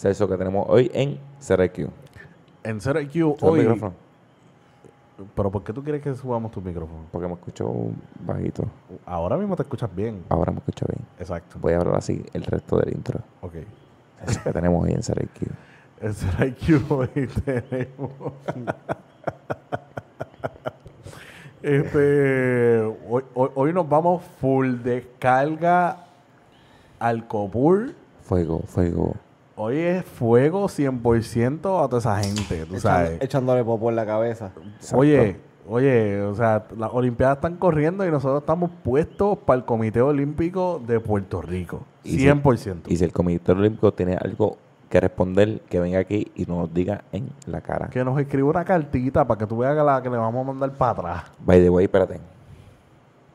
Celso que tenemos hoy en CRQ. En IQ ¿Sube el hoy. micrófono? Pero ¿por qué tú quieres que subamos tu micrófono? Porque me escucho bajito. Ahora mismo te escuchas bien. Ahora me escucho bien. Exacto. Voy a hablar así el resto del intro. Ok. Celso que tenemos hoy en CRQ. En IQ hoy tenemos. este. Hoy, hoy- hoy nos vamos full descarga al Copur. Fuego, fuego. Hoy es fuego 100% a toda esa gente, tú sabes. Echando- echándole popo en la cabeza. Exacto. Oye, oye, o sea, las Olimpiadas están corriendo y nosotros estamos puestos para el Comité Olímpico de Puerto Rico. Y si- 100%. Y si el Comité Olímpico tiene algo que responder, que venga aquí y nos diga en la cara. que nos escriba una cartita para que tú veas que la que le vamos a mandar para atrás. By the way, espérate.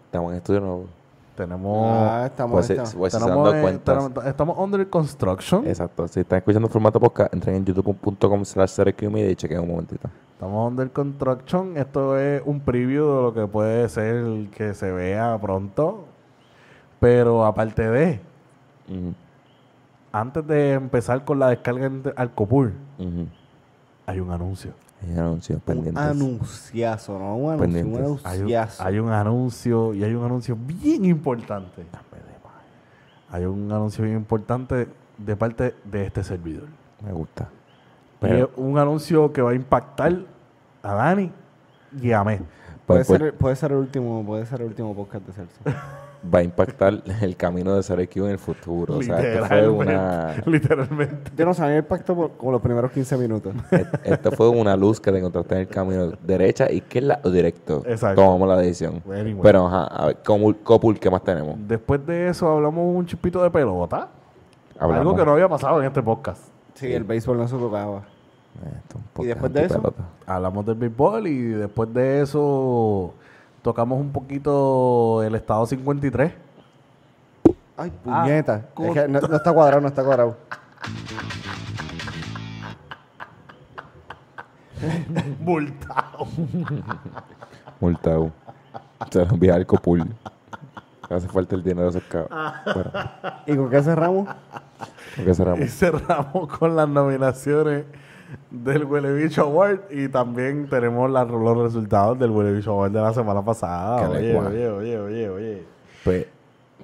Estamos en estudio nuevo. Tenemos... Ah, estamos, Pues, estamos. si- pues tenemos, eh, tenemos- estamos under construction. Exacto. Si están escuchando el formato podcast, entren en youtube.com slash CRQmedia y chequen un momentito. Estamos under construction. Esto es un preview de lo que puede ser que se vea pronto. Pero aparte de, antes de empezar con la descarga en al Copur, ujú. hay un anuncio. Hay anuncios Un pendientes. anunciazo, ¿no? Un anuncio, un. Hay un, anunciazo. hay un anuncio y hay un anuncio bien importante. Hay un anuncio bien importante de parte de este servidor. Me gusta. Pero, es un anuncio que va a impactar a Dani y a mí. Puede, pues, pues, ser, puede ser el último, puede ser el último podcast de Celso. va a impactar el camino de CRQ en el futuro. O sea, esto fue Literalmente. una, Literalmente. Yo no sabía el pacto por como los primeros 15 minutos. et- esto fue una luz que te encontraste en el camino derecha, izquierda o directo. Exacto. Tomamos la decisión. Anyway. Pero, ajá, a ver, Copul, ¿qué más tenemos? Después de eso hablamos un chispito de pelota. Hablamos. Algo que no había pasado en este podcast. Sí, el béisbol no se tocaba. Esto, ¿Y después de eso? Hablamos del béisbol y después de eso tocamos un poquito el estado 53. Ay, puñeta. Ah, Es que no, no está cuadrado, no está cuadrado. Multado. Multado. Se lo envía al Copul. Hace falta el dinero cercado. Bueno, ¿Y con qué cerramos? ¿con qué Y cerramos? cerramos con las nominaciones del Huele Bicho Award y también tenemos la- los resultados del Huele Bicho Award de la semana pasada. Oye, oye, oye, oye, oye. Pues,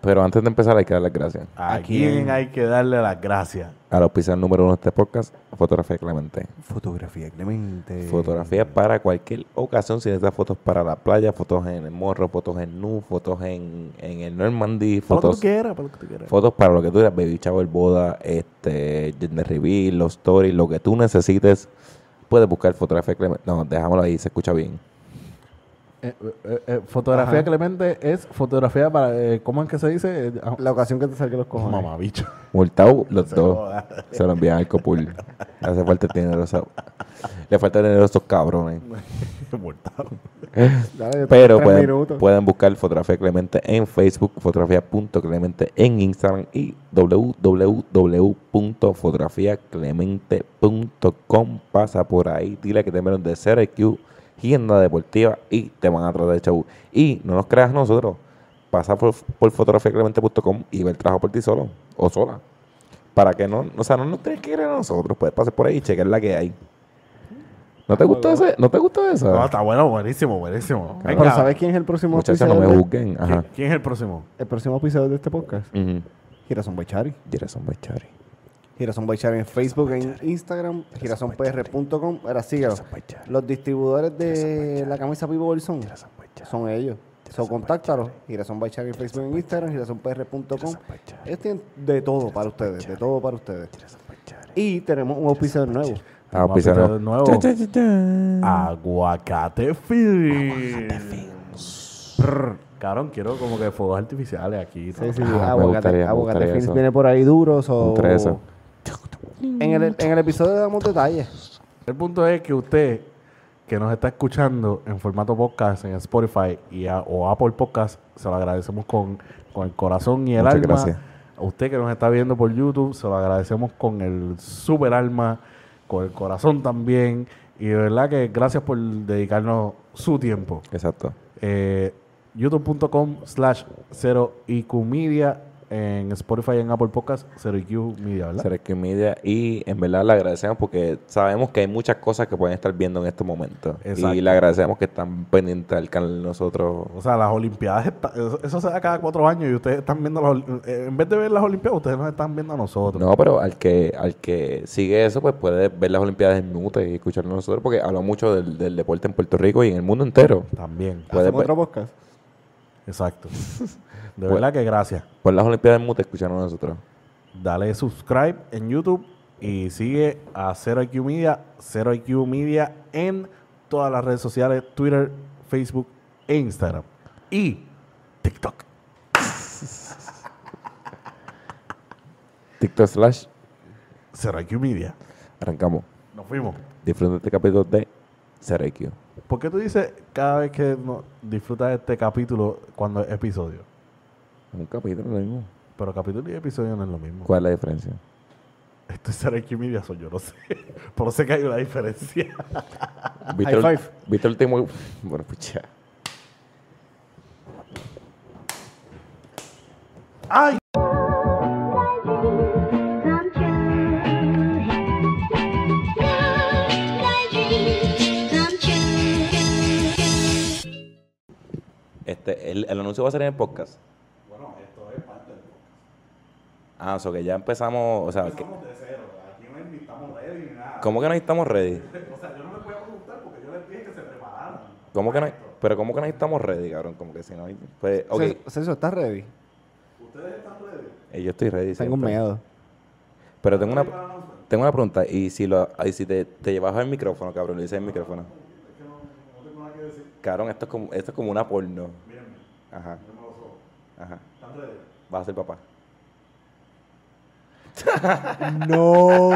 pero antes de empezar hay que dar las gracias. ¿A, ¿A quién hay que darle las gracias? Al auspiciar número uno de este podcast, Fotografía Clemente. Fotografía, Clemente. Fotografía para cualquier ocasión, si necesitas fotos para la playa, fotos en el morro, fotos en nu, fotos en, en el Normandy, Para lo que tú fotos, quieras, para lo que tú quieras. fotos para lo que tú quieras, baby shower, boda, este, gender reveal, los stories, lo que tú necesites, puedes buscar Fotografía Clemente. No, dejámoslo ahí, se escucha bien. Eh, eh, eh, fotografía Ajá. Clemente es fotografía para... eh, ¿Cómo es que se dice? Eh, ah, La ocasión que te salga los cojones. Mamá, bicho. Multado, los Se dos. joda. Se lo envían al copul. Hace falta el dinero. le falta dinero a estos cabrones. Multado. Dale, Pero pueden, pueden buscar Fotografía Clemente en Facebook, fotografía.clemente en Instagram y www.fotografiaclemente.com. Pasa por ahí, dile que te enviaron de CRQ, Tienda Deportiva y te van a tratar de show. Y no nos creas nosotros, pasa por, por fotografiaclemente.com y ve el trabajo por ti solo o sola. Para que no, o sea, no nos tienes que creer a nosotros, puedes pasar por ahí y chequear la que hay. ¿No te gustó ese? ¿No te gustó eso? No, está bueno, buenísimo, buenísimo. Pero. ¿sabes quién es el próximo Muchachos, no me juzguen. ¿Quién, Ajá. quién es el próximo? El próximo episodio de este podcast. Ujú. Girasón Baichari. Gerson Bachari. Girasón Baichari en Facebook, en Instagram, girasonpr.com. Ahora síguelo. Los distribuidores de la camisa Pivo son, son ellos. So, contáctalos. Girasón Baichari en Facebook, en Instagram, girasonpr.com. Tienen de todo para ustedes, de todo para ustedes. Y tenemos un auspiciador nuevo. Ah, Vamos a pisano. empezar de nuevo. Aguacate Films. Cabrón, quiero como que fuegos artificiales aquí. Sí, sí, Ah, aguacate, aguacate Films viene por ahí duro. so- Me gustaría eso. En el, en el episodio damos detalles. El punto es que usted que nos está escuchando en formato podcast en Spotify y a- o Apple Podcast, se lo agradecemos con, con el corazón y el Muchas alma. gracias. A usted que nos está viendo por YouTube, se lo agradecemos con el super alma, con el corazón también. Y de verdad que gracias por dedicarnos su tiempo. Exacto. Eh, youtube.com slash 0 media en Spotify y en Apple Podcast, Zero IQ Media, ¿verdad? Sergio Media. Y en verdad le agradecemos porque sabemos que hay muchas cosas que pueden estar viendo en estos momentos. Exacto. Y le agradecemos que están pendientes al canal de nosotros. O sea, las Olimpiadas, está- eso, eso se da cada cuatro años y ustedes están viendo las eh, En vez de ver las Olimpiadas, ustedes nos están viendo a nosotros. No, pero al que al que sigue eso, pues puede ver las Olimpiadas en Mute y escucharnos nosotros porque habla mucho del, del deporte en Puerto Rico y en el mundo entero. También. Puede ¿Hacemos ver- otro podcast? Exacto. De Pues- verdad que gracias. Por las Olimpiadas en Mute, escucharnos nosotros. Dale subscribe en YouTube y sigue a Zero IQ Media, Zero IQ Media en todas las redes sociales, Twitter, Facebook e Instagram. Y TikTok. TikTok slash, Zero IQ Media. arrancamos. Nos fuimos. Disfruta este capítulo de Serequio. ¿Por qué tú dices cada vez que no, disfrutas este capítulo cuando es episodio? Un capítulo lo mismo. Pero capítulo y episodio no es lo mismo. ¿Cuál es la diferencia? Esto es IQ Media, soy yo, no sé. Pero sé que hay una diferencia. ¿Viste High el- five. ¿Viste el último? Bueno. ¡Ay! Dreams come true. Este, el, el anuncio va a ser en el podcast. Bueno, esto es parte del Ah, o sea que ya empezamos, o sea, que- Estamos de cero. Aquí no estamos ready ni nada. ¿cómo que no estamos ready? O sea, yo no les voy a preguntar porque yo les dije que se prepararan. ¿Cómo que no, pero cómo que no estamos ready, cabrón? Como que si no hay, pues, ok, Celso, Celso, ¿estás ready? ¿Ustedes están ready? eh, yo estoy ready Tengo siempre. miedo. Pero tengo una, tengo una pregunta, y si lo, y si te, te llevas el micrófono, cabrón, le dices el micrófono. Cabrón, esto es como, esto es como una porno. Mírenme, Ajá, ajá. ¿Están ready? Vas a ser papá. No,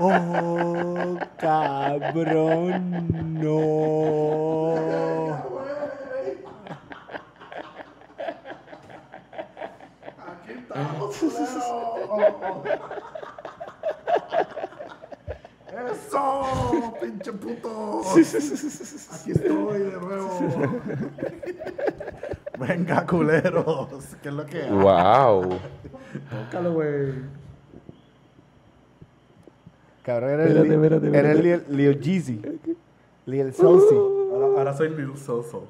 oh, cabrón, no. Aquí estamos, ¡Eso! ¡Pinche puto! Aquí estoy de nuevo. Venga, culeros. ¿Qué es lo que hay? ¡Wow! Tócalo, güey. Cabrón, eres Espérate, Lil- espérate, espérate. eres Lil, Lil Jeezy. Lil Saucy. Ahora, ahora soy Lil Soso.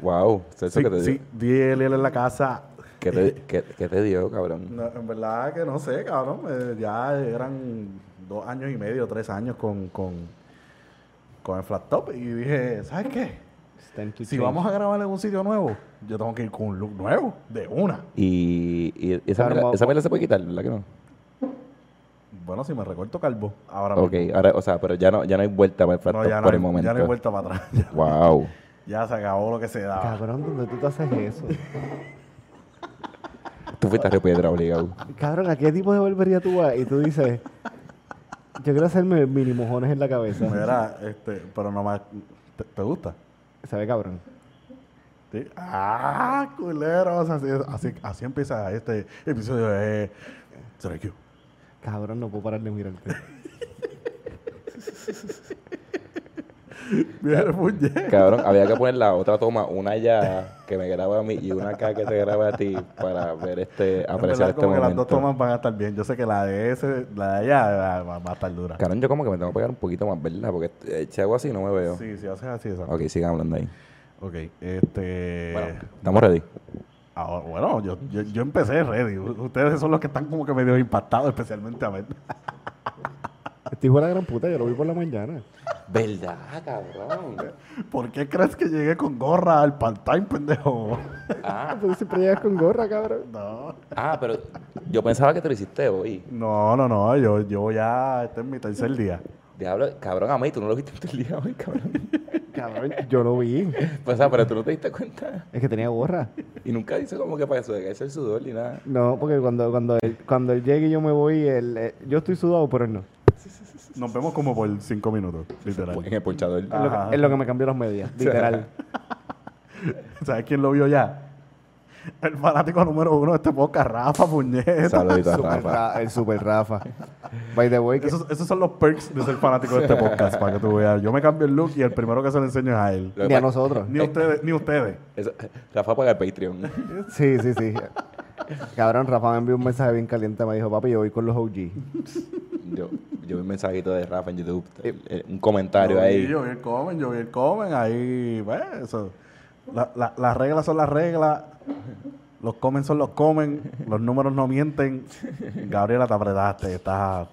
¡Wow! Celso, Sí, ¿qué te dio? sí, di él en la casa. ¿Qué te, qué- qué te dio, cabrón? No, en verdad que no sé, cabrón. eh, ya eran dos años y medio, tres años con, con, con el flat top. Y dije, ¿sabes qué? Si change. vamos a grabar en un sitio nuevo, yo tengo que ir con un look nuevo, de una. Y, y esa, esa mierda se puede quitar, ¿verdad que no? Bueno, si me recorto calvo, ahora Ok, mismo. ahora, o sea, pero ya no, ya no hay vuelta para el No, ya, no por hay, el momento. ya no hay vuelta para atrás. Ya, ¡Wow! ya se acabó lo que se daba. Cabrón, ¿dónde tú te haces eso? Tú fuiste a Río Piedra obligado. Cabrón, ¿a qué tipo de barbería tú vas? Y tú dices, yo quiero hacerme mini mojones en la cabeza. Mira, este, pero nomás, ¿te, te gusta? Se ve cabrón. ¿Sí? Ah, culeros. Así, así, así empieza este episodio de Zero IQ. Cabrón, no puedo parar de mirarte. Bien, puñet. Cabrón, había que poner la otra toma, una ya que me graba a mí y una acá que te graba a ti para ver este, apreciar verdad, este como que las dos tomas van a estar bien. Yo sé que la de ese, la de allá va, va a estar dura. Cabrón, yo como que me tengo que pegar un poquito más, ¿verdad? Porque eh, si hago así no me veo. Sí, sí, haces así, eso. Ok, sigan hablando ahí. Ok, este... Bueno, estamos ready. Ahora- bueno, yo, yo, yo empecé ready. Ustedes son los que están como que medio impactados, especialmente a ver. Este hijo de la gran puta, yo lo vi por la mañana. ¿Verdad, cabrón? ¿Por qué crees que llegué con gorra al part-time, pendejo? Ah, Tú siempre llegas con gorra, cabrón. No. ah, pero yo pensaba que te lo hiciste hoy. No, no, no. Yo, yo ya... Este es mi tercer día. Diablo, cabrón, a mí, tú no lo viste el día hoy, cabrón. Cabrón, yo lo vi. Pues, o sea, pero tú no te diste cuenta. Es que tenía gorra. Y nunca dice como que para eso de caerse el sudor ni nada. No, porque cuando, cuando, él, cuando él llegue y yo me voy, él, eh, yo estoy sudado, pero él no. Nos vemos como por cinco minutos, literal. En el ponchador. Es lo, que, es lo que me cambió las medias, literal. ¿Sabes quién lo vio ya? El fanático número uno de este podcast, Rafa Puñeta. Saludito a Super Rafa. Ra- el super Rafa. By the way, que, Esos, esos son los perks de ser fanático de este podcast, para que tú veas. Yo me cambio el look y el primero que se lo enseño es a él. Lo que ni a pasa- nosotros. Ni ustedes, ni ustedes. Eso- Rafa paga el Patreon. Sí, sí, sí. Cabrón, Rafa me envió un mensaje bien caliente. Me dijo, papi, yo voy con los OG. Yo, yo vi un mensajito de Rafa en YouTube, el- el- un comentario Yo vi- ahí. Yo vi el comen, yo vi el comen, ahí, pues, eso. La- la- las reglas son las reglas, los comen son los comen, los números no mienten. Gabriela, te apretaste, estás...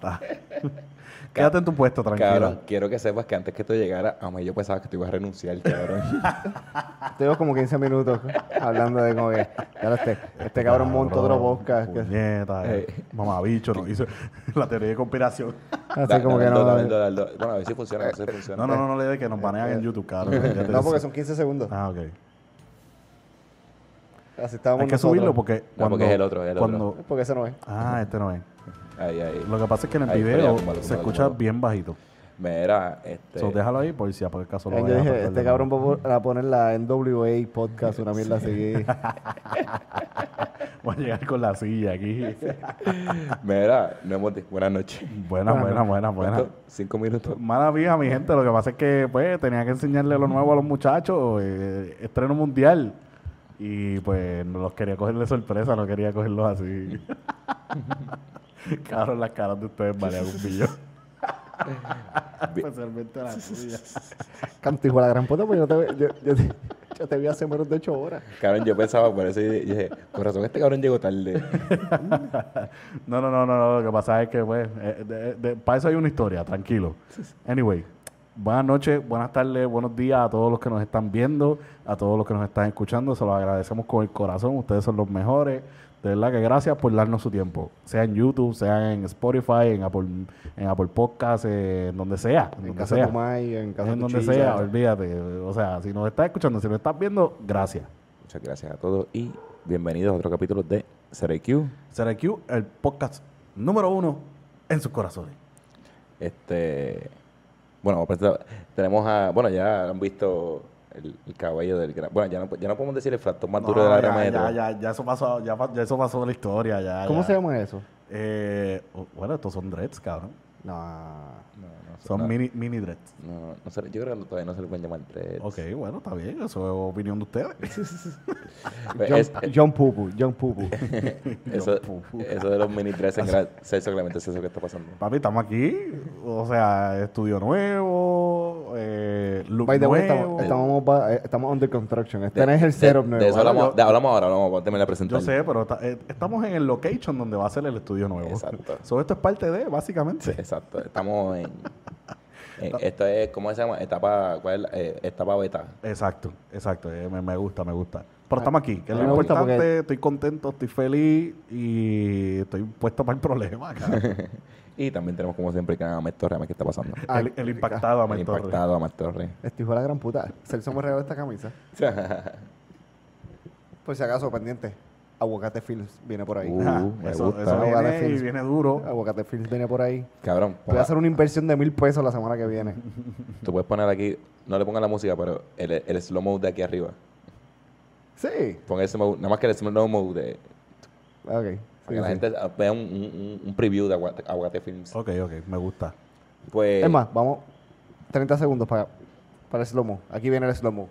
Quédate en tu puesto, tranquila. Cabrón, quiero que sepas que antes que tú llegara, a mí yo pensaba que tú ibas a renunciar, cabrón. Tengo como 15 minutos hablando de como que, este, este cabrón montó otro podcast. que- Puñeta, eh, Eh. mamabicho, nos hizo la teoría de conspiración. así Da- como que no. dale. Bueno, a ver si funciona, a ver si funciona. No, no, no, no le dé que nos banean en YouTube, cabrón. Te No, porque son 15 segundos. Ah, ok. Así estábamos Hay que nosotros. subirlo porque... No, porque es el otro, es el cuando, otro. Porque ese no es. Ah, este no es. Ahí, ahí. Lo que pasa es que en el Ahí, video se escucha bien bajito. Mira, este... So, déjalo ahí por si a por el caso lo Yo dije, perder este cabrón va a poner la NWA podcast, una mierda así. Voy a llegar con la silla aquí. Mira, no hemos... Buenas noches. buena, buena, buena, buena. ¿Cuánto? Cinco minutos. Mala vida, mi gente. Lo que pasa es que pues tenía que enseñarle lo nuevo a los muchachos. eh, estreno mundial. Y pues no los quería coger de sorpresa, no quería cogerlos así. Cabrón, las caras de ustedes valían un billón. Especialmente la tuya. De la gran puta, pues yo te, yo, yo te, yo te vi hace menos de 8 horas. Cabrón, yo pensaba por eso y dije, con razón este cabrón llegó tarde. No, no, no, no, no, Lo que pasa es que, pues, eh, de- de- para eso hay una historia, tranquilo. Anyway, buenas noches, buenas tardes, buenos días a todos los que nos están viendo, a todos los que nos están escuchando. Se los agradecemos con el corazón. Ustedes son los mejores. De verdad que gracias por darnos su tiempo. Sea en YouTube, sea en Spotify, en Apple, en Apple Podcasts, en donde sea. En, En donde casa sea. de tu mai, en casa en donde sea, olvídate. O sea, si nos estás escuchando, si nos estás viendo, gracias. Muchas gracias a todos y bienvenidos a otro capítulo de CRQ. CRQ, el podcast número uno en sus corazones. Este, bueno, tenemos a, bueno, ya han visto el, el caballo del gran, bueno, ya no, ya no podemos decir el fractor más duro de la de ya, ya, ya eso pasó, ya, ya eso pasó de la historia, ya. ¿Cómo ya. se llama eso? Eh, bueno, estos son dreads, cabrón. No. No, no sé, Son no, mini, mini dreads. no, no sé, yo creo que todavía no se le pueden llamar dreads. Ok, bueno, está bien, eso es opinión de ustedes. Pues John, es- John Pupu, John Pupu. eso, eso de los mini dreads en gran, Clemente, es eso que está pasando. Papi, estamos aquí, o sea, estudio nuevo, eh, look By the way, nuevo. estamos, estamos, eh, estamos under construction. Este De- no es el de- setup de, nuevo. eso Bueno, hablamos, yo- de- hablamos ahora, hablamos, déjame la presentar. Yo sé, pero está- eh, estamos en el location donde va a ser el estudio nuevo. Exacto. So, esto es parte de, básicamente. Exacto, estamos en, en- esto es, ¿cómo se llama? Etapa, ¿cuál es? la- eh, etapa beta. Exacto, exacto. eh, me, me gusta, me gusta. Pero estamos aquí, que es a lo mí me gusta importante. porque- Estoy contento, estoy feliz y estoy puesto para el problema. Y también tenemos, como siempre, que a Ahmed Torres, ¿qué está pasando? Ah, el, el impactado a El Ahmed Torres. impactado a Ahmed Torres. Este hijo de la gran puta. Celso me regaló esta camisa. Por si acaso, pendiente. Aguacate Fields viene por ahí. Uh, Ah, me eso, gusta. eso Aguacate viene y Fields. viene duro. Aguacate Fields viene por ahí. Cabrón, Voy a ponga- hacer una inversión de mil pesos la semana que viene. tú puedes poner aquí, no le pongas la música, pero el, el slow mode de aquí arriba. Sí. Pon ese mode, nada más que el slow mode de, Ok. para Sí, que la sí. gente vea un, un- un preview de Aguacate, Aguacate Films. Ok, ok, me gusta. Pues, Es más, vamos 30 segundos para, para el slow-mo. Aquí viene el slow-mo.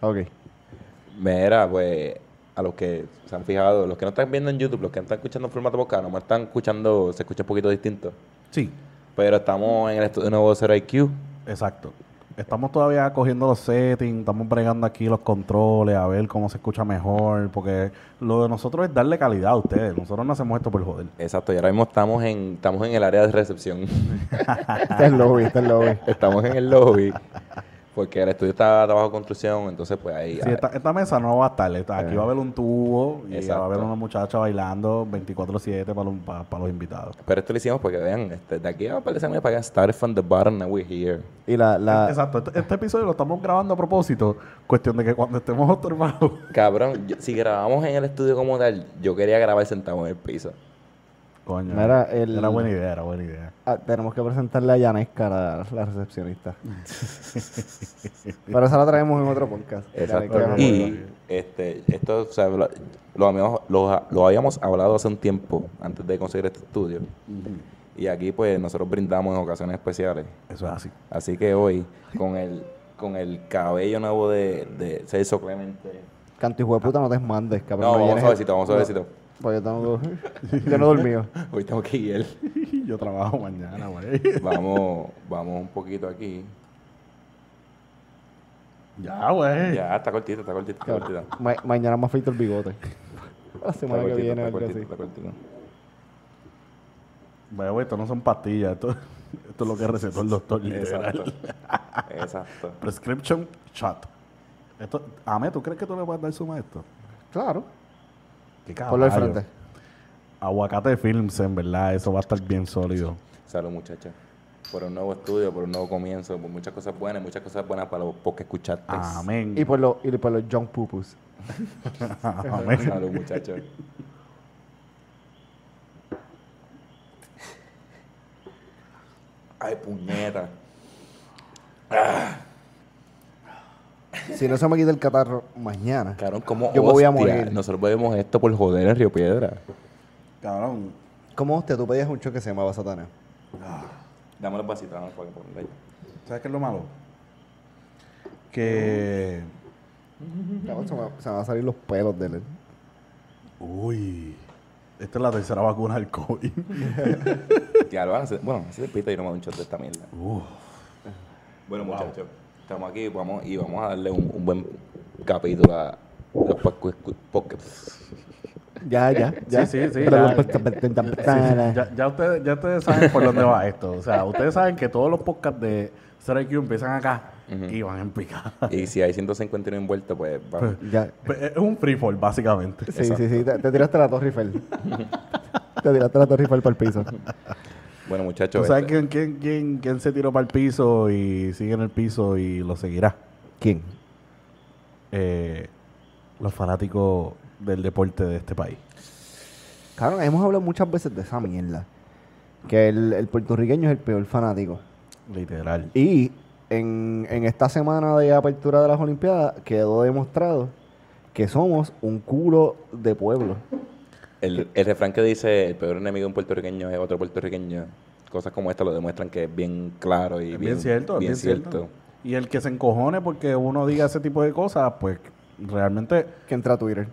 Ok. mira, pues, a los que se han fijado, los que no están viendo en YouTube, los que están escuchando en formato podcast, nomás están escuchando, se escucha un poquito distinto. Sí, Pero estamos en el estudio nuevo 0IQ. exacto. Estamos todavía cogiendo los settings, estamos bregando aquí los controles, a ver cómo se escucha mejor, porque lo de nosotros es darle calidad a ustedes. Nosotros no hacemos esto por joder. Exacto, y ahora mismo estamos en, estamos en el área de recepción. Este es el lobby, este es el lobby. estamos en el lobby. Porque el estudio está bajo construcción, entonces pues ahí... Sí, esta, esta mesa no va a estar. esta- aquí va a haber un tubo y Exacto. va a haber una muchacha bailando 24-7 para los, para, para los invitados. Pero esto lo hicimos porque vean, este, de aquí a semanas para allá, started from the bottom, now we're here. Y la, la, Exacto, este, este episodio lo estamos grabando a propósito. Cuestión de que cuando estemos observados. Cabrón, yo- si grabamos en el estudio como tal, yo quería grabar sentado en el piso. Coño. Mira, el- Era buena idea, era buena idea. Ah, tenemos que presentarle a Yanesca, la, la recepcionista. Pero esa la traemos en otro podcast. Exacto. Y este, esto, o sea, lo, lo habíamos, lo, lo habíamos hablado hace un tiempo, antes de conseguir este estudio. Y aquí, pues, nosotros brindamos en ocasiones especiales. Eso es así. Así que hoy, con el, con el cabello nuevo de, de Celso Clemente. Canto hijo de puta, no te mandes, cabrón. No, vamos suavecito, vamos suavecito. Pues yo tengo yo no he dormido. Hoy tengo que ir. Yo trabajo mañana, güey. Vamos, vamos un poquito aquí. ya, güey. Ya, está cortito, está cortito, está cortito. Ma- mañana me afeito el bigote. La Está semana que cortito, viene, está algo cortito, así. está cortito. Güey, güey, esto no son pastillas. Esto, esto es lo que recetó el doctor. literal. Exacto. Exacto. Prescription shot. Esto, Ame, ¿tú crees que tú le puedes dar suma a esto? Claro. Qué Ponlo al frente. Aguacate Films, en verdad, eso va a estar bien sólido. Salud, muchachos. Por un nuevo estudio, por un nuevo comienzo, por muchas cosas buenas, muchas cosas buenas para los que escuchaste. Amén. Y por los y por los pupus. Amén. Salud, muchachos. Ay, puñeta. Si no se me quita el catarro mañana. Cabrón, ¿cómo Yo me voy a hostia, morir. Nosotros vemos esto por joder en Río Piedra. Cabrón. ¿Cómo usted? Tú pedías un show que se llamaba Satana. Dame los vasitos, dame para que ponerle ahí. ¿Sabes qué es lo malo? Que. Cabrón, se, me, se me van a salir los pelos de él. Uy. Esta es la tercera vacuna del COVID. Ya lo van a hacer. Bueno, así de pita y no me doy un shot de esta mierda. Uf. Bueno, muchachos, estamos aquí vamos, y vamos a darle un, un buen capítulo a los podcasts. Ya, ya, ya. Sí, sí, ya. los- Ya, ya, ustedes, ya ustedes saben por dónde va esto. O sea, ustedes saben que todos los podcasts de CRQ empiezan acá y van en picada. Y si hay 151 envueltos, pues vamos. Ya. Pues, Es un free fall, básicamente. Sí, sí, sí. Te, te tiraste la Torre Eiffel. te tiraste la Torre Eiffel para el piso. Bueno, ¿Tú muchachos, sabes este- quién, quién, quién, quién se tiró para el piso y sigue en el piso y lo seguirá? ¿Quién? Eh, los fanáticos del deporte de este país. Cabrón, hemos hablado muchas veces de esa mierda. Que el, el puertorriqueño es el peor fanático. Literal. Y en, en esta semana de apertura de las Olimpiadas quedó demostrado que somos un culo de pueblo. El, el refrán que dice el peor enemigo de un puertorriqueño es otro puertorriqueño, cosas como esta lo demuestran que es bien claro y Es bien, bien cierto, bien. Y el que se encojone porque uno diga ese tipo de cosas, pues realmente, Que entra a Twitter.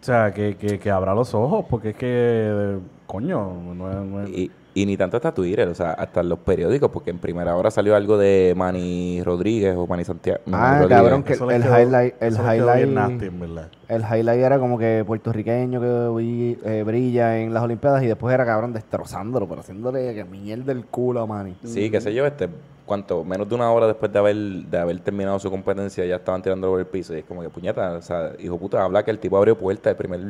o sea, que, que, que abra los ojos, porque es que, coño, no es... no es- Y, y ni tanto hasta Twitter, o sea, hasta los periódicos, porque en primera hora salió algo de Manny Rodríguez o Manny Santiago. Ah, Rodríguez. cabrón, que eso el quedó- highlight- el highlight- nasty. El highlight era como que puertorriqueño que eh, brilla en las Olimpiadas y después era cabrón destrozándolo, pero haciéndole que mierda el culo a Manny. Sí, qué sé yo, este, ¿cuánto? Menos de una hora después de haber, de haber terminado su competencia ya estaban tirándolo por el piso. Y es como que, puñeta, o sea, hijo puta, habla que el tipo abrió puerta el primer...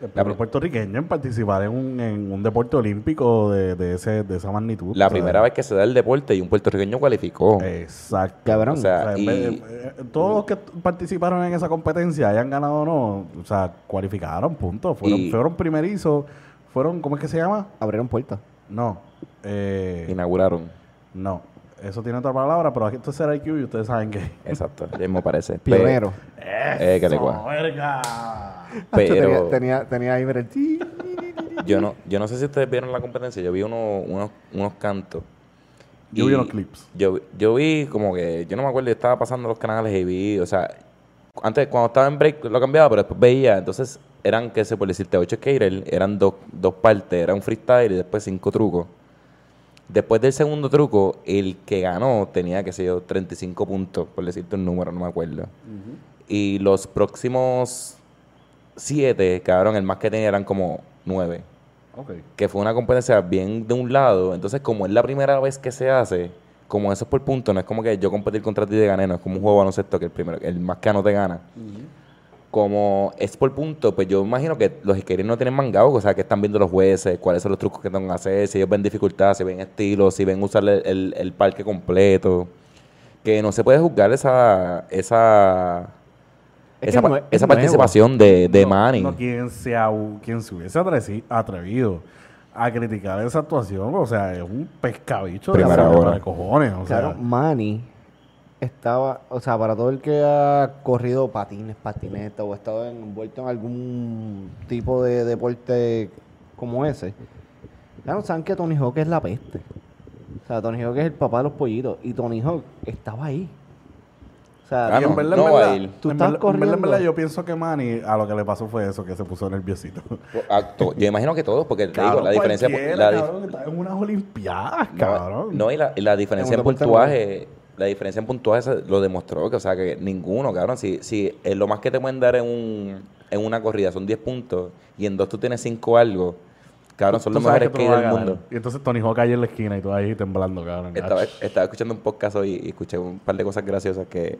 El la, puertorriqueño en participar en un, en un deporte olímpico de, de, ese, de esa magnitud. la o sea, primera vez que se da el deporte y un puertorriqueño cualificó. Exacto. Cabrón. O sea, en y- de- eh, todos los que participaron en esa competencia, hayan ganado o no, o sea, cualificaron, punto. Fueron, Y- fueron primerizos, fueron, ¿cómo es que se llama? Abrieron puertas. No, eh, Inauguraron. no, eso tiene otra palabra, pero aquí esto es IQ y ustedes saben que... Exacto, ya me parece. Pionero. Eh, que! Pero tenía, tenía, tenía ahí, el yo no, yo no sé si ustedes vieron la competencia, yo vi uno- unos, unos cantos. Yo vi unos clips. Yo, yo vi como que, yo no me acuerdo, yo estaba pasando los canales y vi, o sea, antes cuando estaba en break lo cambiaba, pero después veía, entonces eran, qué sé, por decirte, 8 skater, eran dos, dos partes, era un freestyle y después cinco trucos. Después del segundo truco, el que ganó tenía, qué sé yo, 35 puntos, por decirte un número, no me acuerdo. Y los próximos siete, cabrón, el más que tenía eran como nueve. Ok. Que fue una competencia bien de un lado. Entonces, como es la primera vez que se hace, como eso es por punto, no es como que yo competir contra ti de gané, no es como un juego baloncesto que el primero, el más que no te gana. Como es por punto, pues yo imagino que los skaters no tienen mangado, o sea, que están viendo los jueces, cuáles son los trucos que tengo que hacer, si ellos ven dificultad, si ven estilo, si ven usar el, el- el parque completo. Que no se puede juzgar esa esa Es esa, es esa participación de, de no, Manny. No, quien se, quien se hubiese atrevido a criticar esa actuación. O sea, es un pescabicho Primera de, hora. de cojones. O sea, Claro, Manny estaba, o sea, para todo el que ha corrido patines, patinetas o ha estado envuelto en algún tipo de deporte como ese, claro, saben que Tony Hawk es la peste. O sea, Tony Hawk es el papá de los pollitos y Tony Hawk estaba ahí. O sea, Ah, no, en verdad, no en va a verdad, ir. Tú en estás verdad- en verdad, en verdad, corriendo. yo pienso que Manny a lo que le pasó fue eso, que se puso nerviosito. To- Yo imagino que todos, porque te digo, la diferencia... la cabrón, está en unas olimpiadas, No, cabrón. No, y la, y la diferencia En puntuaje, la diferencia en puntuaje lo demostró, que o sea, que ninguno, cabrón, si, si lo más que te pueden dar en, un, en una corrida son 10 puntos y en dos tú tienes 5 algo, cabrón, son los sabes mejores vas del mundo. Y entonces Tony Hawk ahí en la esquina y tú ahí temblando, cabrón. Estaba, estaba escuchando un podcast hoy y escuché un par de cosas graciosas que...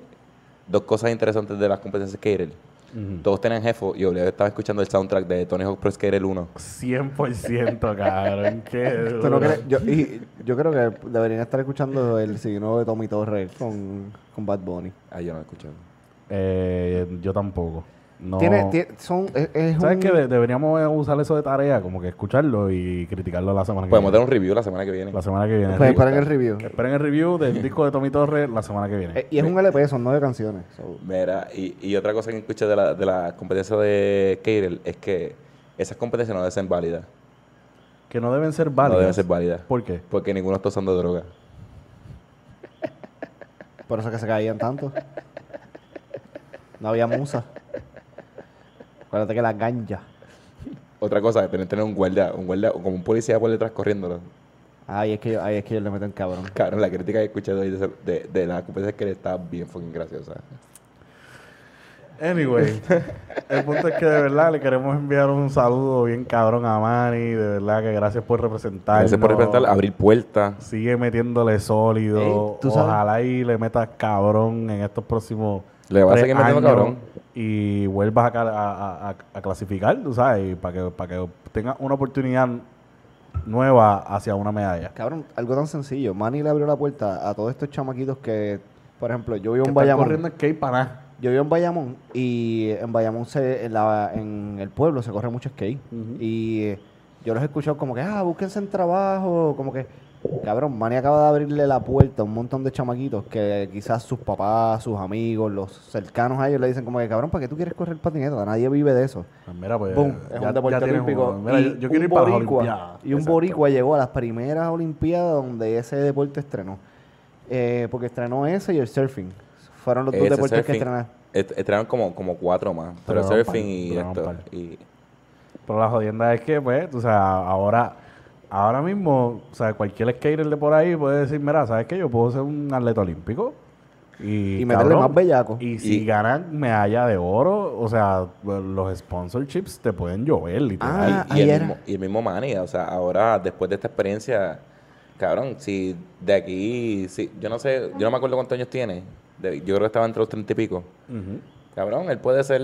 Dos cosas interesantes de las competencias Skater. Ujú. Todos tienen jefe y yo estaba escuchando el soundtrack de Tony Hawk Pro Skater 1. 100%, cabrón. Qué yo, y yo creo que deberían estar escuchando el signo de Tommy Torres con, con Bad Bunny. Ah, yo no lo he escuchado. Eh, yo tampoco. No. Tiene, tiene- son, es, es ¿Sabes un- qué? De- deberíamos usar eso de tarea, como que escucharlo y criticarlo la semana que Podemos dar viene. un review la semana que viene. La semana que viene. Pues esperen el review. Esperen el review del disco de Tommy Torres la semana que viene. Eh, y es un LP, son nueve canciones. so- Mira, y, y otra cosa que escuché de la, de la competencia de Keirel es que esas competencias no deben ser válidas. que no deben ser válidas. No deben ser válidas. ¿Por qué? Porque ninguno está usando droga. Por eso que se caían tanto. No había musa. Acuérdate que la ganja. Otra cosa, tener, tener un guardia, un guardia, como un policía por detrás corriéndolo. Ahí es que yo, ahí es que yo le meten cabrón. Cabrón, la crítica que he escuchado hoy de, de, de la competencia que está bien fucking graciosa. Anyway, el punto es que de verdad le queremos enviar un saludo bien cabrón a Manny. De verdad que gracias por representarnos. Gracias por representar, abrir puertas. Sigue metiéndole sólido. Ey, ¿tú sabes? Ojalá y le metas cabrón en estos próximos. Le vas a tres seguir metiendo años cabrón. Y vuelvas a, cal- a- a- a- a clasificar, tú sabes, para que, para que tengas una oportunidad nueva hacia una medalla. Cabrón, algo tan sencillo. Manny le abrió la puerta a todos estos chamaquitos que, por ejemplo, yo vivo en Bayamón. corriendo skate para nada. Yo vivo en Bayamón y en Bayamón se, en, la- en el pueblo se corre mucho skate. Y yo los he escuchado como que, ah, búsquense en trabajo, como que, cabrón, Manny acaba de abrirle la puerta a un montón de chamaquitos que quizás sus papás, sus amigos, los cercanos a ellos le dicen como que, cabrón, ¿para qué tú quieres correr patineta? Nadie vive de eso. Pues mira, pues. Boom, es ya- un deporte olímpico. Mira, y yo, yo quiero ir para boricua-. Y un Exacto. boricua llegó a las primeras olimpiadas donde ese deporte estrenó. Eh, porque estrenó ese y el surfing. Fueron los dos Ese deportes que surfing, est- Estrenaron como, como cuatro más. Pero Duraron surfing par, y esto. Y, Pero la jodienda es que, pues, o sea, ahora, ahora mismo, o sea, cualquier skater de por ahí puede decir, mira, ¿sabes qué? Yo puedo ser un atleta olímpico. Y, Y meterle cabrón, más bellaco. Y si Y- ganan medalla de oro, o sea, los sponsorships te pueden llover, literal. Ah, y, y el mismo, y el mismo Manny, o sea, ahora después de esta experiencia, cabrón, si de aquí, si, yo no sé, yo no me acuerdo cuántos años tiene, de- yo creo que estaba entre los treinta y pico. Cabrón, él puede ser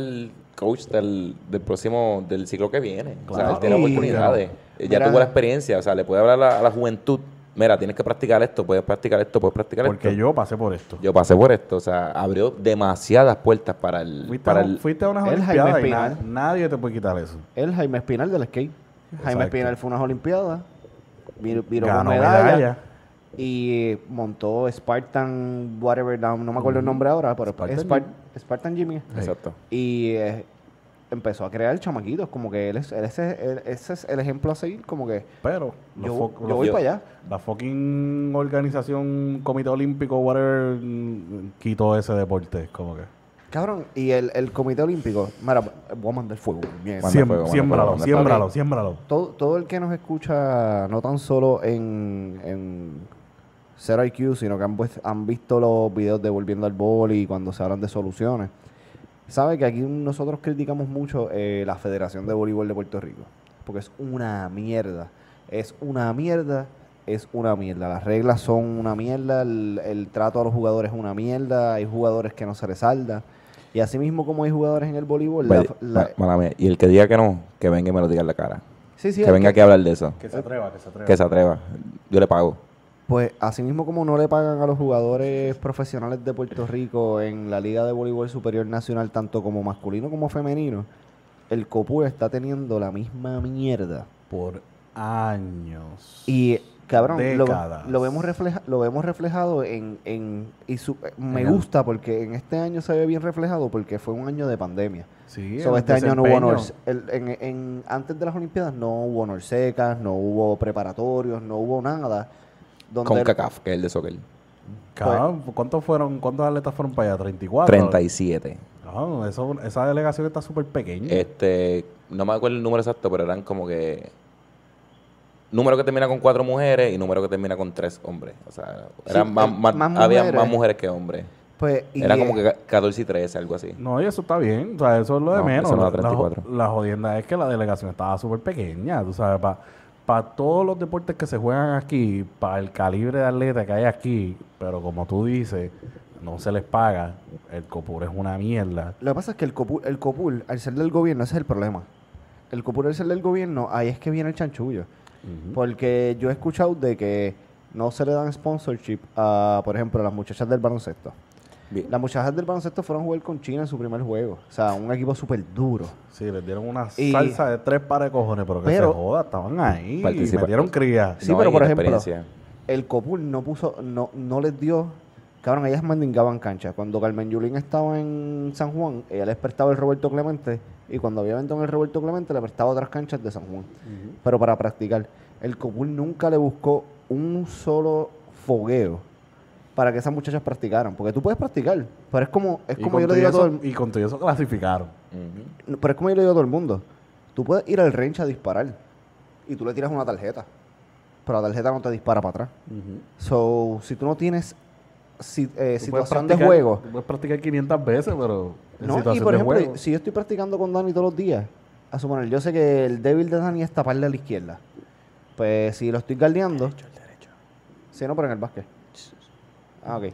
coach del, del próximo, del ciclo que viene. O sea, él tiene oportunidades. Ya Mira- tuvo la experiencia, o sea, le puede hablar a la, a la juventud. Mira, tienes que practicar esto, puedes practicar esto, puedes practicar Porque esto. yo pasé por esto. Yo pasé por esto, o sea, abrió demasiadas puertas para el... Fuiste, Para a, el fuiste a unas el olimpiadas Jaime y na- Espinal. nadie te puede quitar eso. El Jaime Espinal del skate. Jaime. Espinal fue a unas olimpiadas. Viró Ganó con medalla. medalla. Y montó Spartan, whatever, no, no me acuerdo el nombre ahora, pero Spartan Jimmy. Exacto. Y eh, empezó a crear chamaquitos, como que él es, él es- él- ese es el ejemplo a seguir, como que Pero yo, voy para allá. la fucking organización, Comité Olímpico, whatever, quitó ese deporte. Como que. Cabrón, y el, el Comité Olímpico, mira, voy a mandar fuego. mierda. Siem- fuego, siémbralo, fuego, manda siémbralo, fuego. siémbralo. Todo, todo el que nos escucha, no tan solo en, en Zero IQ, sino que han, pues- han visto los videos de Volviendo al Bol y cuando se hablan de soluciones, sabe que aquí nosotros criticamos mucho eh, la Federación de Voleibol de Puerto Rico, porque es una mierda. Es una mierda, es una mierda. Las reglas son una mierda, el, el trato a los jugadores es una mierda, hay jugadores que no se les salda. Y así mismo como hay jugadores en el voleibol, la- Vaya, la- ma- mala mía. Y el que diga que no, que venga y me lo diga en la cara. sí, sí, que venga aquí a hablar de eso. Que se atreva, que se atreva. Que se atreva. Yo le pago. Pues así mismo como no le pagan a los jugadores profesionales de Puerto Rico en la Liga de Voleibol Superior Nacional, tanto como masculino como femenino, el COPUR está teniendo la misma mierda Por años. Y cabrón, lo, lo vemos refleja, lo vemos reflejado en, en y su- me En el- gusta porque en este año se ve bien reflejado porque fue un año de pandemia. Sí, So, este año no hubo desempeño. honors. El- en, en- antes de las Olimpiadas no hubo honors secas, no hubo preparatorios, no hubo nada. Donde Con CACAF, que es el de soccer. Cabrón, ¿cuántos fueron, cuántos atletas fueron para allá? 34. 37. Cabrón, eso- esa delegación está súper pequeña. Este, no me acuerdo el número exacto, pero eran como que número que termina con cuatro mujeres y número que termina con tres hombres. O sea, eran Sí, más, eh, más- más había mujeres. más mujeres que hombres. pues, y, Era como eh, que ca- 14 y 13, algo así. No, y eso está bien, o sea, eso es lo de No, menos. eso no La- la, 34. la jodienda es que la delegación estaba súper pequeña, tú sabes, para todos los deportes que se juegan aquí, para el calibre de atleta que hay aquí, pero como tú dices, no se les paga, el COPUR es una mierda. Lo que pasa es que el COPUL, el COPUL, al ser del gobierno, ese es el problema. El COPUL al ser del gobierno, ahí es que viene el chanchullo. Porque yo he escuchado de que no se le dan sponsorship a, por ejemplo, a las muchachas del baloncesto. Bien. Las muchachas del baloncesto fueron a jugar con China en su primer juego. O sea, un equipo súper duro. Sí, les dieron una Y- salsa de tres pares de cojones, pero que Pero- se joda, estaban ahí, Participa- metieron cría. Sí, No, pero y por ejemplo, el Copul no puso, no, no les dio, cabrón, ellas mandingaban cancha. Cuando Carmen Yulín estaba en San Juan, ella les prestaba el Roberto Clemente y cuando había evento en el Roberto Clemente le prestaba otras canchas de San Juan. Pero para practicar, el Copul nunca le buscó un solo fogueo para que esas muchachas practicaran. Porque tú puedes practicar, pero es como, es Y como yo le digo a todo eso- el Y con todo eso clasificaron. Pero es como yo le digo a todo el mundo. Tú puedes ir al range a disparar y tú le tiras una tarjeta. Pero la tarjeta no te dispara para atrás. So, si tú no tienes si- eh, situación de juego. tú Puedes practicar 500 veces, pero en No, y situación por de ejemplo, juego. si yo estoy practicando con Dani todos los días, a suponer, yo sé que el débil de Dani es taparle a la izquierda. Pues si lo estoy guardeando. Sí, no, pero en el básquet. Ah, ok.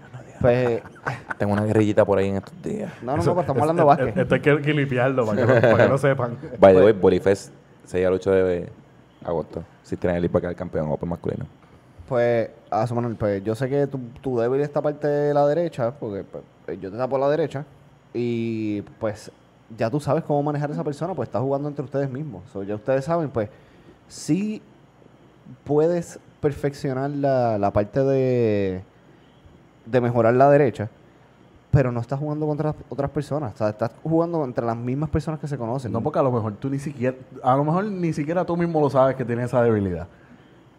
Pues, Tengo una guerrillita por ahí en estos días. no, no, no, pues estamos hablando de básquet. Esto hay que, limpiarlo para que, no, para que no sepan. By the way, Bolifest 6 al 8 de agosto. Si tienen el ir para quedar campeón Open masculino. Pues, a suponer, pues yo sé que tu, tu débil está parte de la derecha, porque pues, yo te tapo la derecha, y pues ya tú sabes cómo manejar a esa persona, pues está jugando entre ustedes mismos. So, ya ustedes saben, pues, sí puedes perfeccionar la, la parte de, de mejorar la derecha, pero no estás jugando contra otras personas. O sea, estás jugando entre las mismas personas que se conocen. No, porque a lo mejor tú ni siquiera, a lo mejor ni siquiera tú mismo lo sabes que tienes esa debilidad.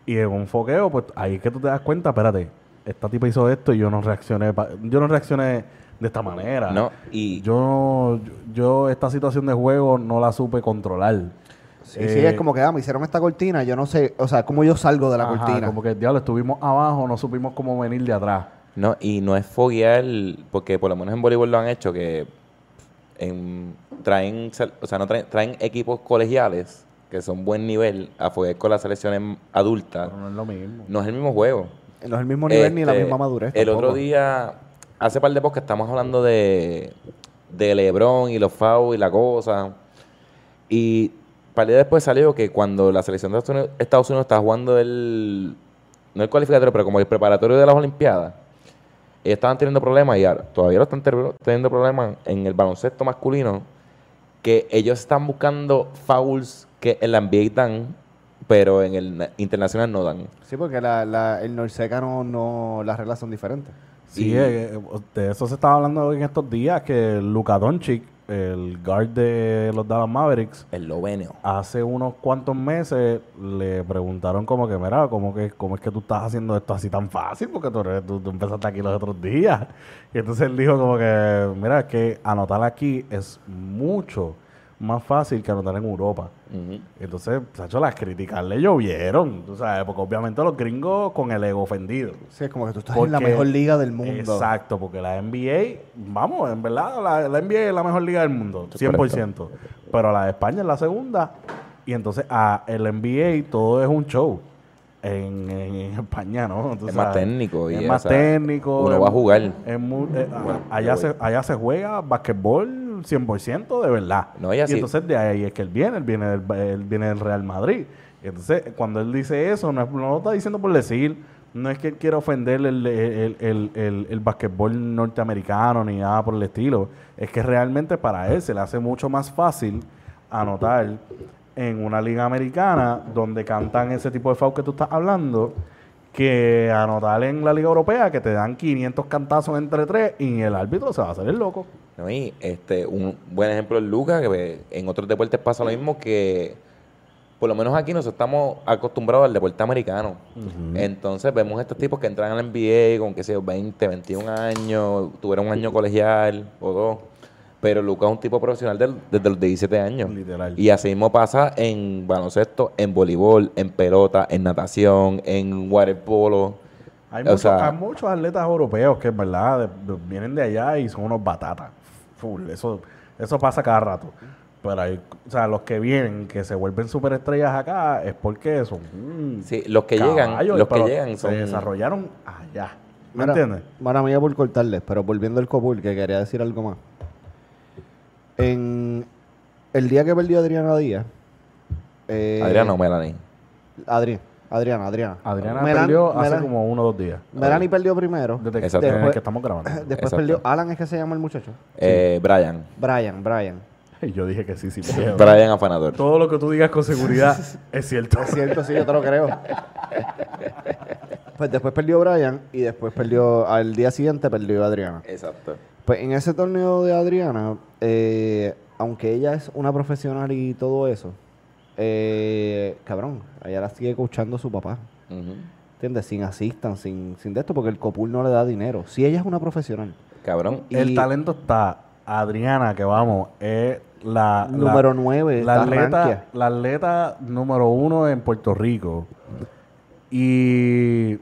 Y en un foqueo, pues ahí es que tú te das cuenta, espérate, esta tipa hizo esto y yo no reaccioné, pa- yo no reaccioné de esta manera. No, y Yo, yo, yo esta situación de juego no la supe controlar. Sí, Eh, sí, es como que, ah, me hicieron esta cortina, yo no sé, o sea, cómo yo salgo de la Ajá, cortina. Como que, diablo, estuvimos abajo, no supimos cómo venir de atrás. No, y no es foguear, porque por lo menos en voleibol lo han hecho, que en- traen, o sea, no traen, traen equipos colegiales que son buen nivel a foguear con las selecciones adultas. Pero no es lo mismo. No es el mismo juego. No es el mismo nivel ni la Este, misma madurez. El tampoco. otro día, hace par de que estamos hablando de, de LeBron y los FAO y la cosa. Y par de días después salió que cuando la selección de Estados Unidos, Estados Unidos estaba jugando el, no el cualificatorio, pero como el preparatorio de las Olimpiadas, ellos estaban teniendo problemas y ahora todavía lo están teniendo problemas en el baloncesto masculino, que ellos están buscando fouls que en la NBA dan, pero en el na- internacional no dan. Sí, porque la, la, el Norseca no, no, las reglas son diferentes. Sí, Y- eh, eh, de eso se estaba hablando en estos días, que Luka Doncic, el guard de los Dallas Mavericks, El lovenio. hace unos cuantos meses le preguntaron como que, mira, ¿cómo, que, ¿cómo es que tú estás haciendo esto así tan fácil? Porque tú, tú, tú empezaste aquí los otros días. Y entonces él dijo como que, mira, es que anotar aquí es mucho más fácil que anotar en Europa. Ujú. Entonces, Sacho, las críticas le llovieron, tú sabes, porque obviamente los gringos con el ego ofendido. Sí, es como que tú estás en la mejor liga del mundo. Exacto, porque la NBA, vamos, en verdad, la, la NBA es la mejor liga del mundo, Es 100%. Pero la de España es la segunda. Y entonces a el NBA todo es un show. En, en- en España, ¿no? Es más técnico y, Es o más sea, técnico. uno es- va a jugar. es muy- eh, allá, se, allá se juega basquetbol 100% de verdad. No, y entonces de ahí es que él viene, él viene del, él viene del Real Madrid. Entonces cuando él dice eso, no, es- no lo está diciendo por decir, no es que él quiera ofender el, el, el, el, el basquetbol norteamericano ni nada por el estilo. Es que realmente para él se le hace mucho más fácil anotar en una liga americana donde cantan ese tipo de foul que tú estás hablando que anotar en la liga europea que te dan 500 cantazos entre tres y el árbitro se va a hacer el loco. ¿No? Y este, un buen ejemplo es Lucas, que en otros deportes pasa lo mismo que por lo menos aquí nosotros estamos acostumbrados al deporte americano. Entonces vemos estos tipos que entran al NBA con, qué sé yo, 20, 21 años, tuvieron un año colegial o dos. Pero Lucas es un tipo profesional del- desde los 17 años. Literal. Y así mismo pasa en baloncesto, en voleibol, en pelota, en natación, en waterpolo. Hay, O muchos, sea- hay muchos atletas europeos que en verdad de- de- vienen de allá y son unos batatas. Full. Eso, eso pasa cada rato. Pero hay, o sea, los que vienen, que se vuelven superestrellas acá, es porque son mm, Sí, los que llegan, los que llegan son... se desarrollaron allá. ¿Me Mira, entiendes? Mala mía por cortarles, pero volviendo al Copul, que quería decir algo más. En el día que perdió Adriana Díaz. Eh, Adriano Melanie. Adri- Adriana, Adriana. Adriana Melan- perdió hace Melan- como uno o dos días. Melanie perdió primero. Desde que, Exacto. que estamos grabando. Después Exacto. perdió. Alan es que se llama el muchacho. Eh, Brian. Brian, Brian. Y yo dije que sí, sí. Brian Afanador. Todo lo que tú digas con seguridad es cierto. Es cierto, sí, yo te lo creo. Pues después perdió Brian y después perdió. Al día siguiente perdió Adriana. Exacto. Pues en ese torneo de Adriana, eh, aunque ella es una profesional y todo eso, eh, cabrón, ella la sigue coachando su papá. ¿Entiendes? Sin asistan, sin, sin de esto, porque el Copul no le da dinero. Si ella es una profesional. Cabrón. Y- El talento está. Adriana, que vamos, es la... la- Número 9, la está atleta, rankia. la atleta número uno en Puerto Rico. Y,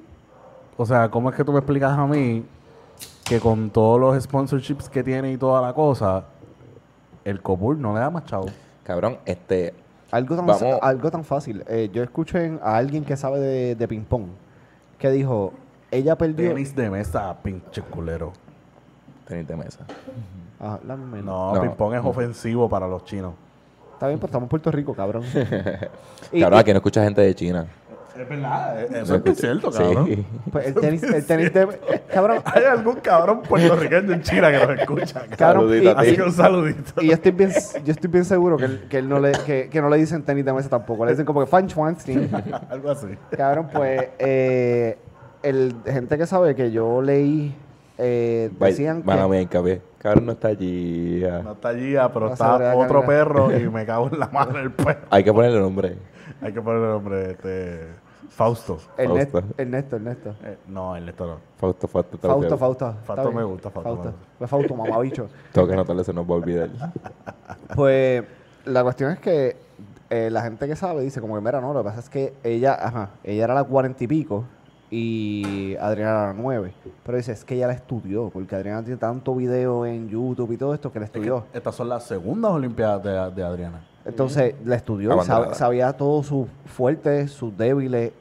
o sea, ¿cómo es que tú me explicas a mí que con todos los sponsorships que tiene y toda la cosa, el Copul no le da más chavo? Cabrón, este... Algo tan, Vamos. algo tan fácil. Eh, yo escuché a alguien que sabe de, de ping-pong que dijo: ella perdió. Tenis de mesa, pinche culero. Tenis de mesa. Ah, la misma. No, No. ping-pong es ofensivo para los chinos. Está bien, pero estamos en Puerto Rico, cabrón. Y- Cabrón, aquí no escucha gente de China. Es verdad, eso No es cierto, Sí. cabrón. pues el tenis, el tenis de. Cabrón, Hay algún cabrón puertorricaño en China que nos escucha. cabrón. cabrón. Saludito y-. Así que un saludito. Y yo estoy bien, yo estoy bien seguro que, él- que, él no le, que, que no le dicen tenis de mesa tampoco. Le dicen como que fan Schwanstein. Algo así. Cabrón, pues, eh, el, gente que sabe que yo leí, eh, decían Mala que... mía. Cabrón no está allí. No está allí, ah, pero No está otro perro y me cago en la madre del perro. Hay que ponerle nombre. Hay que ponerle nombre, este... Fausto. Ernesto, Fausto. Ernesto, Ernesto. Eh, no, el esto no. Fausto, Fausto. está Fausto, bien. Fausto. Fausto me gusta, Fausto me. Pues Fausto, mamabicho. Tengo que anotarle, se nos va a olvidar. Pues la cuestión es que eh, la gente que sabe dice como que, mira, no, lo que pasa es que ella, ajá, ella era la cuarenta y pico y Adriana era la nueve. Pero dice, es que ella la estudió, porque Adriana tiene tanto video en YouTube y todo esto que la Es que estudió. estas son las segundas Olimpiadas de, de Adriana. Entonces, la estudió, sab- sabía todos sus fuertes, sus débiles.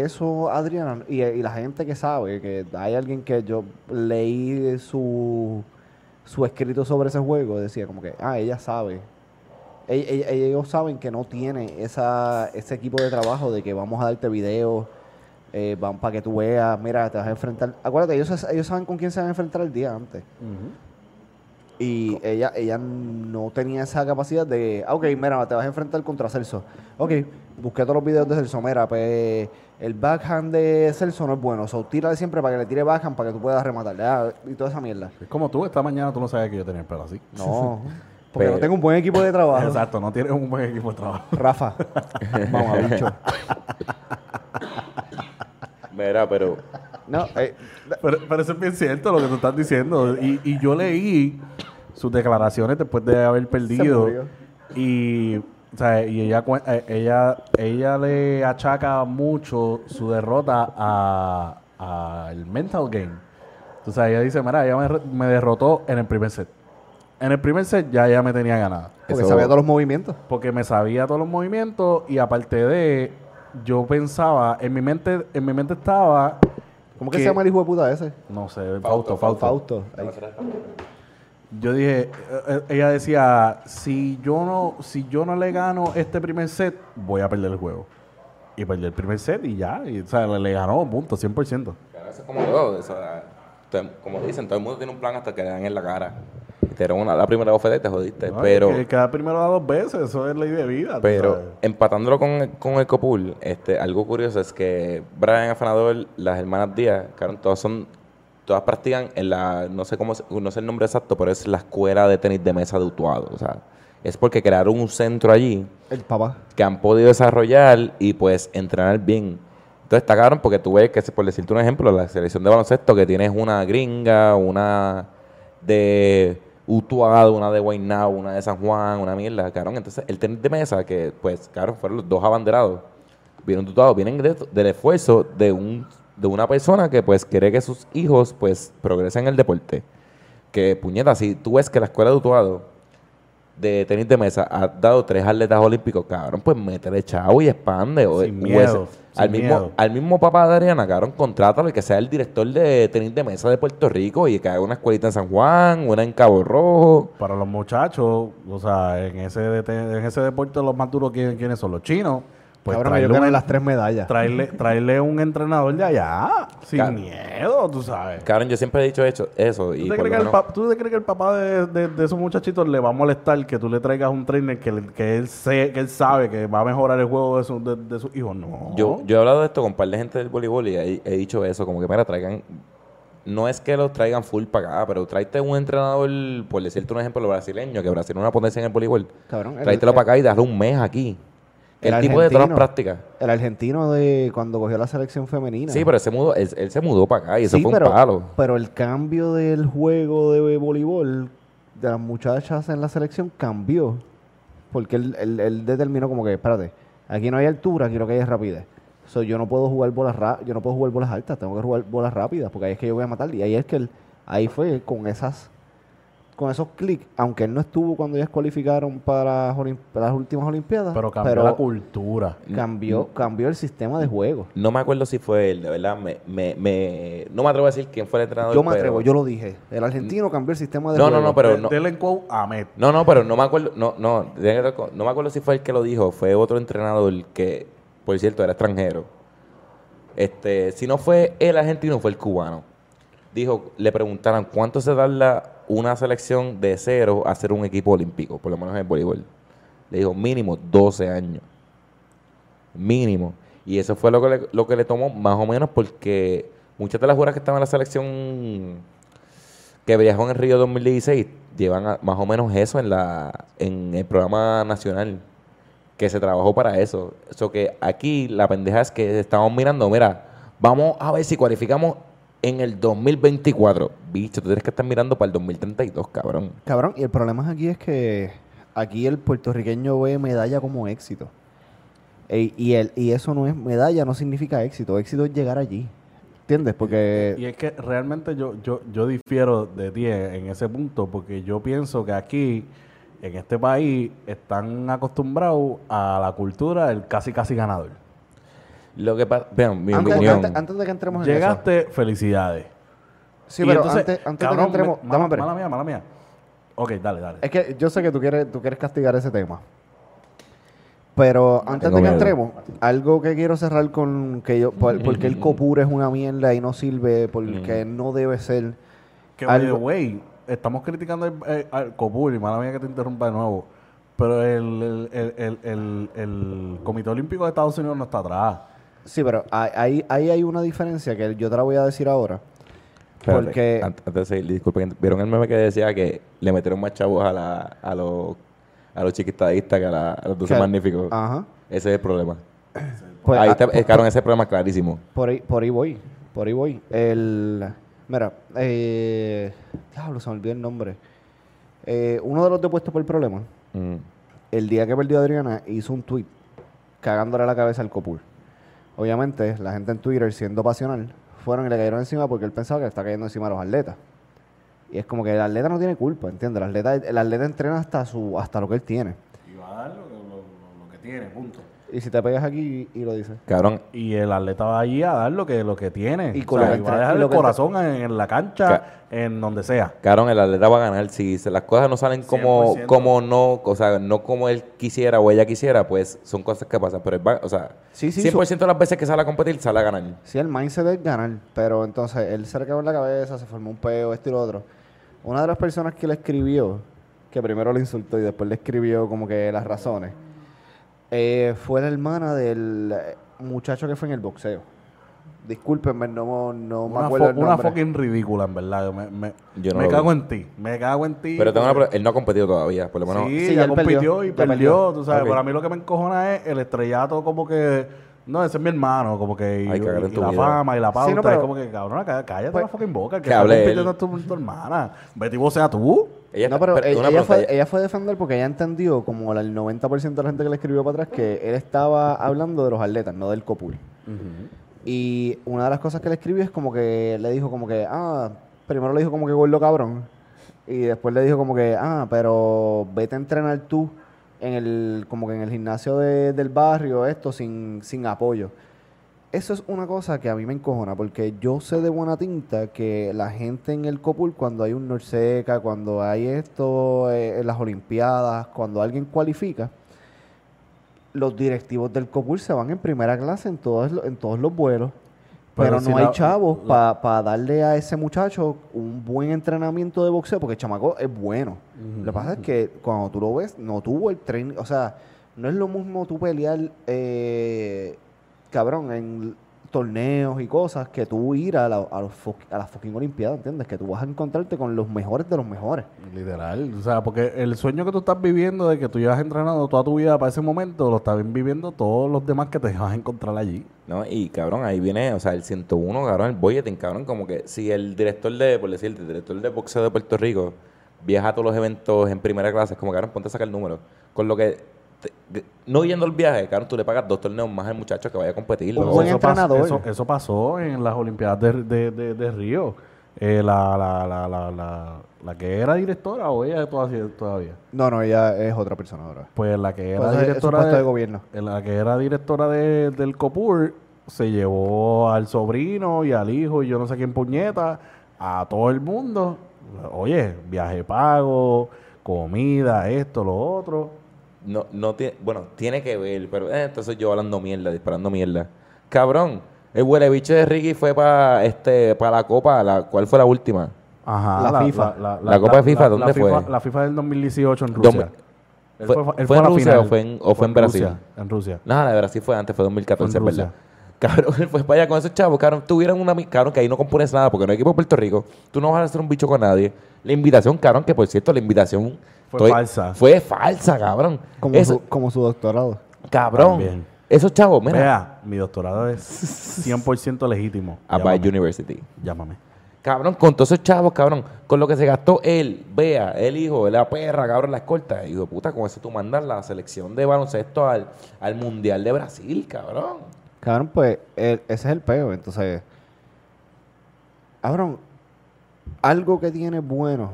Eso, Adriana, y, y la gente que sabe, que hay alguien que yo leí su, su escrito sobre ese juego, decía como que, ah, ella sabe. Ell- ell- Ellos saben que no tiene esa, ese equipo de trabajo de que vamos a darte videos, eh, van para que tú veas, mira, te vas a enfrentar. Acuérdate, ellos, ellos saben con quién se van a enfrentar el día antes. Y ella, ella no tenía esa capacidad de, ah, ok, mira, te vas a enfrentar contra Celso. Ok, busqué todos los videos de Celso. Mira, pues el backhand de Celso no es bueno. So, tírale siempre para que le tire backhand para que tú puedas rematar. Ah, y toda esa mierda. Es como tú, esta mañana tú no sabías que yo tenía el pelo así. No, porque Pero- no tengo un buen equipo de trabajo. Exacto, no tienes un buen equipo de trabajo. Rafa, mamabicho. Mira, pero No, eh, Pero, pero eso es bien cierto lo que tú estás diciendo. Y, y yo leí sus declaraciones después de haber perdido. murió. Y, o sea, y ella, eh, ella, ella le achaca mucho su derrota a, a el mental game. O sea, ella dice, mira, ella me, derrotó en el primer set. En el primer set ya ella me tenía ganada. porque Eso- sabía todos los movimientos. Porque me sabía todos los movimientos y aparte de, yo pensaba, en mi mente, en mi mente estaba, ¿Cómo que se llama el hijo de puta ese? no sé, Fausto, Fausto. Fausto. Ahí. Yo dije, eh, eh, ella decía, si yo no, si yo no le gano este primer set, voy a perder el juego. Y perdió el primer set y ya, y, o sea, le, le ganó, punto, 100%. Claro, eso es como todo. eso, como dicen, todo el mundo tiene un plan hasta que le dan en la cara. te una- la primera bofeta y te jodiste. No, pero, el que queda primero da dos veces, eso es ley de vida. pero empatándolo con, con el Copul, este, algo curioso es que Brian Afanador, las hermanas Díaz, claro, todas son, todas practican en la, no sé cómo, no sé el nombre exacto, pero es la escuela de tenis de mesa de Utuado. O sea, es porque crearon un centro allí El papá. que han podido desarrollar y pues entrenar bien. Entonces está cabrón porque tú ves que, por decirte un ejemplo, la selección de baloncesto que tienes una gringa, una de Utuado, una de Guaynabo, una de San Juan, una mierda, cabrón. Entonces el tenis de mesa, que pues, cabrón, fueron los dos abanderados, vienen de Utuado, vienen de- del esfuerzo de un de una persona que pues quiere que sus hijos pues progresen en el deporte. Que puñeta, si tú ves que la escuela de Utuado de tenis de mesa ha dado tres atletas olímpicos, cabrón, pues métele chavo y expande. o- Sin o miedo, al, mismo, miedo. al mismo papá de Adriana, cabrón, contrátalo y que sea el director de tenis de mesa de Puerto Rico y que haga una escuelita en San Juan, una en Cabo Rojo. Para los muchachos, o sea, en ese, en ese deporte los más duros, ¿quiénes, quiénes son? Los chinos. Pues Cabrón, ellos ganan un, las tres medallas. traerle, traerle un entrenador de allá, sin miedo, tú sabes. Cabrón, yo siempre he dicho hecho, eso. Y ¿Tú te, crees lo que el menos- pa- tú te crees que el papá de, de- de esos muchachitos le va a molestar que tú le traigas un trainer que, le- que él sé, que él sabe que va a mejorar el juego de, su- de, de sus hijos? No. Yo, yo he hablado de esto con un par de gente del voleibol y he, he dicho eso, como que, mira, traigan... No es que los traigan full para acá, pero tráete un entrenador, por decirte un ejemplo, brasileño, que Brasil es una potencia en el voleibol. Cabrón, el- Tráetelo el- para acá y dale un mes aquí. El el tipo de todas las prácticas. El argentino de cuando cogió la selección femenina. Sí, pero él se mudó, él, él se mudó para acá y eso Sí, fue pero, un palo. Pero el cambio del juego de voleibol de las muchachas en la selección cambió. Porque él, él- él determinó como que, espérate, aquí no hay altura, aquí lo que hay es rapidez. So, yo no puedo jugar bolas ra- yo no puedo jugar bolas altas, tengo que jugar bolas rápidas, porque ahí es que yo voy a matar. Y ahí es que él, ahí fue con esas con esos clics, aunque él no estuvo cuando ellas cualificaron para las, olim- para las últimas olimpiadas, pero cambió la cultura. cambió, cambió el sistema de juego. No me acuerdo si fue él, de verdad. Me, me, me- no me atrevo a decir quién fue el entrenador. Yo me pero- atrevo, yo lo dije. El argentino cambió el sistema de No, no, juego. no, pero De- no. Dele en quote a Ahmed. No, no, pero no me acuerdo, no, no, no me acuerdo si fue el que lo dijo, fue otro entrenador que, por cierto, era extranjero. Este, si no fue el argentino, fue el cubano. Dijo, le preguntaron cuánto se tarda una selección de cero a hacer un equipo olímpico, por lo menos en el voleibol. Le dijo, mínimo 12 años. Mínimo. Y eso fue lo que le, lo que le tomó más o menos porque muchas de las jugadoras que estaban en la selección que viajó en el Río 2016 llevan más o menos eso en la en el programa nacional que se trabajó para eso. Eso que aquí la pendeja es que estamos mirando, mira, vamos a ver si cualificamos en el 2024. Bicho, tú tienes que estar mirando para el 2032, cabrón. Cabrón, y el problema aquí es que aquí el puertorriqueño ve medalla como éxito. E- y, el, y eso no es medalla, no significa éxito. Éxito es llegar allí. ¿Entiendes? Porque Y es que realmente yo, yo, yo difiero de ti en, en ese punto, porque yo pienso que aquí, en este país, están acostumbrados a la cultura del casi casi ganador. Lo que pasa, vean, mi antes, opinión. antes- antes de que entremos en eso. Llegaste, felicidades. Sí, Y pero entonces, antes, antes de que entremos. me- dame mala, mala mía, mala mía. Ok, dale, dale. Es que yo sé que tú quieres, tú quieres castigar ese tema. Pero antes Tengo de que miedo. entremos, algo que quiero cerrar con que yo, por- porque el copur es una mierda y no sirve, porque no debe ser. Que, by the algo- way, estamos criticando el- el- al Copul, y mala mía que te interrumpa de nuevo, pero el, el, el, el, el- el Comité Olímpico de Estados Unidos no está atrás. Sí, pero ahí, ahí, hay una diferencia que yo te la voy a decir ahora. Espérate, porque- ant- Antes de seguir, disculpen, ¿vieron el meme que decía que le metieron más chavos a, la, a los a los chiquitadistas que a, la- a los dulces magníficos? Ajá. Ese es el problema. Pues, ahí ah, está, por- eh, cabrón, ese problema clarísimo. Por ahí, por ahí voy. Por ahí voy. El. Mira, eh. Diablo, se me olvidó el nombre. Eh, uno de los depuestos por el problema, Mm. el día que perdió Adriana, hizo un tweet cagándole la cabeza al Copur. Obviamente, la gente en Twitter, siendo pasional, fueron y le cayeron encima porque él pensaba que le está cayendo encima a los atletas. Y es como que el atleta no tiene culpa, ¿entiendes? El atleta, el atleta entrena hasta su hasta lo que él tiene. Y va a dar lo, que tiene, punto. Y si te pegas aquí y, lo dices. Cabrón, Y el atleta va allí a dar lo que, lo que tiene. Y O con sea, lo y que va a dejar el corazón en, en la cancha, Ca- en donde sea. cabrón, el atleta va a ganar. Si se- las cosas no salen como, 100%. como no, o sea, no como él quisiera o ella quisiera, pues son cosas que pasan. Pero él va, o sea, Sí, sí, 100% de las veces que sale a competir, sale a ganar. Sí, el mindset es ganar, pero entonces él se le quedó en la cabeza, se formó un peo, esto y lo otro. Una de las personas que le escribió, que primero le insultó y después le escribió como que las razones, eh, fue la hermana del muchacho que fue en el boxeo. Discúlpenme, no, no me Una, acuerdo el una nombre. fucking ridícula, en verdad. Me, me, Yo no me lo cago vi. en ti. Me cago en ti. Pero tengo una él no ha competido todavía, por lo menos. Sí, Sí, ya él compitió perdió, y ya perdió, perdió. tú sabes. Ok. Pero a mí lo que me encojona es el estrellato como que... No, ese es mi hermano, como que... Y, Ay, cagar en y tu la vida. fama y la pauta. Sí, no, pero- es como que, cabrón, cá- cállate Pues- la fucking boca. Que Que hable compitiendo él. tu, tu hermana. Betty vos sea tú. Ella No, pero pero ella, fue, ella fue a defender porque ella entendió, como el 90% de la gente que le escribió para atrás, que él estaba hablando de los atletas, no del copul. Y una de las cosas que le escribió es como que le dijo como que, ah, primero le dijo como que gordo cabrón. Y después le dijo como que, ah, pero vete a entrenar tú en el, como que en el gimnasio de- del barrio, esto, sin, sin apoyo. Eso es una cosa que a mí me encojona, porque yo sé de buena tinta que la gente en el Copul, cuando hay un Norseca, cuando hay esto eh, en las Olimpiadas, cuando alguien cualifica, los directivos del Copul se van en primera clase en todos, en todos los vuelos. Pero Pero, si no hay chavos para darle a ese muchacho un buen entrenamiento de boxeo, porque el chamaco es bueno. Lo que pasa es que cuando tú lo ves, no tuvo el training, o sea, no es lo mismo tú pelear, eh, cabrón, en torneos y cosas, que tú ir a, la, a, los a las fucking olimpiadas, ¿entiendes? Que tú vas a encontrarte con los mejores de los mejores. Literal. O sea, porque el sueño que tú estás viviendo de que tú llevas entrenando toda tu vida para ese momento, lo están viviendo todos los demás que te vas a encontrar allí. No, y cabrón, ahí viene, o sea, el 101, cabrón, el bulletin, cabrón, como que si el director de, por decir, el director de boxeo de Puerto Rico viaja a todos los eventos en primera clase, es como, cabrón, ponte a sacar el número. Con lo que, no yendo al viaje, cabrón, tú le pagas dos torneos más al muchacho que vaya a competir. Un buen eso, pasó, entrenador. eso, eso pasó en las Olimpiadas de, de, de- de Río. Eh, la, la, la, la, la, la que era directora o ella todavía, todavía. No, no, ella es otra persona ahora. Pues la que era Pues directora puesto de, de gobierno. la que era directora de- del COPUR se llevó al sobrino y al hijo y yo no sé quién puñeta a todo el mundo. Oye, viaje pago, comida, esto, lo otro. No, no tiene, bueno, tiene que ver, pero eh, entonces yo hablando mierda, disparando mierda. Cabrón, el huele bicho de Ricky fue para este, para la copa, la, ¿cuál fue la última? Ajá, La FIFA. La Copa de FIFA, ¿dónde FIFA, fue? La FIFA del 2018 en Rusia. Él ¿Fue- él fue en la Rusia final. o fue en- o fue en Brasil? Rusia, en Rusia. Nada, de Brasil fue antes, fue 2014, Fue en es verdad. Cabrón, él fue para allá con esos chavos, cabrón, tuvieron una... Cabrón, que ahí no compones nada, porque no hay equipo de Puerto Rico. Tú no vas a hacer un bicho con nadie. La invitación, cabrón, que por cierto, la invitación... Fue falsa. Fue falsa, cabrón. Como, Eso- su, como su doctorado. cabrón. También. Esos chavos, mira. Vea, mi doctorado es 100% legítimo. Llámame. University. Llámame. Cabrón, con todos esos chavos, cabrón, con lo que se gastó él, vea, el hijo, la perra, cabrón, la escolta. Y digo, puta, con eso tú mandas la selección de baloncesto al, al Mundial de Brasil, cabrón. Cabrón, pues el- ese es el peo. Entonces, cabrón, algo que tiene bueno,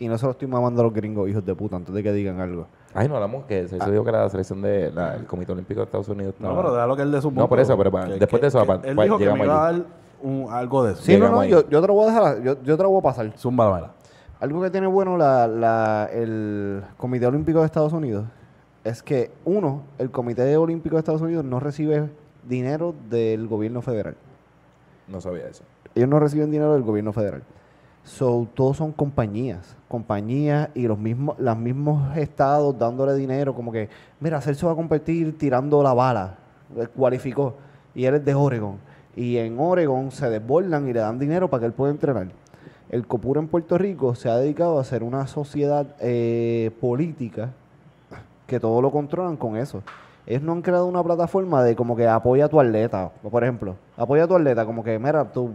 y no se lo estoy mamando a los gringos, hijos de puta, antes de que digan algo. Ay, no hablamos que se se dijo que la selección del Comité Olímpico de Estados Unidos No, pero déjalo que él de su No, por eso, pero pa- después de eso, pa- Él pa- dijo que me iba a dar un- algo de eso. Sí, no, Llegamos no, yo, yo te lo voy a dejar, yo, yo te lo voy a pasar. Zumba la. Algo que tiene bueno la, la- el Comité Olímpico de Estados Unidos es que, uno, el Comité Olímpico de Estados Unidos no recibe dinero del gobierno federal. No sabía eso. Ellos no reciben dinero del gobierno federal. So, todos son compañías. Compañías y los mismos, los mismos estados dándole dinero, como que, mira, Celso va a competir tirando la bala. Él cualificó. Y él es de Oregon. Y en Oregon se desbordan y le dan dinero para que él pueda entrenar. El COPUR en Puerto Rico se ha dedicado a ser una sociedad eh, política que todo lo controlan con eso. Ellos no han creado una plataforma de como que apoya a tu atleta. Por ejemplo, apoya a tu atleta, como que, mira, tú,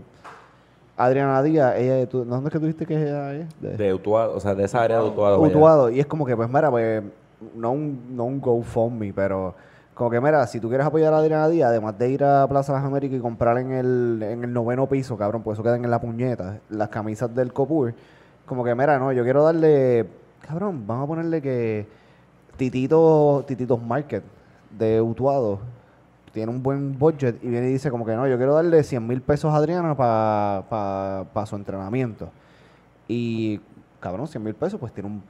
Adriana Díaz, ella, tú, ¿dónde es que tú dijiste que ella es? De- De Utuado, o sea, de esa área de Utuado. Utuado. Y es como que, pues, mira, pues, no un, no un GoFundMe, pero como que, mira, si tú quieres apoyar a Adriana Díaz, además de ir a Plaza Las Américas y comprar en el, en el noveno piso, cabrón, pues eso quedan en la puñeta, las camisas del Copur, como que, mira, no, yo quiero darle, cabrón, vamos a ponerle que Titito, Tititos Market de Utuado tiene un buen budget y viene y dice como que no, yo quiero darle 100 mil pesos a Adriana para su entrenamiento. Y, cabrón, 100 mil pesos, pues tiene un...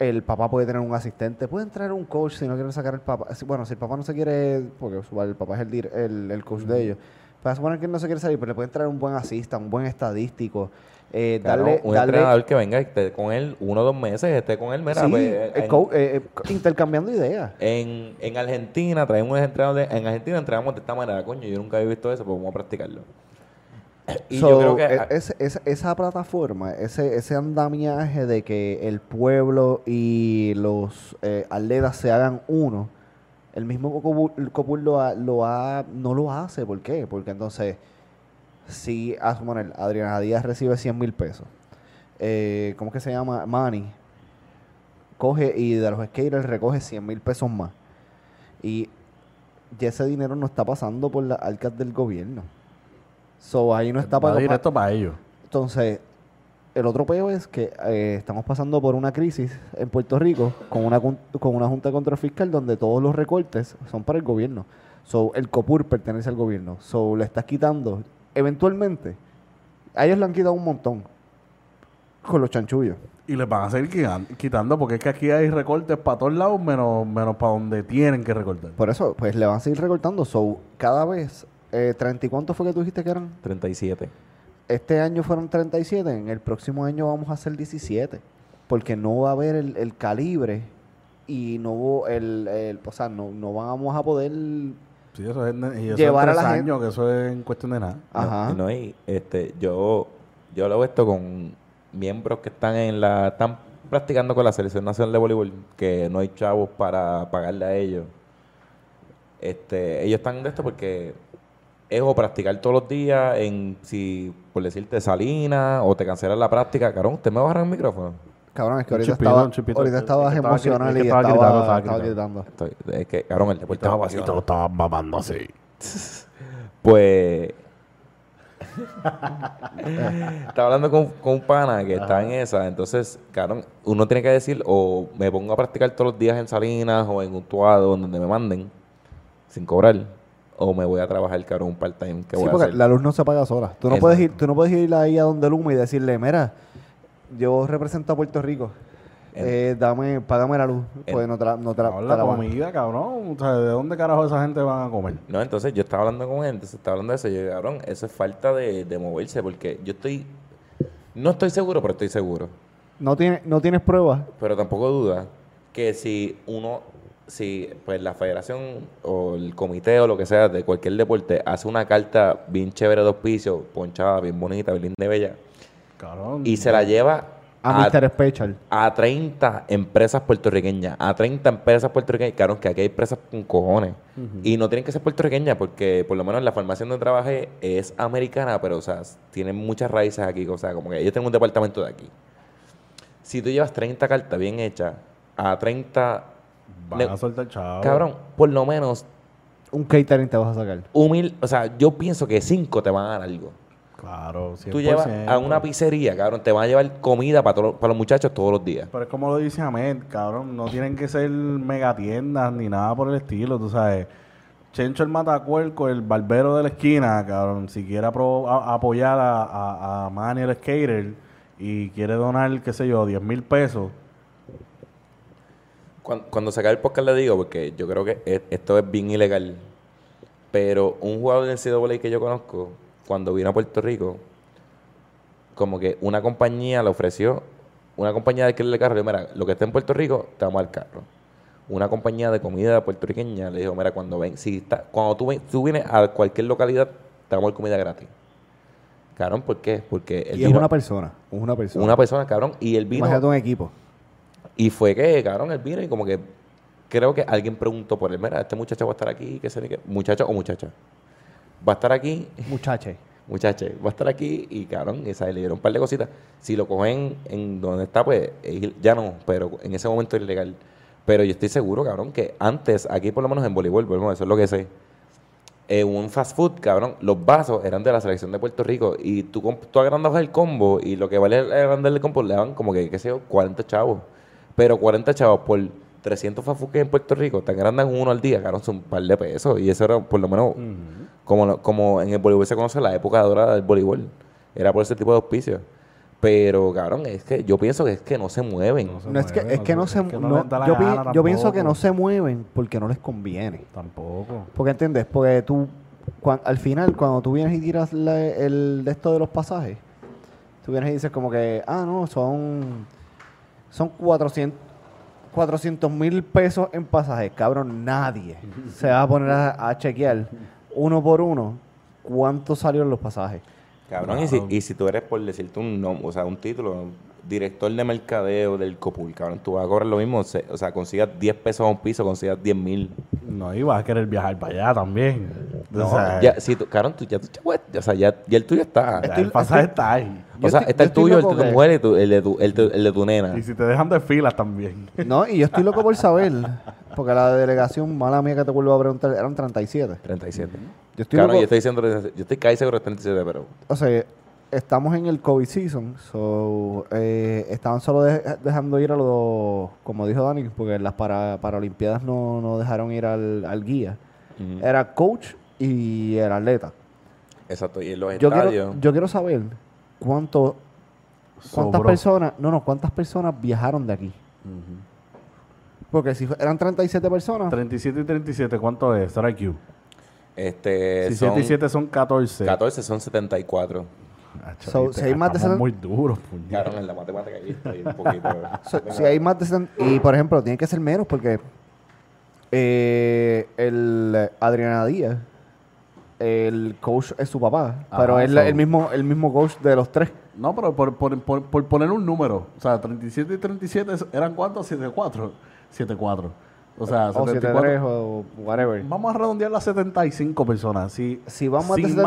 El papá puede tener un asistente, puede entrar un coach si no quiere sacar el papá. Bueno, si el papá no se quiere, porque el papá es el, el coach de ellos, Para suponer que no se quiere salir, pero le pueden traer un buen asista, un buen estadístico. eh, Claro, darle, un darle entrenador que venga y esté con él uno o dos meses, esté con él, mira, sí, pues, eh, en, eh, eh, intercambiando ideas. en, en Argentina traemos un entrenador de, en Argentina entrenamos de esta manera, coño, yo nunca había visto eso, pues vamos a practicarlo. Y So, yo creo que e- es- es- esa plataforma, ese, ese andamiaje de que el pueblo y los eh, atletas se hagan uno, el mismo Copul, lo, ha- lo ha- no lo hace. ¿Por qué? Porque entonces, si a Adriana Díaz recibe 100 mil pesos, eh, ¿cómo que se llama? Manny, coge y de los skaters recoge 100 mil pesos más. Y ya ese dinero no está pasando por las arcas del gobierno. So, ahí no está Va para directo para ellos. Entonces, el otro peo es que eh, estamos pasando por una crisis en Puerto Rico con una, con una junta de control fiscal donde todos los recortes son para el gobierno. So, el COPUR pertenece al gobierno. So, le estás quitando, eventualmente, a ellos le han quitado un montón con los chanchullos. Y les van a seguir quitan- quitando porque es que aquí hay recortes para todos lados menos, menos para donde tienen que recortar. Por eso, pues le van a seguir recortando. So, cada vez, eh, ¿30 y cuánto fue que tú dijiste que eran? 37. Este año fueron 37, en el próximo año vamos a hacer 17, porque no va a haber el, el calibre y no el, el- o sea, no, no vamos a poder Sí, eso es, y eso Llevar en a la tres gente- años, que eso es en cuestión de nada. Ajá. No, y este, yo, yo hablo esto con miembros que están en la, están practicando con la selección nacional de voleibol, que no hay chavos para pagarle a ellos. Este, ellos están de esto porque es o practicar todos los días en si por decirte salina o te cancelan la práctica, carón, ¿usted me va a bajar el micrófono? Cabrón, es que ahorita estaba, ahorita estabas estaba emocional es que y estaba estaba, gritando, estaba gritando. Estoy- es que, cabrón, el deporte estaba mamando así. Pues. Estaba hablando con, con un pana que está en esa. Entonces, cabrón, uno tiene que decir, o me pongo a practicar todos los días en Salinas o en Utuado, donde me manden, sin cobrar, o me voy a trabajar, cabrón, un part-time. que Sí, voy a porque hacer? la luz no se paga sola. Tú no Exacto. puedes ir, tú no puedes ir ahí a donde Luma y decirle, mira, yo represento a Puerto Rico. Eh, dame, págame la luz. Pues no te la, no te la- Cabrón, te la la van- comida, cabrón. O sea, ¿de dónde carajo esa gente van a comer? No, entonces yo estaba hablando con él, entonces estaba hablando de eso. Y yo, cabrón, eso es falta de, de moverse, porque yo estoy. No estoy seguro, pero estoy seguro. No, tiene, no tienes pruebas. Pero tampoco duda que si uno, si pues la federación o el comité o lo que sea de cualquier deporte hace una carta bien chévere de auspicio, ponchada, bien bonita, bien linda y bella, y se la lleva A, a, Mr. Special. a 30 empresas puertorriqueñas, a 30 empresas puertorriqueñas, claro, que aquí hay empresas con cojones. Y no tienen que ser puertorriqueñas porque por lo menos la farmacia donde trabajé es americana, pero o sea, tienen muchas raíces aquí, o sea, como que ellos tienen un departamento de aquí. Si tú llevas 30 cartas bien hechas a 30 Van ne- a soltar chavo. cabrón, por lo menos Un catering te vas a sacar. humil, o sea, yo pienso que 5 te van a dar algo. Claro, 100%. Tú llevas a una pizzería, cabrón, te van a llevar comida para, todos- para los muchachos todos los días. Pero es como lo dice Ahmed, cabrón, no tienen que ser megatiendas ni nada por el estilo, tú sabes. Chencho el Matacuerco, el barbero de la esquina, cabrón, si quiere apro- a- apoyar a, a, a Manny el skater y quiere donar, qué sé yo, 10 mil pesos, Cuando, cuando se acabe el podcast le digo, porque yo creo que e- esto es bien ilegal. Pero un jugador del NCAA que yo conozco, cuando vino a Puerto Rico, como que una compañía le ofreció, una compañía de alquiler de carro, le dijo, mira, lo que está en Puerto Rico, te vamos al carro. Una compañía de comida puertorriqueña le dijo, mira, cuando ven, si está, cuando tú, ven- tú vienes a cualquier localidad, te damos comida gratis. Cabrón, ¿por qué? Porque él Y es una persona. Una persona. una persona, cabrón, y él vino... Imagínate un equipo. Y fue que, cabrón, él vino y como que creo que alguien preguntó por él, mira, este muchacho va a estar aquí, qué sé ni qué, muchacho o muchacha. Va a estar aquí, Muchache. muchache, va a estar aquí y, cabrón, esa, le dieron un par de cositas. Si lo cogen en donde está, pues ya no, pero en ese momento es ilegal. Pero yo estoy seguro, cabrón, que antes, aquí por lo menos en voleibol, volvemos, eso es lo que sé. eh, un fast food, cabrón, los vasos eran de la selección de Puerto Rico y tú, tú agrandabas el combo y lo que vale el agrandar el combo le daban como que, qué sé yo, 40 chavos. Pero 40 chavos por 300 fast food que hay en Puerto Rico, te agrandan uno al día, cabrón, son un par de pesos. Y eso era por lo menos como, lo- como en el voleibol se conoce la época dorada del voleibol. Era por ese tipo de auspicios. Pero, cabrón, es que yo pienso que es que no se mueven. No se No, es que, es que no se que no no- yo, pi- gana yo pienso que no se mueven porque no les conviene. Tampoco. Porque entiendes, porque tú cuan- al final, cuando tú vienes y tiras la- el de esto de los pasajes, tú vienes y dices como que, ah, no, son, son 400 mil pesos en pasajes. Cabrón, nadie se va a poner a, a chequear uno por uno cuánto salieron los pasajes. Cabrón, y, si, y si tú eres, por decirte un nombre, o sea, un título, director de mercadeo del Copul, cabrón, tú vas a cobrar lo mismo, se- o sea, consigas 10 pesos a un piso, consigas 10 mil. No ibas a querer viajar para allá también. No, o sea, ya, si tú, cabrón, tú, ya, tú, ya, o sea, ya, ya el tuyo está. ya Estoy- el pasaje estoy- está ahí. O sea, está el tuyo, el de tu que- mujer y tu- el, de tu, el, de- el de tu nena. Y si te dejan de filas también. No, y yo estoy loco por saber, porque la delegación, mala mía que te vuelvo a preguntar, eran 37. 37. Yo estoy Cabrón, loco- yo estoy diciendo, yo estoy casi seguro de 37, pero... O sea, estamos en el COVID season, so, eh, estaban solo de- dejando ir a los, como dijo Dani, porque las para, Paralimpiadas no, no dejaron ir al, al guía. Ujú. Era coach y el atleta. Exacto, y en los Yo estadios... quiero, yo quiero saber cuánto, cuántas Sobró. personas, no, no, cuántas personas viajaron de aquí. Porque si eran 37 personas, 37 y 37, ¿cuánto es? Strike you. Este, Si son 7 y 7 son 14. 14 son 74. Acho, So, si hay más de gastamos sesen- muy duro, puñeta. Cabrón, en la matemática ahí estoy un poquito... So, si hay más de 60 y por ejemplo, tiene que ser menos porque eh, el eh, Adriana Díaz, el coach es su papá, Ajá, pero es so- el mismo el mismo coach de los tres. No, pero por, por, por, por poner un número. O sea, 37 y 37 es- eran cuántos? 74. 74. O sea, o 74. 73 o whatever. Vamos a redondear las 75 personas. Si, Si vamos si de 75.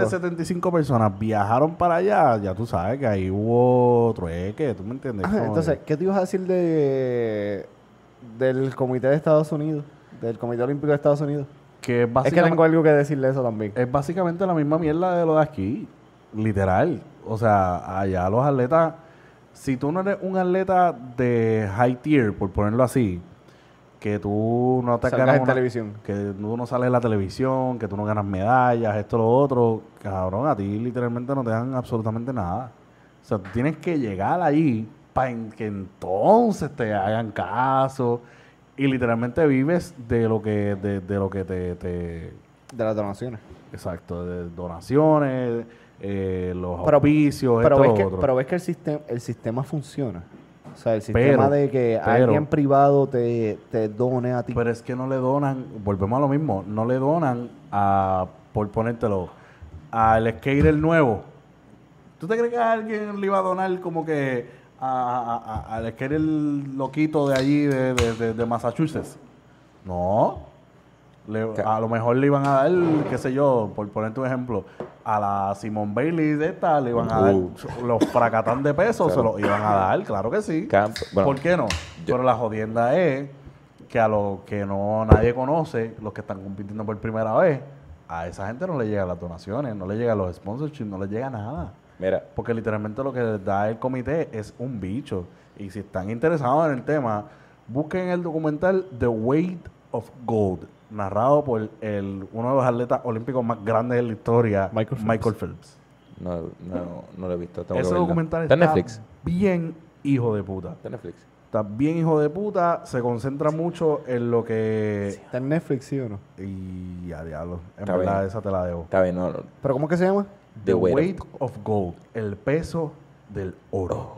más de 75 personas viajaron para allá, ya tú sabes que ahí hubo trueque, ¿tú me entiendes? Como entonces, ¿qué te ibas a decir de del Comité de Estados Unidos? Del Comité Olímpico de Estados Unidos. Que es Es que tengo algo que decirle eso también. es básicamente la misma mierda de lo de aquí. Literal. O sea, allá los atletas, si tú no eres un atleta de high tier, por ponerlo así, que tú no te Salgas ganas en una- televisión. que tú no sales en la televisión, que tú no ganas medallas, esto, lo otro, cabrón, a ti literalmente no te dan absolutamente nada. O sea, tú tienes que llegar allí para que entonces te hagan caso y literalmente vives de lo que, de, de lo que te, te- De las donaciones. exacto, de donaciones, eh, los Pero- auspicios, Pero esto, ves, lo que, otro. pero ves que el sistema, el sistema funciona. O sea, el sistema Pero- de que pero- alguien privado te, te done a ti. Pero es que no le donan, volvemos a lo mismo, no le donan a, por ponértelo, al skater nuevo. ¿Tú te crees que alguien le iba a donar como que a- a- a- al skater loquito de allí, de, de- de- de Massachusetts? No. Le- a lo mejor le iban a dar, qué sé yo, por ponerte un ejemplo, a la Simone Bailey de esta le iban a dar Uh. los fracatán de peso, se los iban a dar, claro que sí. Camp- bueno, ¿Por qué no? yo- Pero la jodienda es que a los que no nadie conoce, los que están compitiendo por primera vez, a esa gente no le llegan las donaciones, no le llegan los sponsorships, no le llega nada. Mira, Porque literalmente lo que les da el comité es un bicho. Y si están interesados en el tema, busquen el documental The Weight of Gold, narrado por el, uno de los atletas olímpicos más grandes de la historia, Michael Michael Phelps. Phelps. no, no, no lo he visto. tengo Ese documental está Netflix. bien hijo de puta. Está en Netflix. Está bien hijo de puta, se concentra mucho en lo que... ¿Está en Netflix, sí o no? Y a diablo, en Está verdad bien. esa te la debo. Está bien, no, no. ¿Pero cómo que se llama? The weight weight of gold, el peso del oro.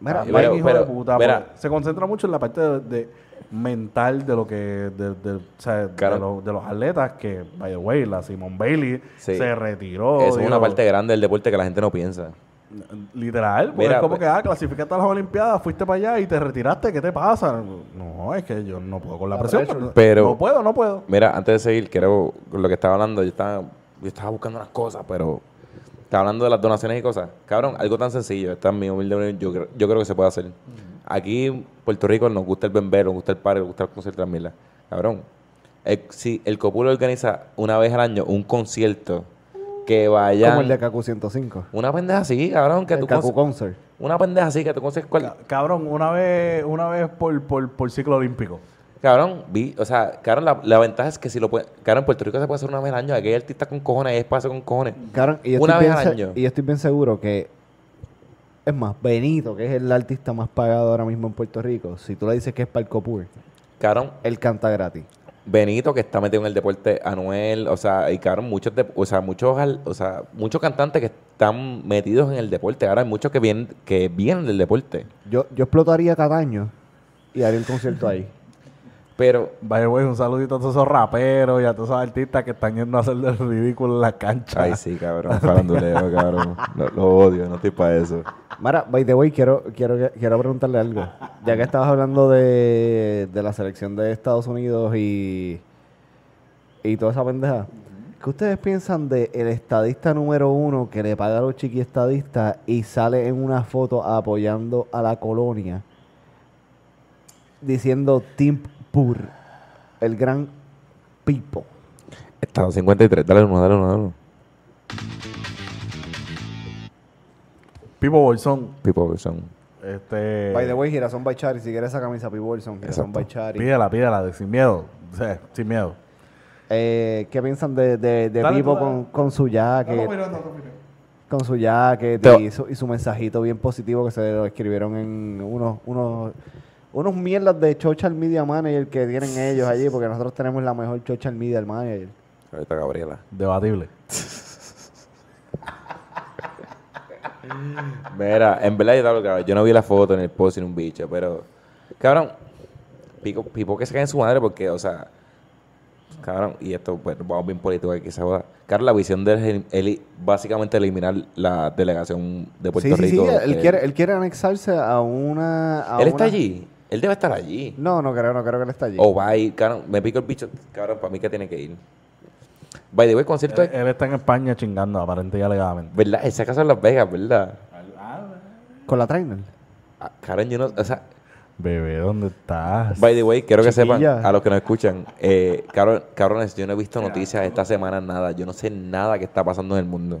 Mira, Está Pero- bien hijo pero- de puta, mira. porque se concentra mucho en la parte de, de mental de lo que de, de- o sea, de los- de los atletas que by the way la Simone Bailey Sí. se retiró es digo, una parte grande del deporte que la gente no piensa. literal porque Mira, es como pues- que ah clasificaste a las olimpiadas fuiste para allá y te retiraste ¿qué te pasa? no es que yo no puedo con la La presión. Pero- no puedo no puedo Mira, antes de seguir, quiero, con lo que estaba hablando, yo estaba, yo estaba buscando unas cosas, pero estaba hablando de las donaciones y cosas. Cabrón, algo tan sencillo, esta es mi humilde opinión, yo, creo- yo creo que se puede hacer. Aquí en Puerto Rico nos gusta el bembero, nos gusta el parque, nos gusta el concierto de las. Cabrón, el- si el Copulo organiza una vez al año un concierto que vaya... Como el de Kaku 105. Una pendeja así, cabrón, que el tú... Kaku conse- Concert. Una pendeja así que tú consigues cual... Ca- cabrón una vez una vez por, por, por ciclo olímpico Cabrón, vi, o sea, cabrón, la, la ventaja es que si lo puede, cabrón, en Puerto Rico se puede hacer una vez al año, aquí hay artistas con cojones, hay espacio con cojones. Cabrón, y yo Una vez bien al año. Y yo estoy bien seguro que. Es más, Benito, que es el artista más pagado ahora mismo en Puerto Rico, si tú le dices que es para el Copur, Cabrón, él canta gratis. Benito, que está metido en el deporte, Anuel, o sea, y cabrón, muchos, de- o sea, muchos, o sea, muchos cantantes que están metidos en el deporte. Ahora hay muchos que vienen, que vienen del deporte. Yo, yo explotaría Cataño y haría el concierto ahí. Pero, Vaya, güey, un saludito a todos esos raperos y a todos esos artistas que están yendo a hacer el ridículo en la cancha. ay, sí, cabrón, faranduleo, cabrón. Lo, lo odio, no estoy para eso. Mara, by the way, quiero, quiero, quiero preguntarle algo. Ya que estabas hablando de, de la selección de Estados Unidos y, y toda esa pendeja, ¿qué ustedes piensan de el estadista número uno que le paga a los chiqui estadistas y sale en una foto apoyando a la colonia diciendo Team Pur, el gran Pipo? Estado 53, dale uno, dale uno, dale uno. Pipo Bolsón. Pipo Wilson. Este, By the way, Girasón Baichari, si quieres esa camisa Pipo Wilson, Girasón Exacto. Baichari. pídela, pídela, de- sin miedo. O sea, sin miedo. Eh, ¿Qué piensan de, de, de Dale, Pipo tú, con, con su jacket? con su jacket y su, y su mensajito bien positivo que se lo escribieron en unos, unos, unos mierdas de social media manager que tienen ellos allí, porque nosotros tenemos la mejor social media manager. Ahorita Gabriela. Debatible. Mira, en verdad yo, te hablo, cabrón, yo no vi la foto en el post ni un bicho, pero, cabrón, Pipo, Pipo que se cae en su madre porque, o sea, cabrón, y esto, pues, vamos bien político aquí, se joda. Cabrón, la visión de él, es eli- básicamente eliminar la delegación de Puerto sí, sí, Rico. sí, él eh, quiere, él quiere anexarse a una... a él está allí, él debe estar allí. No, no creo, no creo que él está allí. O va a ir, cabrón, me pico el bicho, cabrón, para mí que tiene que ir. By the way, concierto, Él, él está en España chingando, aparente y alegadamente. ¿verdad? Se casa en Las Vegas, ¿verdad? Con la trainer. Ah, Cabrón, yo no, o sea, Bebé, ¿dónde estás? By the way, quiero que sepan, a los que nos escuchan, eh, cabrón- cabrones, yo no he visto noticias esta semana, nada. Yo no sé nada que está pasando en el mundo.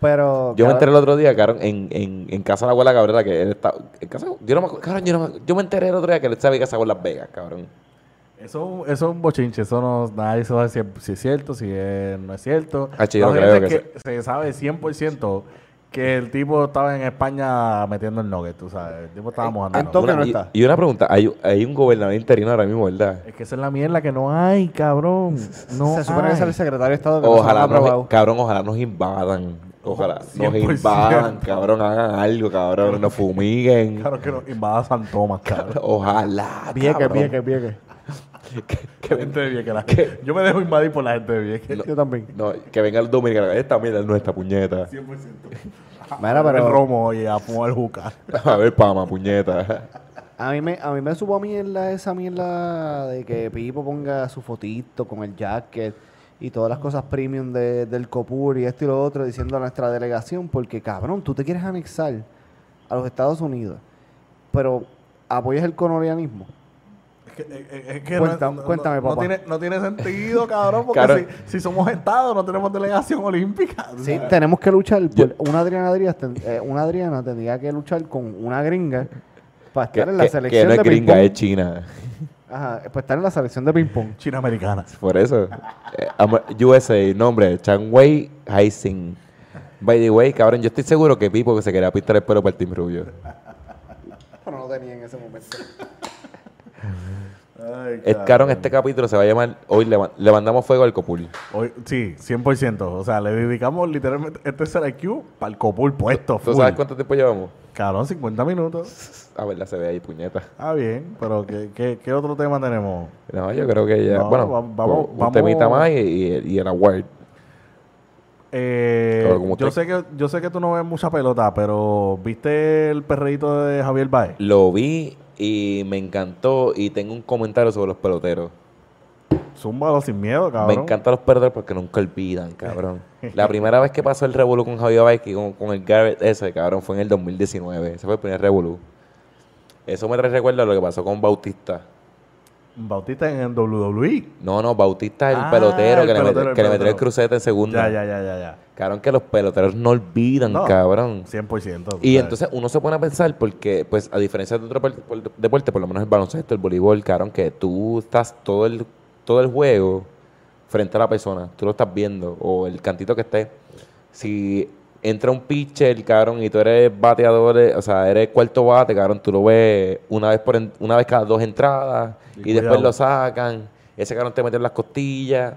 Pero... Yo me enteré el otro día, cabrón, en, en, en casa de la abuela Cabrera, que él está... En casa, yo, no me, cabrón, yo, no me, yo me enteré el otro día que él se había casado en Las Vegas, cabrón. Eso, eso es un bochinche, eso no, nadie sabe si es, si es cierto, si es- no es cierto. Ah, cierto que se sabe 100% que el tipo estaba en España metiendo el nugget, tú sabes. El tipo estaba mojando. en nugget. no y, está. y una pregunta, hay, hay un gobernador interino ahora mismo, ¿verdad? Es que esa es la mierda que no hay, cabrón. No se supone que es el secretario de Estado que no Ojalá, nos, cabrón, ojalá nos invadan. Ojalá nos 100%. invadan, cabrón, hagan algo, cabrón, nos fumiguen. Claro que nos invada San Tomás, cabrón. Ojalá, Vieques, cabrón. vieques, vieques. Que, gente de Vieques. la- Yo me dejo invadir por la gente de Vieques. Yo también. No, que venga el dominicano. Esta mierda es nuestra puñeta. 100%. Mira, El pero... romo y a fumar juca. A ver, pama, puñeta. A mí me, a mí me supo mierda esa mierda de que Pipo ponga su fotito con el jacket y todas las cosas premium de- del COPUR y esto y lo otro diciendo a nuestra delegación porque cabrón, tú te quieres anexar a los Estados Unidos, pero apoyas el colonialismo. Es que, es- no, cuéntame, no papá. tiene, no tiene sentido, cabrón, porque si, si somos Estado no tenemos delegación olímpica. Sí, ¿sabes? tenemos que luchar. por- una, Adriana eh, una Adriana tendría que luchar con una gringa para Que, estar en la que- selección que no es de gringa, es china. Ajá, para estar en la selección de ping-pong. China americana. Por eso. Eh, USA, nombre, Changwei Haising. By the way, cabrón, yo estoy seguro que Pipo que se quería pintar el pelo para el Team Rubio. Pero no tenía en ese momento. Ay, este capítulo se va a llamar Hoy le, le mandamos fuego al Copul. Hoy, sí, 100%. O sea, le dedicamos literalmente este SRQ para el copul puesto. ¿Tú sabes cuánto tiempo llevamos? Cabrón, 50 minutos. A ver, la se ve ahí, puñeta. Ah, bien, pero ¿qué, qué, qué otro tema tenemos? No, yo creo que ya. No, bueno, va- vamos- un vamos- temita más y, y- y el award. Eh, yo, sé que, yo sé que tú no ves mucha pelota, pero ¿viste el perreíto de Javier Baez? Lo vi y me encantó y tengo un comentario sobre los peloteros. Zúmbalo sin miedo, cabrón. Me encantan los peloteros porque nunca olvidan, cabrón. La primera vez que pasó el Revolu con Javier Baez y con, con el Garrett ese, cabrón, fue en el 2019. Ese fue el primer Revolu. Eso me trae recuerdo a lo que pasó con Bautista. Bautista en el WWE. No, no, Bautista es el Ah, pelotero el que, le, metió- el que le metió el pelotero. crucete en segunda. Ya, ya, ya, ya, ya. Cabrón, que los peloteros no olvidan, No, cabrón. 100%. Y ¿sabes? entonces uno se pone a pensar porque, pues, a diferencia de otro por- por- deporte, por lo menos el baloncesto, el voleibol, cabrón, que tú estás todo el, todo el juego frente a la persona, tú lo estás viendo, o el cantito que esté. Si entra un pitcher, cabrón, y tú eres bateador, eh, o sea, eres cuarto bate, cabrón, tú lo ves una vez por en- una vez cada dos entradas Y y, después lo sacan ese cabrón te metió en las costillas.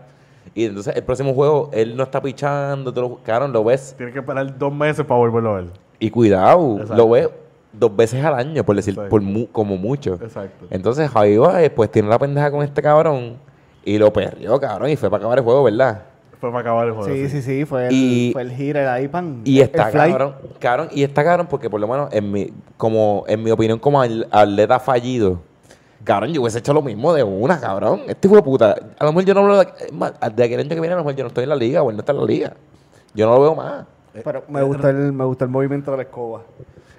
Y entonces el próximo juego, él no está pichando, tú lo, cabrón, lo ves. Tienes que esperar dos meses para volverlo a ver. Y cuidado, Exacto. lo ves dos veces al año, por decir, Exacto. por mu- como mucho. Exacto. Entonces Javi Baez, pues tiene la pendeja con este cabrón y lo perrió, cabrón, y fue para acabar el juego, ¿verdad? Fue para acabar el juego. Sí, sí, sí, fue el, Y- fue el giro, el IPAN. Y el está cabrón, cabrón, y está cabrón porque por lo menos en mi, como, en mi opinión como atleta fallido, cabrón, yo hubiese hecho lo mismo de una, cabrón. Este hijo de puta, a lo mejor yo no lo, más, de aquel año que viene a lo mejor yo no estoy en la liga o él no está en la liga. Yo no lo veo más. Pero me gusta, el, me gusta el movimiento de la escoba.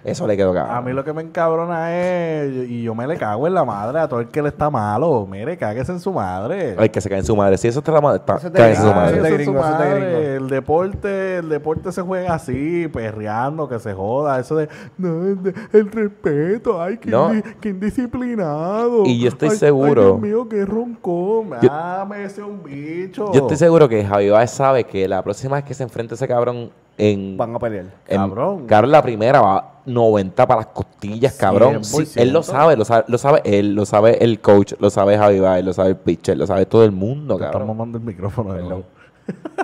Eso le quedó cabrón. A mí lo que me encabrona es, y yo me le cago en la madre a todo el que le está malo. Mire, cáguese en su madre. Ay, que se cae en su madre. Si eso está la madre, está, Eso cáguese en su madre. eso su eso. El deporte, el deporte se juega así, perreando, que se joda. Eso de, no, el, el respeto, ay, qué, No. indisciplinado. Y yo estoy Ay, seguro- Ay, Dios mío, qué roncón. Yo- Dame ese un bicho. Yo estoy seguro que Javi Baez sabe que la próxima vez que se enfrente a ese cabrón en... Van a pelear. en- Cabrón. cabrón, la primera va 90 para las costillas, cabrón. Sí, 100%. él lo sabe, lo sabe, lo sabe él, lo sabe el coach, lo sabe Javi Baez, lo sabe el pitcher, lo sabe todo el mundo, Te estamos cabrón. mamando el micrófono. de nuevo.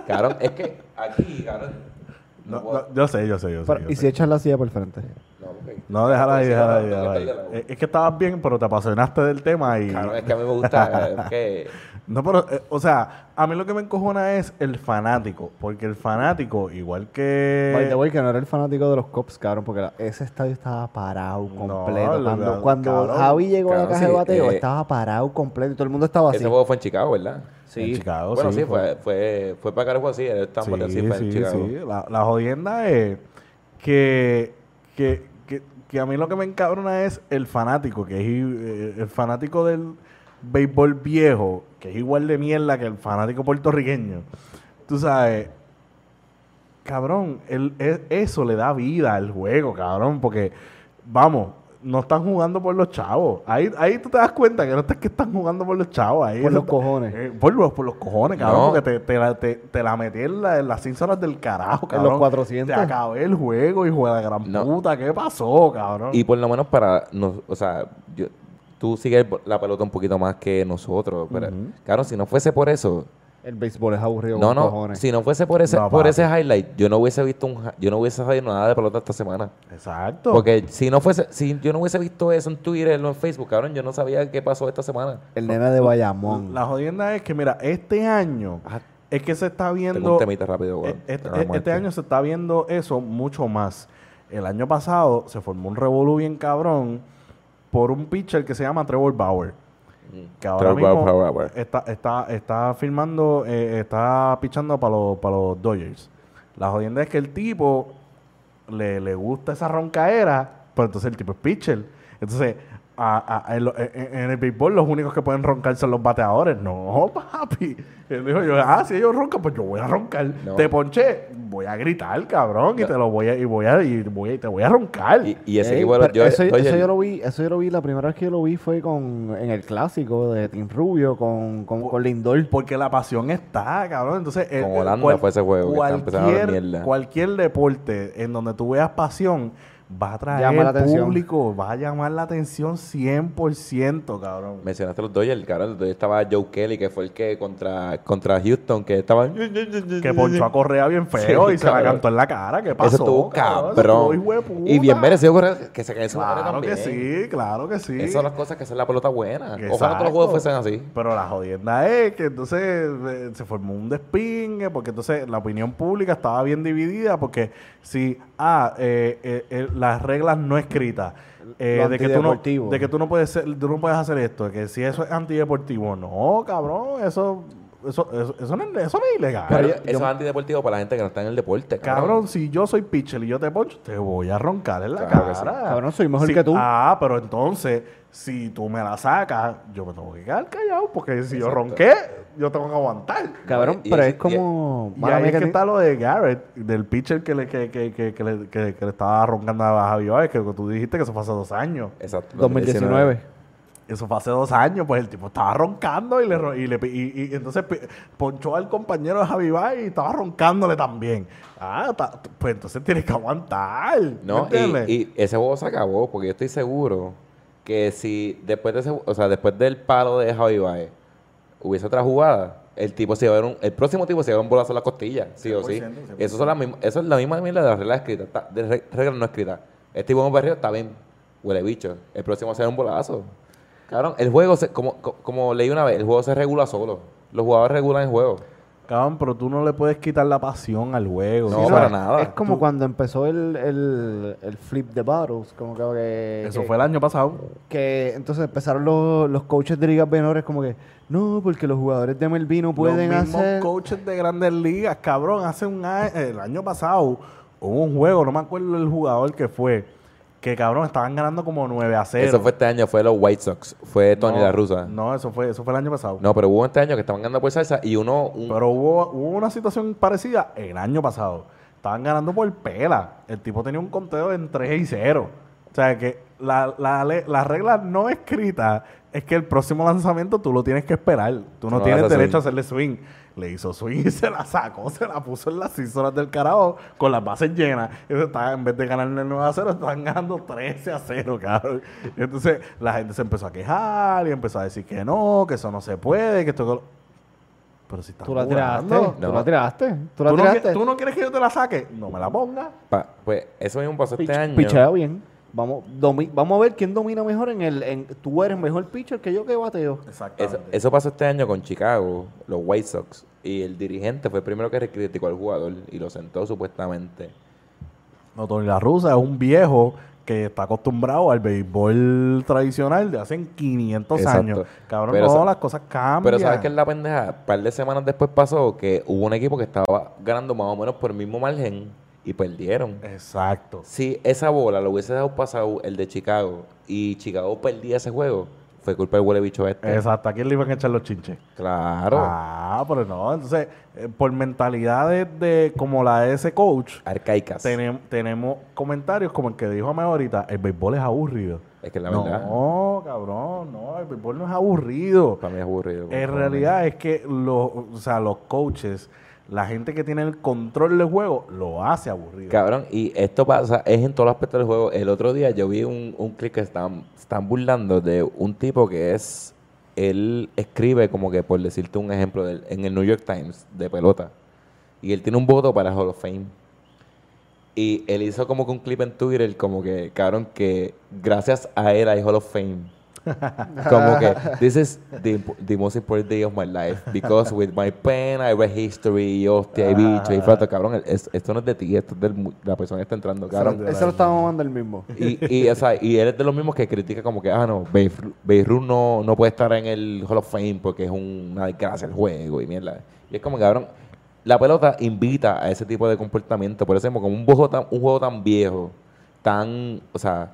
Cabrón, es que aquí, cabrón... No, puedo- no, yo sé, yo sé, yo sé. Pero, yo ¿Y sé. si echas la silla por el frente? no. No, déjala ahí, déjala no, ahí, déjala. Es que estabas bien, pero te apasionaste del tema y... Cabrón, es que a mí me gusta es que... No, pero, eh, o sea, a mí lo que me encojona es el fanático. Porque el fanático, igual que... By the way, que no era el fanático de los Cops, cabrón, porque la- ese estadio estaba parado completo. cuando cuando cabrón, Javi llegó a la cabrón, caja de sí, bateo, eh, estaba parado completo y todo el mundo estaba así. Ese juego fue en Chicago, ¿verdad? en Chicago, Bueno, sí, sí, fue, fue, fue para acá el juego así, él estaba Sí, en Bateau, sí, fue en sí, Chicago. sí. La, la jodienda es que, que, que, que a mí lo que me encabrona es el fanático, que es eh, el fanático del béisbol viejo, que es igual de mierda que el fanático puertorriqueño. Tú sabes, cabrón, el, e- eso le da vida al juego, cabrón, porque, vamos, no están jugando por los chavos. Ahí, ahí tú te das cuenta que no es que están jugando por los chavos. Ahí Por los está- cojones. eh, por, los, por los cojones, cabrón, No. porque te, te la, te, te la metí en, la- en las 6 horas del carajo, En cabrón. los 400. Te acabé el juego, hijo de la gran No. puta. ¿Qué pasó, cabrón? Y por lo menos para, nos, o sea, yo, tú sigues la pelota un poquito más que nosotros, pero, Ujú. claro, si no fuese por eso, El béisbol es aburrido no, no, cojones. si no fuese por ese, No, por papi. ese highlight, yo no hubiese visto un, yo no hubiese sabido nada de pelota esta semana. Exacto. Porque si no fuese, si yo no hubiese visto eso en Twitter o en Facebook, cabrón, yo no sabía qué pasó esta semana. El nene de Bayamón. la jodienda es que, mira, este año Ah, es que se está tengo viendo... un temita rápido, Eh, weón. Este, este año se está viendo eso mucho más. El año pasado se formó un revolú bien cabrón por un pitcher que se llama Trevor Bauer. Mm. Que ahora Trevor mismo Bauer. está, está, está firmando, eh, está pichando para los, para los Dodgers. La jodienda es que el tipo le, le gusta esa roncaera, pero entonces el tipo es pitcher. Entonces, a- a- en, lo- en- en el béisbol los únicos que pueden roncar son los bateadores. No, papi. Él dijo, yo, ah, si ellos roncan, pues yo voy a roncar. No. Te ponché, voy a gritar, cabrón, y te lo voy a, y voy a, y voy a- y te voy a roncar. Y, y ese Ey, equipo pero eso, yo lo vi, eso yo lo vi, la primera vez que yo lo vi fue con en el clásico de Team Rubio con, con, con Lindor. Porque la pasión está, cabrón. Entonces, el- Con el- Holanda fue ese juego, cualquier, cualquier deporte en donde tú veas pasión va a traer Llama la atención. público, va a llamar la atención 100%, cabrón. Mencionaste los Dodgers, cabrón. Los Dodgers estaba Joe Kelly, que fue el que contra, contra Houston, que estaba... Que ponchó a Correa bien feo Sí, y se la cantó en la cara. ¿Qué pasó? Eso estuvo cabrón. estuvo. Y bien merecido que se en su madre Claro que sí, claro que sí. Esas son las cosas que hacen la pelota buena. Ojalá todos Exacto. los juegos fuesen así. Pero la jodienda es que entonces eh, se formó un despingue, porque entonces la opinión pública estaba bien dividida, porque si, ah, eh, eh, eh, las reglas no escritas, eh, de, que tú no, antideportivo. de que tú no puedes ser, tú no puedes hacer esto, de que si eso es antideportivo, no, cabrón, eso, eso, eso, eso no, es, eso no es ilegal. Pero yo- eso yo- es antideportivo para la gente que no está en el deporte. Cabrón, Cabrón, si yo soy pitcher y yo te poncho, te voy a roncar en la Claro sí. cara. Cabrón, soy mejor que tú. Ah, pero entonces, si tú me la sacas, yo me tengo que quedar callado, porque si yo ronqué, yo tengo que aguantar. Cabrón, Y- y pero es como... Y mala ahí es que que está lo de Garrett, del pitcher que le, que, que, que, que le, que, que le estaba roncando a Javi Baez, que tú dijiste que eso fue hace dos años. Exacto. 2019. Eso fue hace dos años, pues el tipo estaba roncando y le, y le y, y entonces ponchó al compañero de Javi Baez y estaba roncándole también. Ah, ta- pues entonces tienes que aguantar. ¿me No, y, y ese juego se acabó porque yo estoy seguro que si después de ese, o sea, después del palo de Javi Baez, hubiese otra jugada, el tipo se iba a ver un, el próximo tipo se iba a un bolazo en la costilla, sí o sí. 100%, 100%. Eso, son las mismas- eso es la misma mierda de las reglas escritas, está- de re- reglas no escritas. Este tipo en un barrio está bien, huele bicho. El próximo se ve un bolazo. Cabrón, el juego, se- como, co- como leí una vez, el juego se regula solo. Los jugadores regulan el juego. Cabrón, pero tú no le puedes quitar la pasión al juego. No, Sí, para es- nada. Es como cuando empezó el, el, el flip the bottles, como que, que- Eso que- fue el año pasado. que entonces empezaron los, los coaches de ligas menores como que no, porque los jugadores de MLB no pueden Los mismos hacer coaches de grandes ligas, cabrón, hace un año, el año pasado hubo un juego, no me acuerdo el jugador que fue, que cabrón, estaban ganando como 9 a 0. Eso fue este año, fue los White Sox. Fue Tony no, La Russa. No, eso fue, eso fue el año pasado. No, pero hubo este año que estaban ganando por salsa y uno... un- Pero hubo, hubo una situación parecida el año pasado. Estaban ganando por pela. El tipo tenía un conteo en 3 y 0. O sea que la, la, la regla no escrita es que el próximo lanzamiento tú lo tienes que esperar. Tú no No tienes derecho a hacerle swing. Le hizo swing y se la sacó, se la puso en las 6 horas del carajo con las bases llenas. Y eso estaba- en vez de ganarle 9 a 0, estaban ganando 13 a 0, cabrón. Y entonces la gente se empezó a quejar y empezó a decir que no, que eso no se puede, que esto... que lo- Pero si estás tú la jugando. tiraste, No. tú la tiraste, tú la ¿Tú no, tiraste. qui- tú no quieres que yo te la saque? No me la ponga. pa- pues eso mismo pasó este Pich- año. Pichea bien. Vamos, domi- vamos a ver quién domina mejor en el en tú eres mejor pitcher que yo que bateo. Eso, eso pasó este año con Chicago, los White Sox. Y el dirigente fue el primero que criticó al jugador y lo sentó supuestamente. No, Tony La Rusa es un viejo que está acostumbrado al béisbol tradicional de hace 500 Exacto. años. Cabrón, Pero no, las cosas cambian. Pero ¿sabes qué es la pendeja? Un par de semanas después pasó que hubo un equipo que estaba ganando más o menos por el mismo margen y perdieron. Exacto. Si esa bola lo hubiese dejado pasado el de Chicago y Chicago perdía ese juego, fue culpa del huele bicho este. Exacto. ¿A quién le iban a echar los chinches? Claro. Ah, pero no. Entonces, eh, por mentalidades de como la de ese coach, Arcaicas. tenem- tenemos comentarios como el que dijo Ame ahorita, el béisbol es aburrido. Es que la no, verdad, cabrón, no, el béisbol no es aburrido. para mí es aburrido. En realidad es que los, o sea, los coaches, la gente que tiene el control del juego, lo hace aburrido. Cabrón, y esto pasa, es en todos los aspectos del juego. El otro día yo vi un, un clip que están, están burlando de un tipo que es, él escribe como que, por decirte un ejemplo, en el New York Times de pelota. Y él tiene un voto para Hall of Fame. Y él hizo como que un clip en Twitter, como que, cabrón, que gracias a él hay Hall of Fame. como que, this is the, the most important day of my life. Because with my pen I read history, hostia, y bicho, y flato, cabrón. es- esto no es de ti, esto es de la persona que está entrando, cabrón. Eso lo estaba mamando el mismo. Y, y, o sea, y él es de los mismos que critica como que, ah, no, Ruth no, no puede estar en el Hall of Fame porque es un- una desgracia el juego y mierda. Y es como, cabrón, la pelota invita a ese tipo de comportamiento. Por eso como un, juego tan, un juego tan viejo, tan, o sea,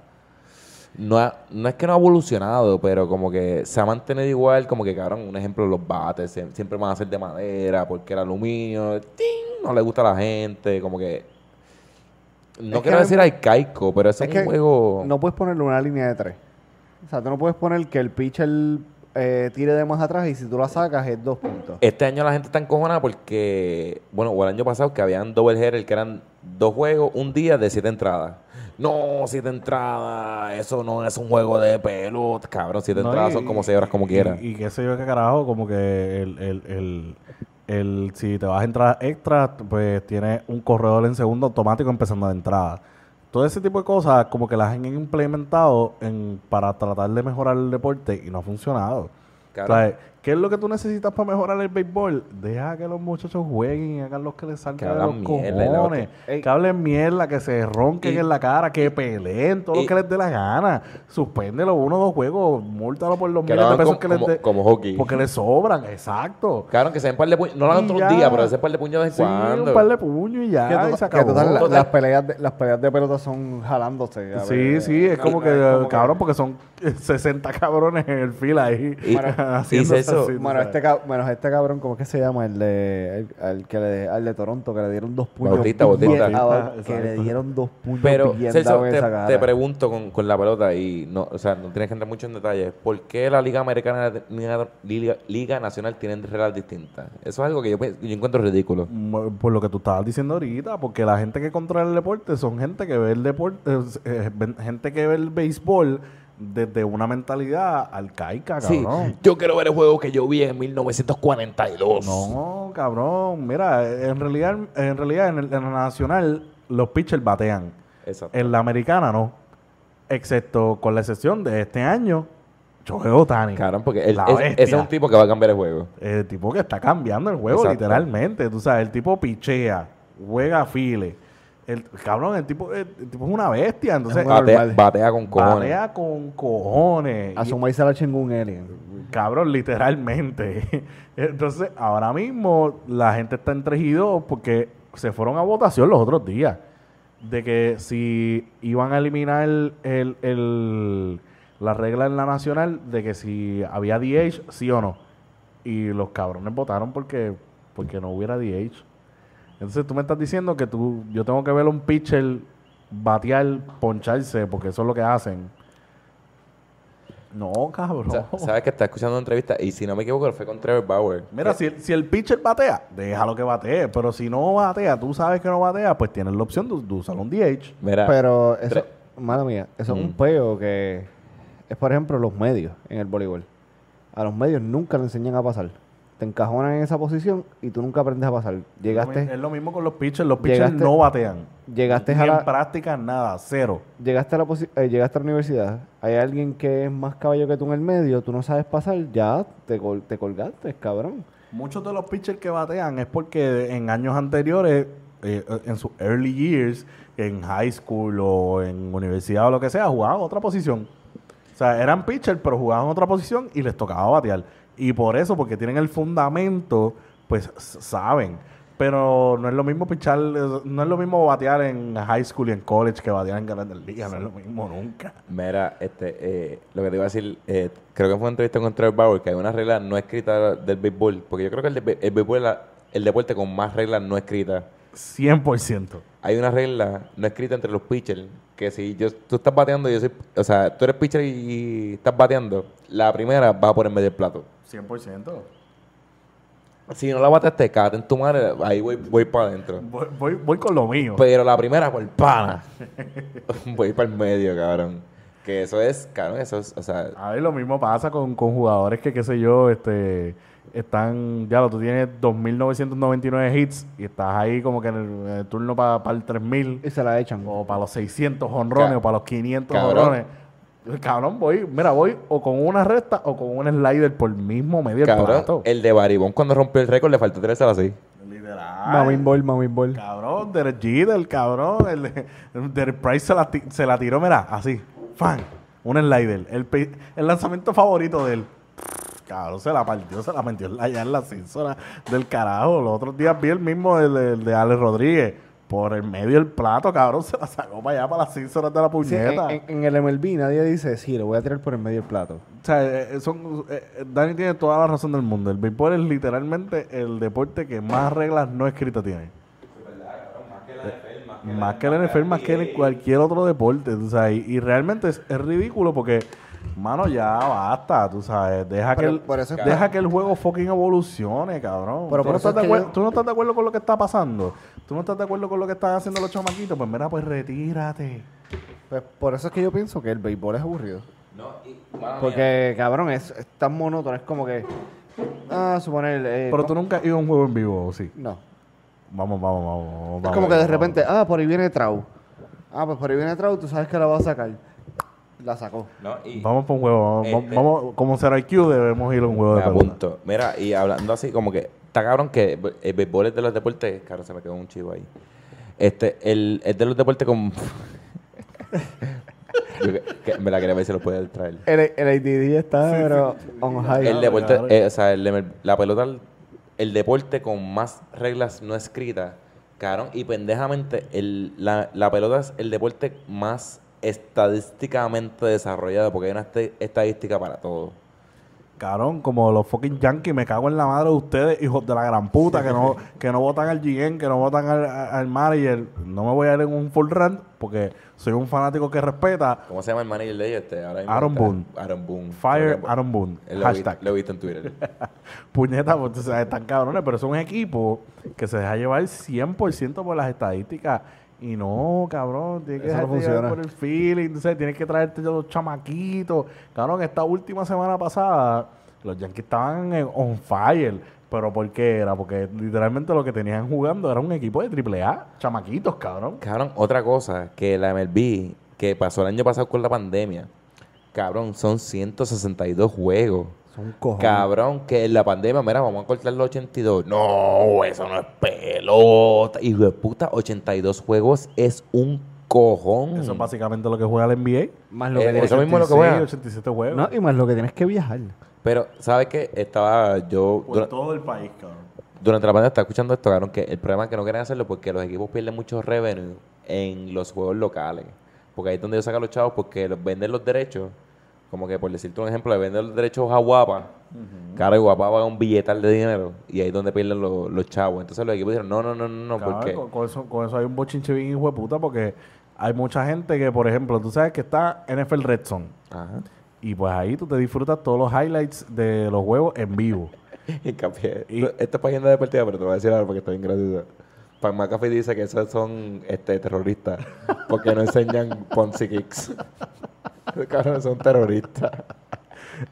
no, ha- no es que no ha evolucionado, pero como que se ha mantenido igual, como que, cabrón, un ejemplo, los bates sie- siempre van a ser de madera porque el aluminio, ¡ting! no le gusta a la gente, como que... No Es que quiero mí decir arcaico, pero Es es, un que juego... no puedes ponerle una línea de tres. O sea, tú no puedes poner que el pitcher eh, tire de más atrás y si tú la sacas es dos puntos. Este año la gente está encojonada porque, bueno, o el año pasado que habían double header que eran dos juegos, un día de siete entradas. No, siete entradas, eso no es un juego de pelota. Cabrón, siete No, entradas y- son como seis horas como y- quieras. Y, qué sé yo qué carajo, como que el, el, el, el- si te vas a entrar extra, pues tienes un corredor en segundo automático empezando de entrada. Todo ese tipo de cosas como que las han implementado en, para tratar de mejorar el deporte y no ha funcionado. Claro. ¿Qué es lo que tú necesitas para mejorar el béisbol? Deja que los muchachos jueguen y hagan los que les salga Que de los mierda la cojones. Que hablen mierda, que se ronquen Y- en la cara, que peleen, todo y- lo que les dé la gana. Suspéndelo uno o dos juegos, múltalo por los Que miles de hagan pesos como, que les como, dé. como hockey. Porque les sobran, exacto. Claro, que se den par de puños. No lo hagan todos los días, pero ese par de puños de vez Sí, cuando. un par de puños y ya, Que y se que acabó. total, la- las, peleas de, las peleas de pelota son jalándose. a Sí, ver, sí, es no, como no, que, es como que- cabrón, porque son 60 cabrones en el fila ahí. Y- haciéndose y eso- Bueno, este, cab- bueno, este cabrón, ¿cómo es que se llama? El de, el, al que le, al de Toronto, que le dieron dos puños. Bautista, bien- Bautista. Bautista, que le dieron dos puños Pero, Celso, te, esa cara. te pregunto con, con la pelota y no, o sea, no tienes que entrar mucho en detalles. ¿Por qué la Liga Americana y la Liga, Liga Nacional tienen reglas distintas? Eso es algo que yo, yo encuentro ridículo. Mm, Por lo que tú estabas diciendo ahorita, porque la gente que controla el deporte son gente que ve el deporte, eh, gente que ve el béisbol desde una mentalidad arcaica, Sí, cabrón. yo quiero ver el juego que yo vi en 1942. No, cabrón. Mira, en realidad, en realidad en, el, en la nacional los pitchers batean. Exacto. En la americana no. Excepto con la excepción de este año, Shohei Otani. Cabrón, porque es- ese es un tipo que va a cambiar el juego. El tipo que está cambiando el juego, Exacto. literalmente. Tú sabes, el tipo pichea, juega file. El cabrón, el tipo, el, el tipo es una bestia. Entonces, Batea, con cojones. batea con cojones. A Y- su maíz se la chingó un alien. Cabrón, literalmente. Entonces, ahora mismo la gente está en 3 y 2 porque se fueron a votación los otros días. De que si iban a eliminar el, el- el- la regla en la nacional de que si había DH, sí o no. Y los cabrones votaron porque, porque no hubiera DH. Entonces tú me estás diciendo que tú, yo tengo que ver a un pitcher batear, poncharse, porque eso es lo que hacen. No, cabrón. Sa- Sabes que está escuchando una entrevista y si no me equivoco fue con Trevor Bauer. Mira, si, el- si el pitcher batea, déjalo que batee. Pero si no batea, tú sabes que no batea, pues tienes la opción de, de usar un DH. Mira, Pero eso, Tre- mala mía, eso es Mm. un peo que es, por ejemplo, los medios en el voleibol. A los medios nunca le enseñan a pasar. Te encajonan en esa posición y tú nunca aprendes a pasar. Es Llegaste, lo mismo con los pitchers. Los pitchers Llegaste- no batean. llegaste a en la, práctica nada, cero. llegaste a la eh, llegaste a la universidad, hay alguien que es más caballo que tú en el medio, tú no sabes pasar, ya te, col- te colgaste, cabrón. Muchos de los pitchers que batean es porque en años anteriores, eh, en sus early years, en high school o en universidad o lo que sea, jugaban otra posición. O sea, eran pitchers, pero jugaban otra posición y les tocaba batear. Y por eso, porque tienen el fundamento, pues saben. Pero no es lo mismo pichar, no es lo mismo batear en high school y en college que batear en grandes ligas, no es lo mismo nunca. mira, este, eh, lo que te iba a decir, eh, creo que fue una entrevista con Trevor Bauer que hay una regla no escrita del béisbol, porque yo creo que el, de- el béisbol es la- el deporte con más reglas no escritas. 100%. Hay una regla no escrita entre los pitchers que si yo, tú estás bateando y yo soy, o sea, tú eres pitcher y, y estás bateando, la primera va por el medio del plato. 100%. Si no la bateaste, cágate en tu madre, ahí voy, voy para adentro. Voy, voy, voy con lo mío. Pero la primera por pana. voy para el medio, cabrón. Que eso es, cabrón, eso es, o sea, A ver, lo mismo pasa con, con jugadores que, qué sé yo, este, están, ya lo, tú tienes 2.999 hits y estás ahí como que en el, en el turno para el 3.000 Y se la echan. o para los 600 honrones o para los 500 cabrón. honrones. Cabrón, voy, mira, voy o con una recta o con un slider por mismo medio del cabrón, plato. el de Baribón cuando rompió el récord le faltó tres así. Literal. Mamin ball, mamin ball. Cabrón, Derek Jeter, cabrón. El, el Derek Price se la, se la tiró, mira, así. Fan. Un slider. El, el lanzamiento favorito de él. Cabrón, se la partió, se la metió allá en la censura del carajo. Los otros días vi el mismo el, el de Alex Rodríguez. Por el medio del plato, cabrón, se la sacó para allá, para las cínsoras de la Sí, en, puñeta. en- en el MLB nadie dice, sí, lo voy a tirar por el medio del plato. O sea, eh, son, eh, eh, Dani tiene toda la razón del mundo. El béisbol es literalmente el deporte que más reglas no escritas tiene. Más que el NFL, más que el- cualquier otro deporte, tú sabes. Y, y realmente es, es ridículo porque, mano, ya basta, tú sabes. Deja, Pero que, el, por eso es- deja que el juego fucking evolucione, cabrón. Pero ¿Tú, por no eso estás de es que acuer- yo- tú no estás de acuerdo con lo que está pasando. Tú no estás de acuerdo con lo que están haciendo los chamaquitos. Pues mira, pues retírate. Pues por eso es que yo pienso que el béisbol es aburrido. No, y, mía. Porque, cabrón, es, es tan monótono. Es como que, ah, suponer... eh, Pero tú nunca has ido a un juego en vivo, ¿o sí? No. Vamos, vamos, vamos. Es vamos, como que de vamos. repente, ah, por ahí viene Trau. Ah, pues por ahí viene Trau, tú sabes que la va a sacar. La sacó. No, y Vamos por un juego. Vamos, Este- vamos- como será IQ, debemos ir a un me de pelota. apunto. Mira, y hablando así, como que está cabrón que el béisbol es de los deportes. Claro, se me quedó un chivo ahí. Este, el, es de los deportes con. Yo que- que me la quería ver si lo puede traer. El, el ADD está, pero on high. El deporte, eh, o sea, el- la pelota, el, el deporte con más reglas no escritas, cabrón, y pendejamente, el, la, la pelota es el deporte más estadísticamente desarrollado, porque hay una estadística para todo. Cabrón, como los fucking yankees, me cago en la madre de ustedes, hijos de la gran puta, que no, que no votan al GM, que no votan al, al manager. No me voy a ir en un full run porque soy un fanático que respeta. ¿Cómo se llama el manager de ellos? Este, ahora Aaron Boone. Aaron Boone. Fire Aaron Boone. Lo, Hashtag. lo he visto en Twitter. Puñeta, pues, o sea, están cabrones, pero es un equipo que se deja llevar 100% por las estadísticas Y no, cabrón, tienes que no funciona. por el feeling, entonces tienes que traerte a los chamaquitos. Cabrón, esta última semana pasada, los Yankees estaban en- on fire. ¿Pero por qué era? Porque literalmente lo que tenían jugando era un equipo de AAA. Chamaquitos, cabrón. Cabrón, otra cosa que la MLB, que pasó el año pasado con la pandemia, cabrón, son 162 juegos. Son cojones. Cabrón, que en la pandemia, mira, vamos a cortar los 82. No, eso no es pelota. Hijo de puta, 82 juegos es un cojón. Eso es básicamente lo que juega el NBA. Más lo Eh, que tienes eso mismo es lo que 86, juega. 87 juegos. No, y más lo que tienes que viajar. Pero, ¿sabes qué? Estaba yo... por todo el país, cabrón. durante la pandemia estaba escuchando esto, cabrón, que el problema es que no quieren hacerlo porque los equipos pierden mucho revenue en los juegos locales. Porque ahí es donde ellos sacan los chavos porque los venden los derechos. Como que por decirte un ejemplo, le venden los derechos a Guapa. Claro, y Guapa paga un billetal de dinero. Y ahí es donde pierden los, los chavos. Entonces los equipos dijeron, no, no, no, no, no, Cabrón, porque... con, con eso, con eso hay un bochinche bien hijo de puta porque hay mucha gente que, por ejemplo, tú sabes que está NFL Red Zone. Ajá. Y pues ahí tú te disfrutas todos los highlights de los juegos en vivo. Hincapié. Y- Esto es página deportiva, pero te voy a decir algo porque está bien gracioso. Pan McAfee dice que esos son este, terroristas porque no enseñan Ponzi Kicks. Cabrón, son terroristas.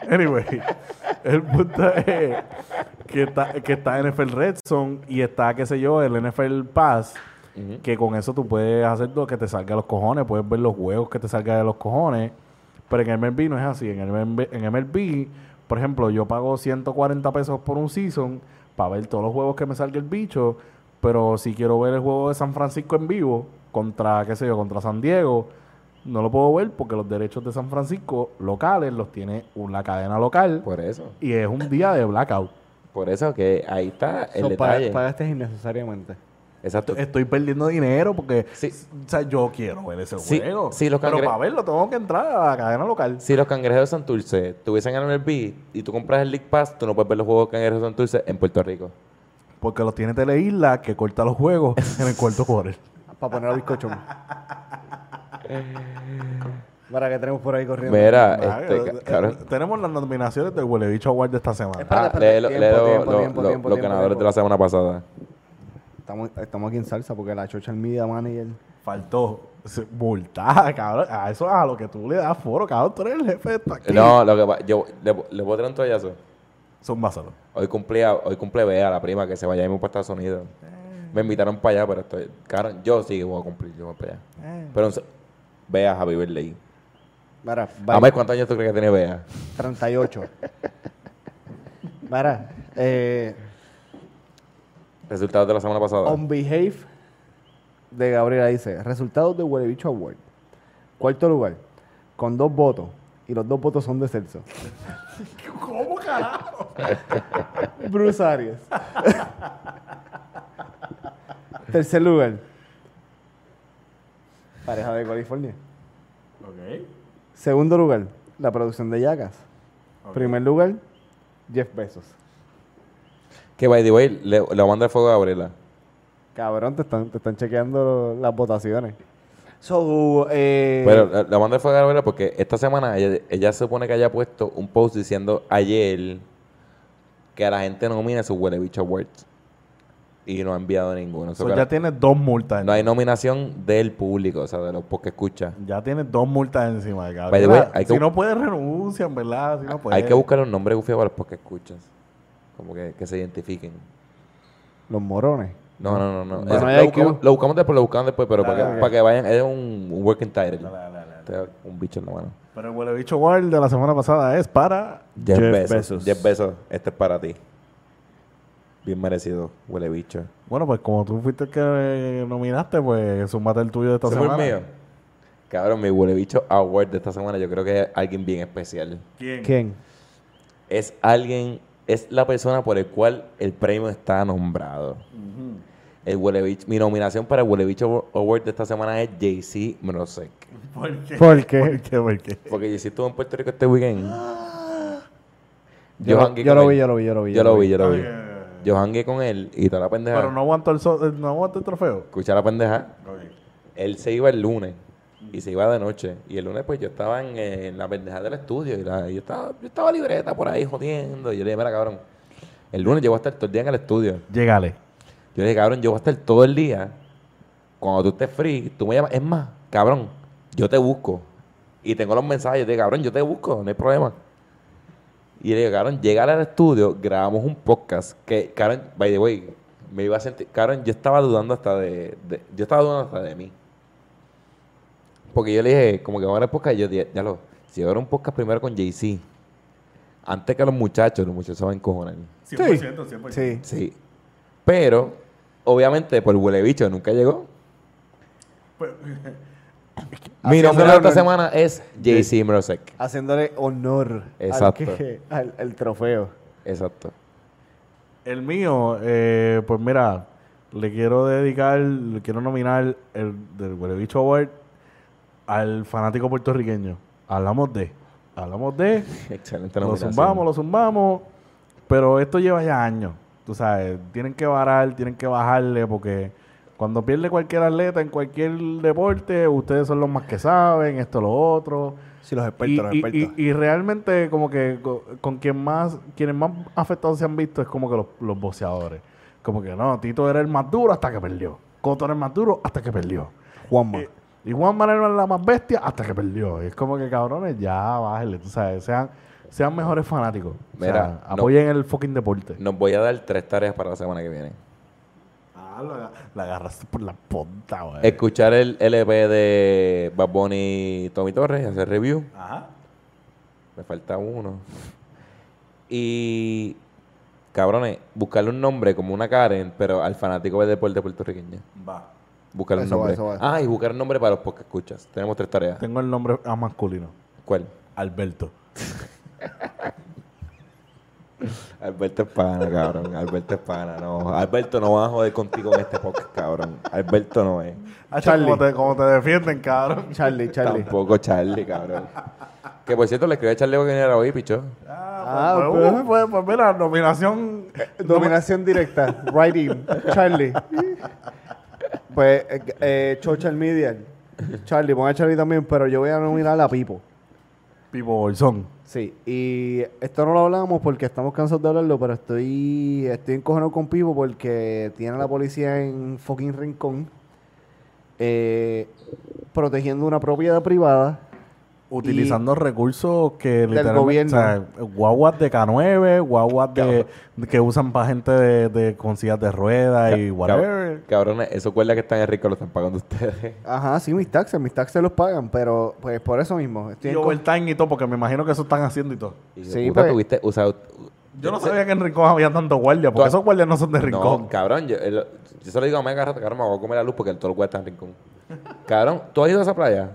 Anyway, el punto es que está, que está NFL Red Zone y está, qué sé yo, el NFL Pass. Que con eso tú puedes hacer lo que te salga de los cojones, puedes ver los juegos que te salga de los cojones. Pero en MLB no es así. En, MLB, en MLB, por ejemplo, yo pago 140 pesos por un season para ver todos los juegos que me salga el bicho. Pero si quiero ver el juego de San Francisco en vivo contra, qué sé yo, contra San Diego, no lo puedo ver porque los derechos de San Francisco locales los tiene un- la cadena local Por eso. y es un día de blackout. Por eso que ahí está el So, detalle. pagaste innecesariamente. Exacto. Estoy perdiendo dinero porque Sí. o sea, yo quiero ver ese Sí, juego. sí, los pero para verlo tengo que entrar a la cadena local. Si los cangrejeros de Santurce tuviesen en el MLB y tú compras el League Pass, tú no puedes ver los juegos de cangrejeros de Santurce en Puerto Rico. Porque los tiene Teleisla que corta los juegos en el cuarto quarter. Para poner a bizcochón. Para que tenemos por ahí corriendo. Mira, Ah, este, eh, eh, tenemos las nominaciones del Huele Bicho Award de esta semana. Ah, tiempo, los ganadores tiempo. de la semana pasada. Estamos, estamos aquí en salsa porque la Social Media Manager. Faltó multada, cabrón. A eso es a lo que tú le das foro, cabrón. Tú eres el jefe de esto aquí. No, lo que pa- yo le, le puedo tirar un toallazo. Son básalos. Hoy cumple, hoy cumple Bea, la prima, que se vaya mismo para Estados Unidos. Me invitaron para allá, pero estoy. Cabrón, yo sí que voy a cumplir, yo voy para allá. Pero Bea, Happy Birthday. Mira, A ver, ¿cuántos años tú crees que tiene Bea? 38. Mira, eh, Resultados de la semana pasada. On Behave de Gabriela dice, resultados de Huele Bicho Award. Cuarto lugar, con dos votos. Y los dos votos son de Celso. ¿Cómo carajo? Bruce Arias. Tercer lugar, pareja de California. Ok. Segundo lugar, la producción de Yagas. Ok. Primer lugar, Jeff Bezos. Que by the way, le, le voy a mandar fuego a Gabriela. Cabrón, te están, te están chequeando las votaciones. So, eh, Pero le, le voy a mandar fuego a Gabriela porque esta semana ella, ella se supone que haya puesto un post diciendo ayer que a la gente nomina su Huele Bicho Awards. Y no ha enviado ninguno. So, So que ya tienes dos multas. no hay nominación del público, o sea, de los que escucha. Ya tienes dos multas encima de way, que Si bu- no puedes, renuncian, ¿verdad? Si no puedes. Hay que buscar un nombre gufiado para los que escuchas. Como que, que se identifiquen. los morones. No, no, no, no. Bueno, Eso, hay lo, buscamos, lo buscamos después, lo buscamos después, pero Dale, para, que, dale. para que vayan, es un, un working title. Dale, dale, dale. Un bicho en la mano. Pero el huele bicho World de la semana pasada es para. Jeff, Jeff Bezos. Bezos. Jeff Bezos, este es para ti. Bien merecido, huele bicho. Bueno, pues como tú fuiste el que nominaste, pues sumate el tuyo de esta ¿Ese fue el semana. mío? Cabrón, mi huele bicho award de esta semana yo creo que es alguien bien especial. ¿Quién? ¿Quién? Es alguien, es la persona por el cual el premio está nombrado. El huele bicho, mi nominación para el huele bicho award de esta semana es JC Mrosek. ¿Por qué? ¿Por qué? ¿Por qué? ¿Por qué? Porque JC estuvo en Puerto Rico este weekend. Yo, lo- jangué yo lo vi, yo lo vi, yo lo vi. Yo lo vi, yo lo vi. Yo jangué con él y toda la pendeja. Pero no aguantó el, so- eh, no aguantó el trofeo. Escucha la pendeja. Él se iba el lunes y se iba de noche. Y el lunes, pues yo estaba en, eh, en la pendeja del estudio. Y, la- y yo, estaba, yo estaba libreta por ahí jodiendo. Y yo le dije, mira, cabrón. El lunes yo voy a estar todo el día en el estudio. Llegale. Yo le dije, cabrón, yo voy a estar todo el día cuando tú estés free, tú me llamas. Es más, cabrón, yo te busco. Y tengo los mensajes de cabrón, yo te busco, no hay problema. Y le digo, cabrón, llegar al estudio, grabamos un podcast que, cabrón, by the way, me iba a sentir. Cabrón, yo estaba dudando hasta de. de- yo estaba dudando hasta de mí. Porque yo le dije, como que vamos a ver el podcast, y yo dije, ya lo. Si yo hago un podcast primero con Jay-Z, antes que los muchachos, los muchachos se van a encojonar. 100%, 100%. Sí. Sí. Pero, obviamente, por huele bicho nunca llegó. Pues, Mi nombre de esta semana es Jay-Z Mrosek. Haciéndole honor Exacto. Al, que- al- al trofeo. Exacto. El mío, eh, pues mira, le quiero dedicar, le quiero nominar el del Huele Bicho Award al fanático puertorriqueño. Hablamos de, hablamos de, Excelente lo zumbamos, lo zumbamos, pero esto lleva ya años. Tú sabes, tienen que varar, tienen que bajarle porque cuando pierde cualquier atleta en cualquier deporte, ustedes son los más que saben, esto, lo otro. Sí, los Y, expertos, los y- expertos. y- y realmente como que co- con, quien más, quienes más afectados se han visto es como que los, los boxeadores. Como que no, Tito era el más duro hasta que perdió. Coto era el más duro hasta que perdió. Juanma. Eh, y Juan Manuel era la más bestia hasta que perdió. Es como que cabrones, ya bájenle, tú sabes, sean, sean mejores fanáticos. O sea, Mira, no- apoyen el fucking deporte. Nos voy a dar tres tareas para la semana que viene. La, la agarraste por la punta, güey. Escuchar el LP de Bad Bunny y Tommy Torres, hacer review. Ajá. Me falta uno. Y, cabrones, buscarle un nombre como una Karen, pero al fanático del deporte puertorriqueño. Va. Buscarle un Eso va, nombre. eso va. Ah, y buscar un nombre para los podcast escuchas. Tenemos tres tareas. Tengo el nombre a masculino. ¿Cuál? Alberto. Alberto es pana, cabrón. Alberto es pana. No, Alberto no va a joder contigo en este podcast, cabrón. Alberto no es. Ah, Charlie. Como te, como te defienden, cabrón. Charlie, Charlie. Tampoco Charlie, cabrón. Que por cierto, le escribí a Charlie que viniera hoy, picho. Ah, Ah, pues, pues. pues, pues, mira, nominación. Dominación directa. Writing. Charlie. Pues, eh, eh, Social Media. Charlie, pon a Charlie también, pero yo voy a nominar a Pipo. Pipo Bolsón. Sí, y esto no lo hablamos porque estamos cansados de hablarlo, pero estoy, estoy encojonado con Pipo porque tiene la policía en fucking rincón eh, protegiendo una propiedad privada. Utilizando recursos que literalmente. gobierno. O sea, guaguas de K9, guaguas de, que usan para gente de, de con sillas de ruedas y whatever. Cabrones, esos cuerdas que están en rico lo están pagando ustedes. Ajá, sí, mis taxes, mis taxes los pagan, pero pues por eso mismo. Estoy Y overtime y todo, porque me imagino que eso están haciendo y todo. Y Sí, puta, pues. tuviste, o sea, Yo no sabía que en Rincón había tanto guardia, porque esos guardias no son de Rincón. No, cabrón, yo, el- yo se lo digo a Mega cabrón, me voy a comer la luz porque el todo el cuerda está en rincón. cabrón, ¿tú has ido a esa playa?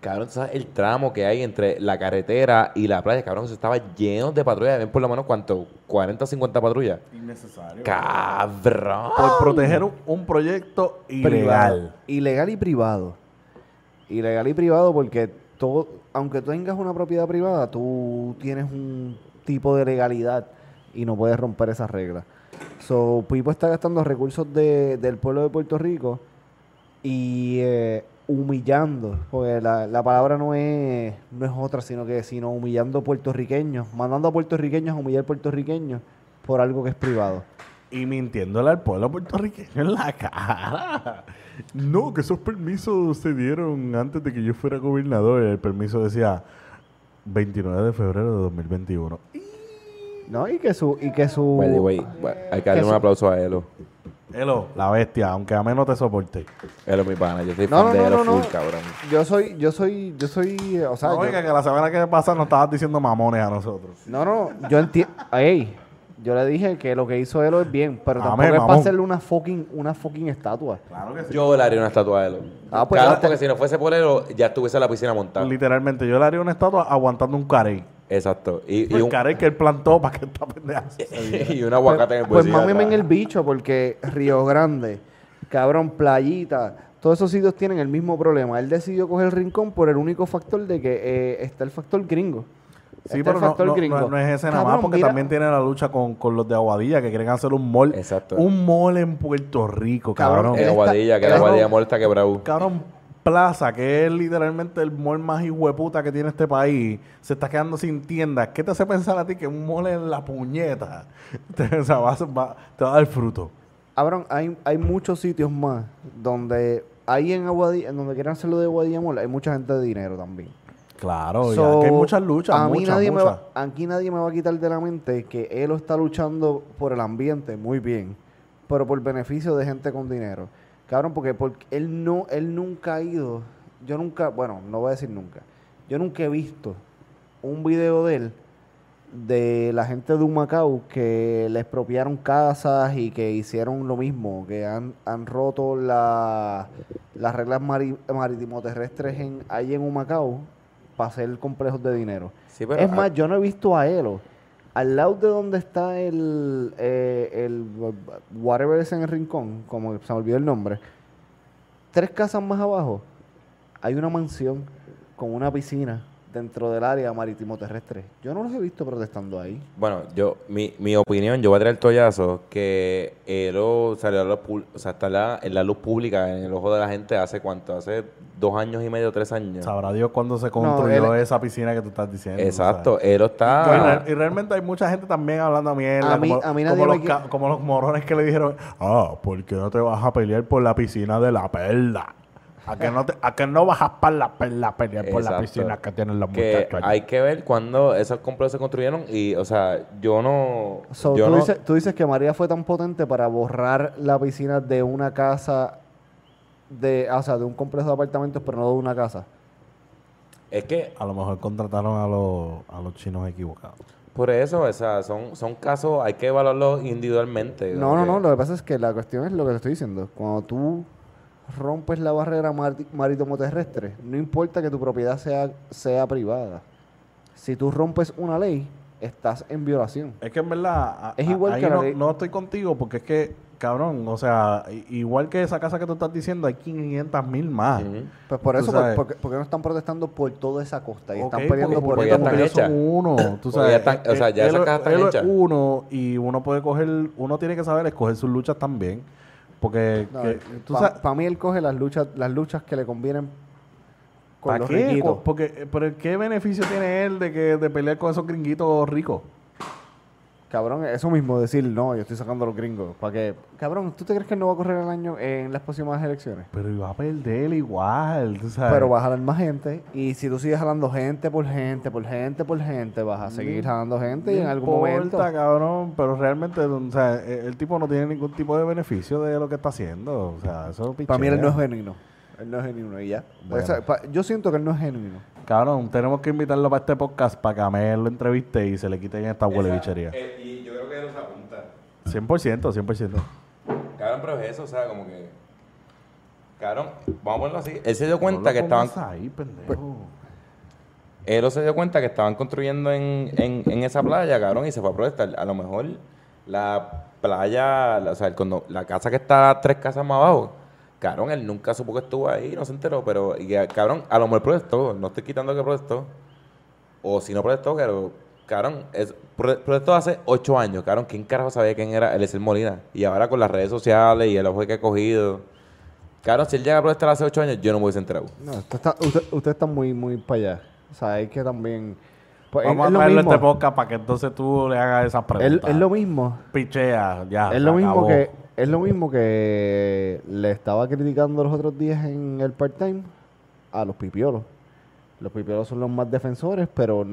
Cabrón, ¿sabes el tramo que hay entre la carretera y la playa? Cabrón, eso estaba lleno de patrullas. Ven por lo menos cuánto, 40 o 50 patrullas. Innecesario. Cabrón. Por proteger un, un proyecto privado. ilegal. Ilegal y privado. Ilegal y privado porque todo, aunque tú tengas una propiedad privada, tú tienes un tipo de legalidad y no puedes romper esas reglas. So, Pipo está gastando recursos de- del pueblo de Puerto Rico y eh, humillando, porque la, la palabra no es, no es otra, sino que sino humillando puertorriqueños, mandando a puertorriqueños a humillar puertorriqueños por algo que es privado. Y mintiéndole al pueblo puertorriqueño en la cara. No, que esos permisos se dieron antes de que yo fuera gobernador. El permiso decía 29 de febrero de 2021. ¿No? Y que su, y que su By the way, bueno, hay que darle un aplauso a Elo. Elo, la bestia, aunque a menos te soporte. Elo, mi pana. Yo soy No, fan no, de no, Elo no, no. full, cabrón. Yo soy, yo soy, yo soy, o sea, no, yo- oiga, que la semana que pasa nos estabas diciendo mamones a nosotros. no, no, yo entiendo, ey, yo le dije que lo que hizo él es bien, pero Amén, tampoco es para hacerle una fucking, una fucking estatua. Claro que sí. Yo le haría una estatua a Elo. Ah, pues te- porque si no fuese por Elo, ya estuviese en la piscina montada. Literalmente, yo le haría una estatua aguantando un carey. Exacto. Y, y el un, que él plantó para que esta pendeja y un aguacate en el Pues mámeme en el bicho, porque Río Grande, cabrón, Playita, todos esos sitios tienen el mismo problema. Él decidió coger el rincón por el único factor de que eh, está el factor gringo. Sí, Está pero el no, factor no- gringo. no- no es ese nada más, porque mira- también tiene la lucha con, con los de Aguadilla, que quieren hacer un mall. Exacto. Un mall en Puerto Rico, Cabrón, cabrón. En Aguadilla, que la Aguadilla Mall está quebrado. Cabrón, Plaza, que es literalmente el mall más hijueputa que tiene este país, se está quedando sin tiendas. ¿Qué te hace pensar a ti que un mall en la puñeta te, o sea, va te va a dar fruto? Cabrón, hay, hay muchos sitios más donde ahí en Aguadilla, en donde quieran hacerlo de Aguadilla Mall, hay mucha gente de dinero también. Claro, y So, aquí hay muchas luchas, a mí muchas, nadie Me va, aquí nadie me va a quitar de la mente que él está luchando por el ambiente, muy bien, pero por beneficio de gente con dinero. Cabrón, porque, porque él no, él nunca ha ido, yo nunca, bueno, no voy a decir nunca, yo nunca he visto un video de él de la gente de Humacao que le expropiaron casas y que hicieron lo mismo, que han, han roto la- las reglas mari- marítimo-terrestres en, ahí en Humacao para hacer complejos de dinero. Sí, pero es a- más, yo no he visto a Elo. Al lado de donde está el, eh, el whatever es en el rincón, como se me olvidó el nombre, tres casas más abajo, hay una mansión con una piscina dentro del área marítimo terrestre. Yo no los he visto protestando ahí. Bueno, yo, mi, mi opinión, yo voy a traer el tollazo que Ero salió a la, pu- o sea, está la- en la luz pública, en el ojo de la gente, hace cuánto, hace dos años y medio, tres años. Sabrá Dios cuándo se construyó él- esa piscina que tú estás diciendo. Exacto. Ero Y, está... y realmente hay mucha gente también hablando mierda. A mí- como, a mí como nadie los, qui- ca- como los morones que le dijeron, ah, ¿por qué no te vas a pelear por la piscina de la perla? ¿A que no, te- a que no vas a para la perla a pelear por la Exacto. piscina que tienen los que muchachos allí? hay que ver cuándo esos complejos se construyeron y, o sea, yo no... So, yo tú, no dices, tú dices que María fue tan potente para borrar la piscina de una casa, de, o sea, de un complejo de apartamentos, pero no de una casa. es que A lo mejor contrataron a los, a los chinos equivocados. por eso, o sea, son, son casos, hay que evaluarlos individualmente. No, no, no. Lo que pasa es que la cuestión es lo que te estoy diciendo. Cuando tú rompes la barrera marti- marítimo-terrestre, no importa que tu propiedad sea, sea privada. Si tú rompes una ley, estás en violación. Es que en verdad, a- Es a- igual ahí que no, estoy contigo porque es que, cabrón, o sea, igual que esa casa que tú estás diciendo, hay 500 mil más. Pues por eso, por, porque, porque no están protestando por toda esa costa y están peleando por porque esta ya están ellos son uno. Tú sabes, ya están- o sea, ya él- esas cajas están él es hechas. uno y uno puede coger, uno tiene que saber escoger sus luchas también. Porque que- tú sabes, Para mí él coge las luchas, las luchas que le convienen con ¿para los qué? riquitos. Porque, eh, pero ¿qué beneficio tiene él de que de pelear con esos gringuitos ricos? Cabrón, eso mismo, decir, no, yo estoy sacando a los gringos. ¿Para qué? Cabrón, ¿tú te crees que él no va a correr el año en las próximas elecciones? Pero iba a perder igual, tú sabes. Pero vas a jalar más gente. Y si tú sigues jalando gente por gente, por gente, por gente, vas a seguir jalando gente y en No algún importa, momento. cabrón, pero realmente, o sea, e- el tipo no tiene ningún tipo de beneficio de lo que está haciendo. O sea, eso es Para mí él no es pichea. Él no es genuino y ya. Bueno. Pa- yo siento que él no es genuino. Cabrón, tenemos que invitarlo para este podcast para que a Mel lo entreviste y se le quiten esta huele bichería. Eh, y yo creo que él se apunta. 100%, 100%. Cabrón, pero es eso, o sea, como que... Cabrón, vamos a ponerlo así. Él se dio cuenta No lo que estaban... ahí, pendejo. Él se dio cuenta que estaban construyendo en, en, en esa playa, cabrón, y se fue a protestar. A lo mejor la playa, la- o sea, el condo- la casa que está tres casas más abajo, cabrón, él nunca supo que estuvo ahí, no se enteró, pero, y, cabrón, a lo mejor protestó, no estoy quitando que protestó, o si no protestó, pero, cabrón, es, pro- protestó hace ocho años, cabrón, ¿quién carajo sabía quién era Eliezer Molina? Y ahora con las redes sociales y el ojo que ha cogido, cabrón, si él llega a protestar hace ocho años, yo no me hubiese enterado. No, usted está, usted, usted está muy, muy para allá. O sea, hay que también. Pues, es- Vamos es a lo traerlo este podcast para que entonces tú le hagas esas Es, preguntas. es lo mismo. Pichea, ya. Es lo mismo que es lo mismo que le estaba criticando los otros días en el part-time a los pipiolos. Los pipiolos son los más defensores, pero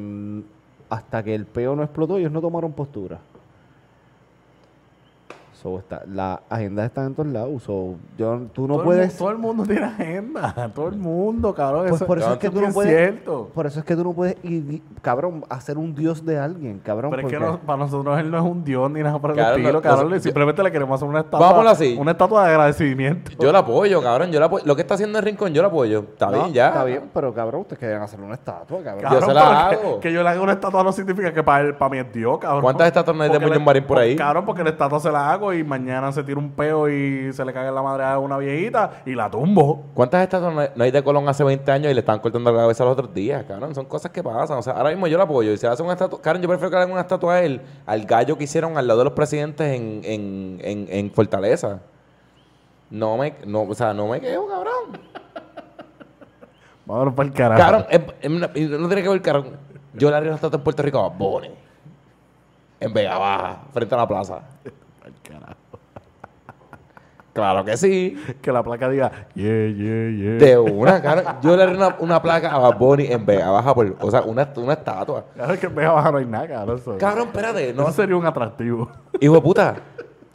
hasta que el peo no explotó, ellos no tomaron postura. So, está, las agendas están en todos lados. So, yo, tú no todo puedes. El, todo el mundo tiene agenda. Todo el mundo, cabrón. Pues eso, por eso es que tú no puedes. cierto. Por eso es que tú no puedes, ir, cabrón, hacer un dios de alguien, cabrón. Pero es que no- para nosotros él no es un dios ni nada por el estilo, no- cabrón. no- simplemente le queremos hacer una estatua. Vámonos así. Una estatua de agradecimiento. Yo lo apoyo, cabrón, yo lo apoyo. Lo que está haciendo el Rincón, yo lo apoyo. Está No, bien, ya. Está bien, pero cabrón, ustedes quieren hacer una estatua, cabrón. Yo se la que- hago. Que, yo le haga una estatua no significa que para él, para mí es Dios, cabrón. ¿Cuántas estatuas no hay de Muñoz Marín por ahí? Cabrón, porque la estatua se la hago y mañana se tira un peo y se le cae en la madre a una viejita y la tumbo. ¿Cuántas estatuas no hay- no de Colón hace 20 años y le estaban cortando la cabeza los otros días, cabrón? Son cosas que pasan. O sea, ahora mismo yo lo apoyo. Y se hace una estatua. Cabrón, yo prefiero que le hagan una estatua a él, al gallo que hicieron al lado de los presidentes en, en, en, en Fortaleza. No me, no, o sea, no me quedo, cabrón. Vámonos para el carajo. Cabrón, y no tiene que ver, cabrón. Yo le haría una estatua en Puerto Rico a Bone. En Vega Baja, frente a la plaza. Carajo. Claro que sí. Que la placa diga, yeah, yeah, yeah. De una, cabrón. Yo le haré una, una placa a Bad Bunny en Vega Baja, por, o sea, una, una estatua. Claro es que en Vega Baja no hay nada, cabrón. Eso, Cabrón, espérate, no no. sería un atractivo. Hijo de puta.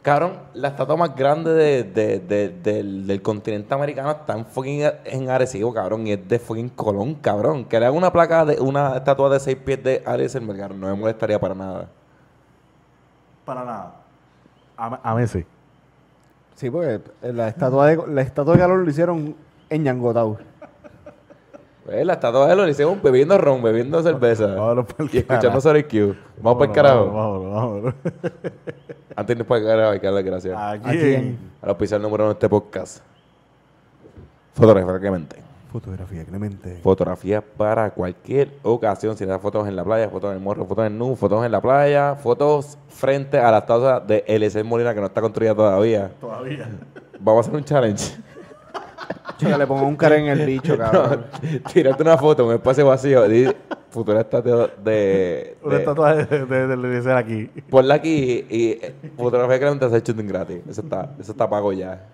Cabrón, la estatua más grande de- de- de- del, del continente americano está en fucking en Arecibo, cabrón, y es de fucking Colón, cabrón. Que le haga una placa de una estatua de seis pies de Arecibo, cabrón, no me molestaría para nada. Para nada. A, a mí sí. Sí, porque la estatua de, la estatua de calor lo hicieron en Ñangotau. Pues, la estatua de lo hicieron bebiendo ron, bebiendo cerveza Vámonos pa'l y escuchando carajo. Sorry Q. Vamos para el carajo. Vámonos, vámonos. Antes de ir para el carajo, hay que darle gracias. ¿A ¿A quién? Al oficial número uno de este podcast. Fotografía Clemente. Fotografía, Clemente. Fotografía para cualquier ocasión. Si le das fotos en la playa, fotos en el morro, fotos en nu, fotos en la playa, fotos frente a la estatua de Eliezer Molina que no está construida todavía. Todavía. Vamos a hacer un challenge. Chica, le pongo un cara en el bicho, cabrón. Tírate una foto en un espacio vacío. Di futura estatua de. Una de- estatua de, de, de, aquí. Ponla aquí y, y eh, fotografía Clemente hace shooting gratis. Eso está, eso está pago ya.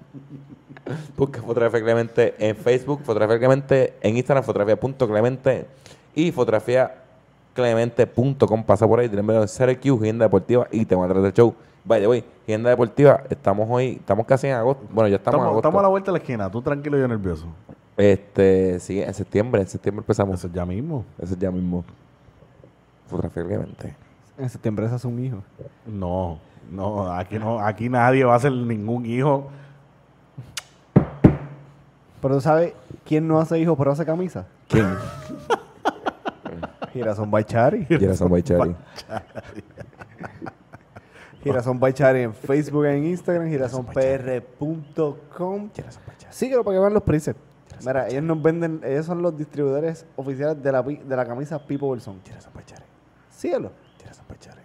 Busca fotografía Clemente en Facebook, fotografía Clemente en Instagram, fotografía.clemente y fotografiaclemente.com. Pasa por ahí, tenemos en CRQ, Gienda Deportiva y te van a traer del show. By the way, Gienda Deportiva, estamos hoy, estamos casi en agosto. Bueno, ya estamos, en Estamos, agosto. estamos a la vuelta de la esquina. Tú tranquilo y yo nervioso. Este, sí, en septiembre, en septiembre empezamos. Eso es ya mismo. Eso es ya mismo. Fotografía Clemente. En septiembre se hace un hijo. No, no, aquí no, aquí nadie va a hacer ningún hijo. Pero tú sabes quién no hace hijos pero hace camisa. ¿Quién? Girasón Baichari. Gerson Baichari. Girasón Baichari en Facebook e en Instagram. Baichari. Síguelo para que vean los presets. Mira, ellos nos venden, ellos son los distribuidores oficiales de la, de la camisa Pipo Wilson. Gerson Baichari. Síguelo. Gerson Baichari.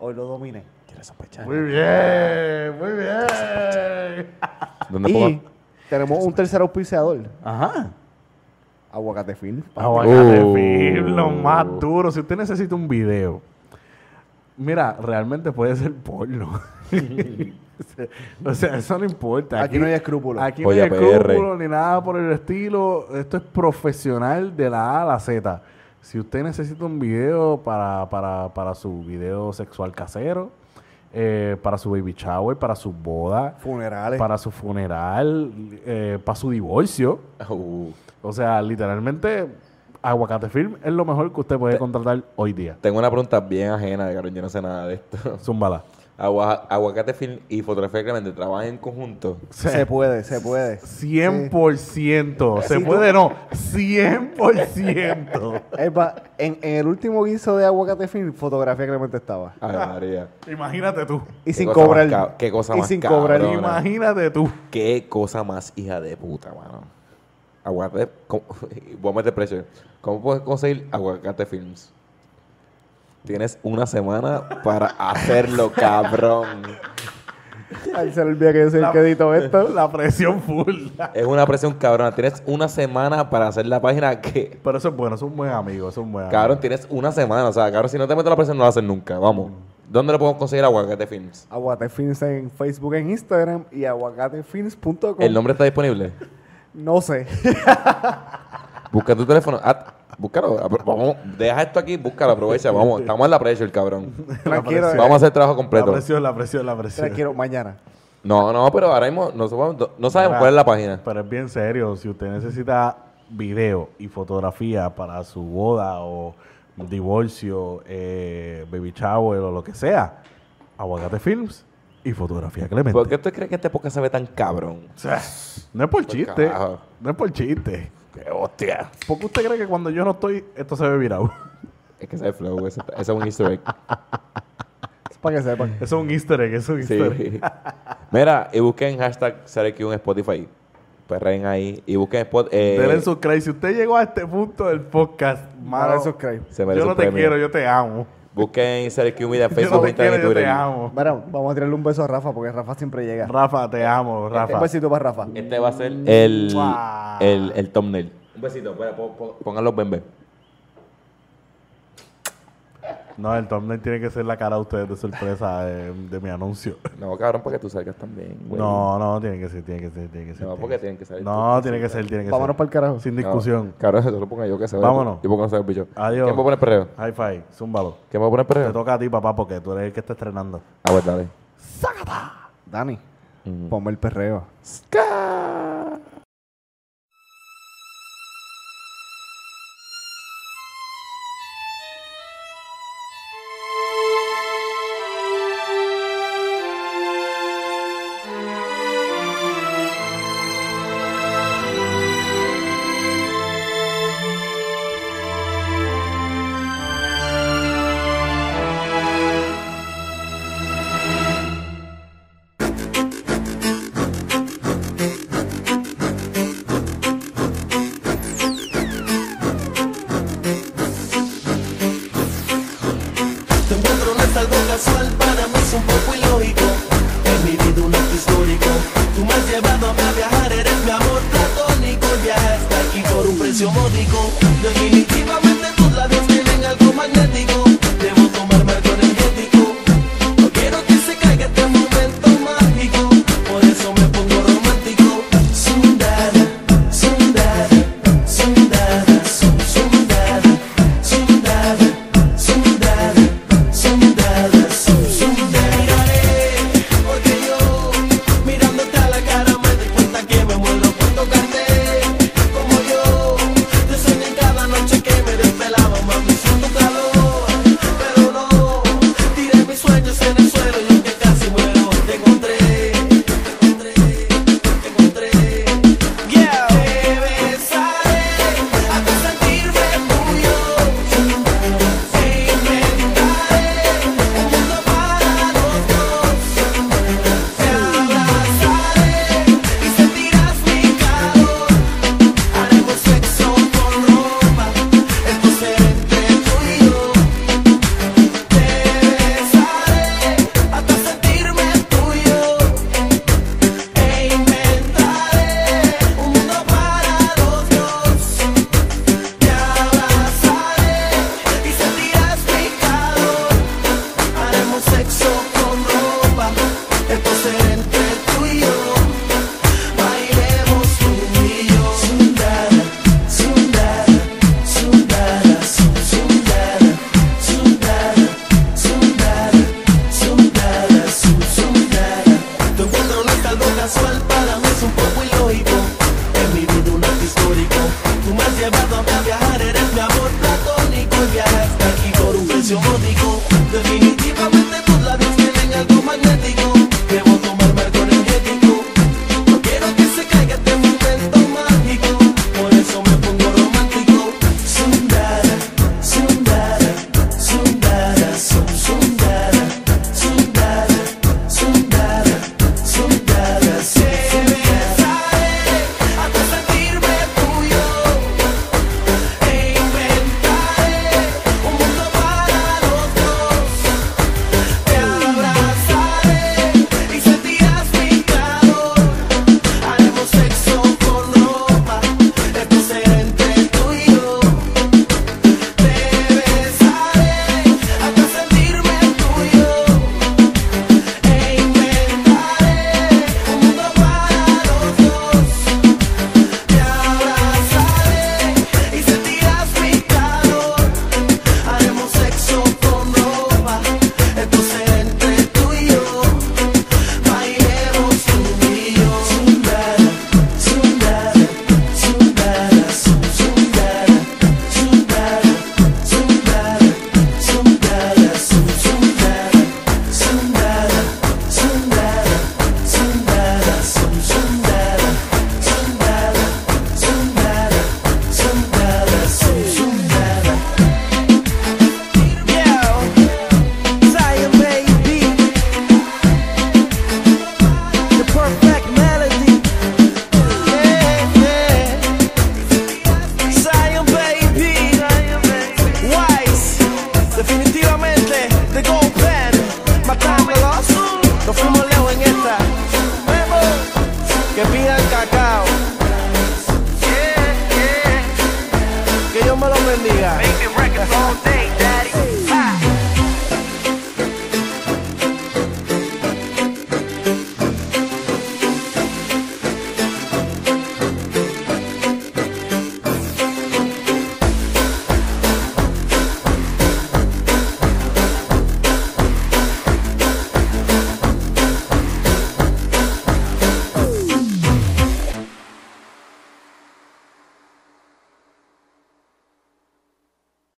Hoy lo domine. Gerson Baichari. Muy bien, muy bien. ¿Dónde Y pongo? Tenemos un tercer auspiciador. Ajá. Aguacate Film. Aguacate Uh. film, lo más duro. Si usted necesita un video, mira, realmente puede ser porno. o sea, eso no importa. Aquí no hay escrúpulos. Aquí no hay escrúpulos ni nada por el estilo. Esto es profesional de la A a la Z. Si usted necesita un video para, para, para su video sexual casero, eh, para su baby shower, para su boda, Funerales. para su funeral, eh, para su divorcio. Uh, O sea, literalmente, Aguacate Film es lo mejor que usted puede contratar hoy día. tengo una pregunta bien ajena, cabrón. Yo no sé nada de esto. Zúmbala. Agua- Aguacate Film y Fotografía Clemente trabajan en conjunto. se puede, se puede. 100%. Se Sí, puede, no. 100%. Es más, en, en el último guiso de Aguacate Film, fotografía Clemente estaba. Ay, María. Imagínate tú. Y sin cobrar. ca- qué cosa y más sin cabrona. cobrar. Imagínate tú. Qué cosa más hija de puta, mano. Aguacate. ¿cómo- Voy a meter precio. ¿Cómo puedes conseguir Aguacate Films? Tienes una semana para hacerlo, cabrón. Ay, se olvida que yo soy el que edito esto. La presión full. Es una presión cabrona. Tienes una semana para hacer la página que. Pero eso es bueno, es un buen amigo, es un buen amigo. Cabrón, tienes una semana. O sea, cabrón, si no te meto la presión, no lo haces nunca. Vamos. ¿Dónde lo podemos conseguir Aguacate Films? Aguacate Films en Facebook, en Instagram y aguacatefilms.com. ¿El nombre está disponible? No sé. Busca tu teléfono. Búscalo. Vamos, deja esto aquí, búscalo, aprovecha. Vamos, estamos en la pressure, cabrón. Tranquilo, presión. Vamos a hacer trabajo La completo. presión, la presión, la presión. tranquilo, mañana. No, no, pero ahora mismo no, sabemos- no sabemos Mira, cuál es la página. Pero es bien serio. Si usted necesita video y fotografía para su boda o divorcio, eh, baby shower o lo que sea, Aguacate Films y Fotografía Clemente. ¿Por qué usted cree que este podcast se ve tan cabrón? O sea, no es por chiste. carajo. No es por chiste. ¡Qué hostia! ¿Por qué usted cree que cuando yo no estoy, esto se ve virado? Es que ese es flow, ese, ese es un easter egg. Es para que sepan. Eso es un easter egg, eso es un easter egg. Sí. Mira, y busquen hashtag SareQ en Spotify. Perren ahí. Y busquen spot. Eh, Denle subscribe. Si usted llegó a este punto del podcast, mano, Dale subscribe. se merece yo no un te premio. quiero, yo te amo. Busquen SareQ Media Facebook, no Instagram y yo te Twitter. amo. Mira, vamos a tirarle un beso a Rafa porque Rafa siempre llega. Rafa, te amo, Rafa. Un besito para Rafa. Este va a ser el, el, el thumbnail. Un besito, espera, pon- pon- no, el thumbnail tiene que ser la cara de ustedes de sorpresa de, mi anuncio. No, cabrón, porque tú salgas también, güey. No, no, tiene que ser, tiene que ser, tiene que ser. No, porque tienen que salir. No, tiene que ser, tiene que ser. Vámonos para el carajo. Sin discusión. cabrón, eso lo ponga yo que se. Vámonos. Yo pongo a el bicho. Adiós. ¿Quién va poner perreo? High five, zúmbalo. ¿Quién va a poner perreo? Te toca a ti, papá, porque tú eres el que está estrenando. A ver, dale. ¡Sácata! Dani, mm. ponme el perreo. ¡Ska!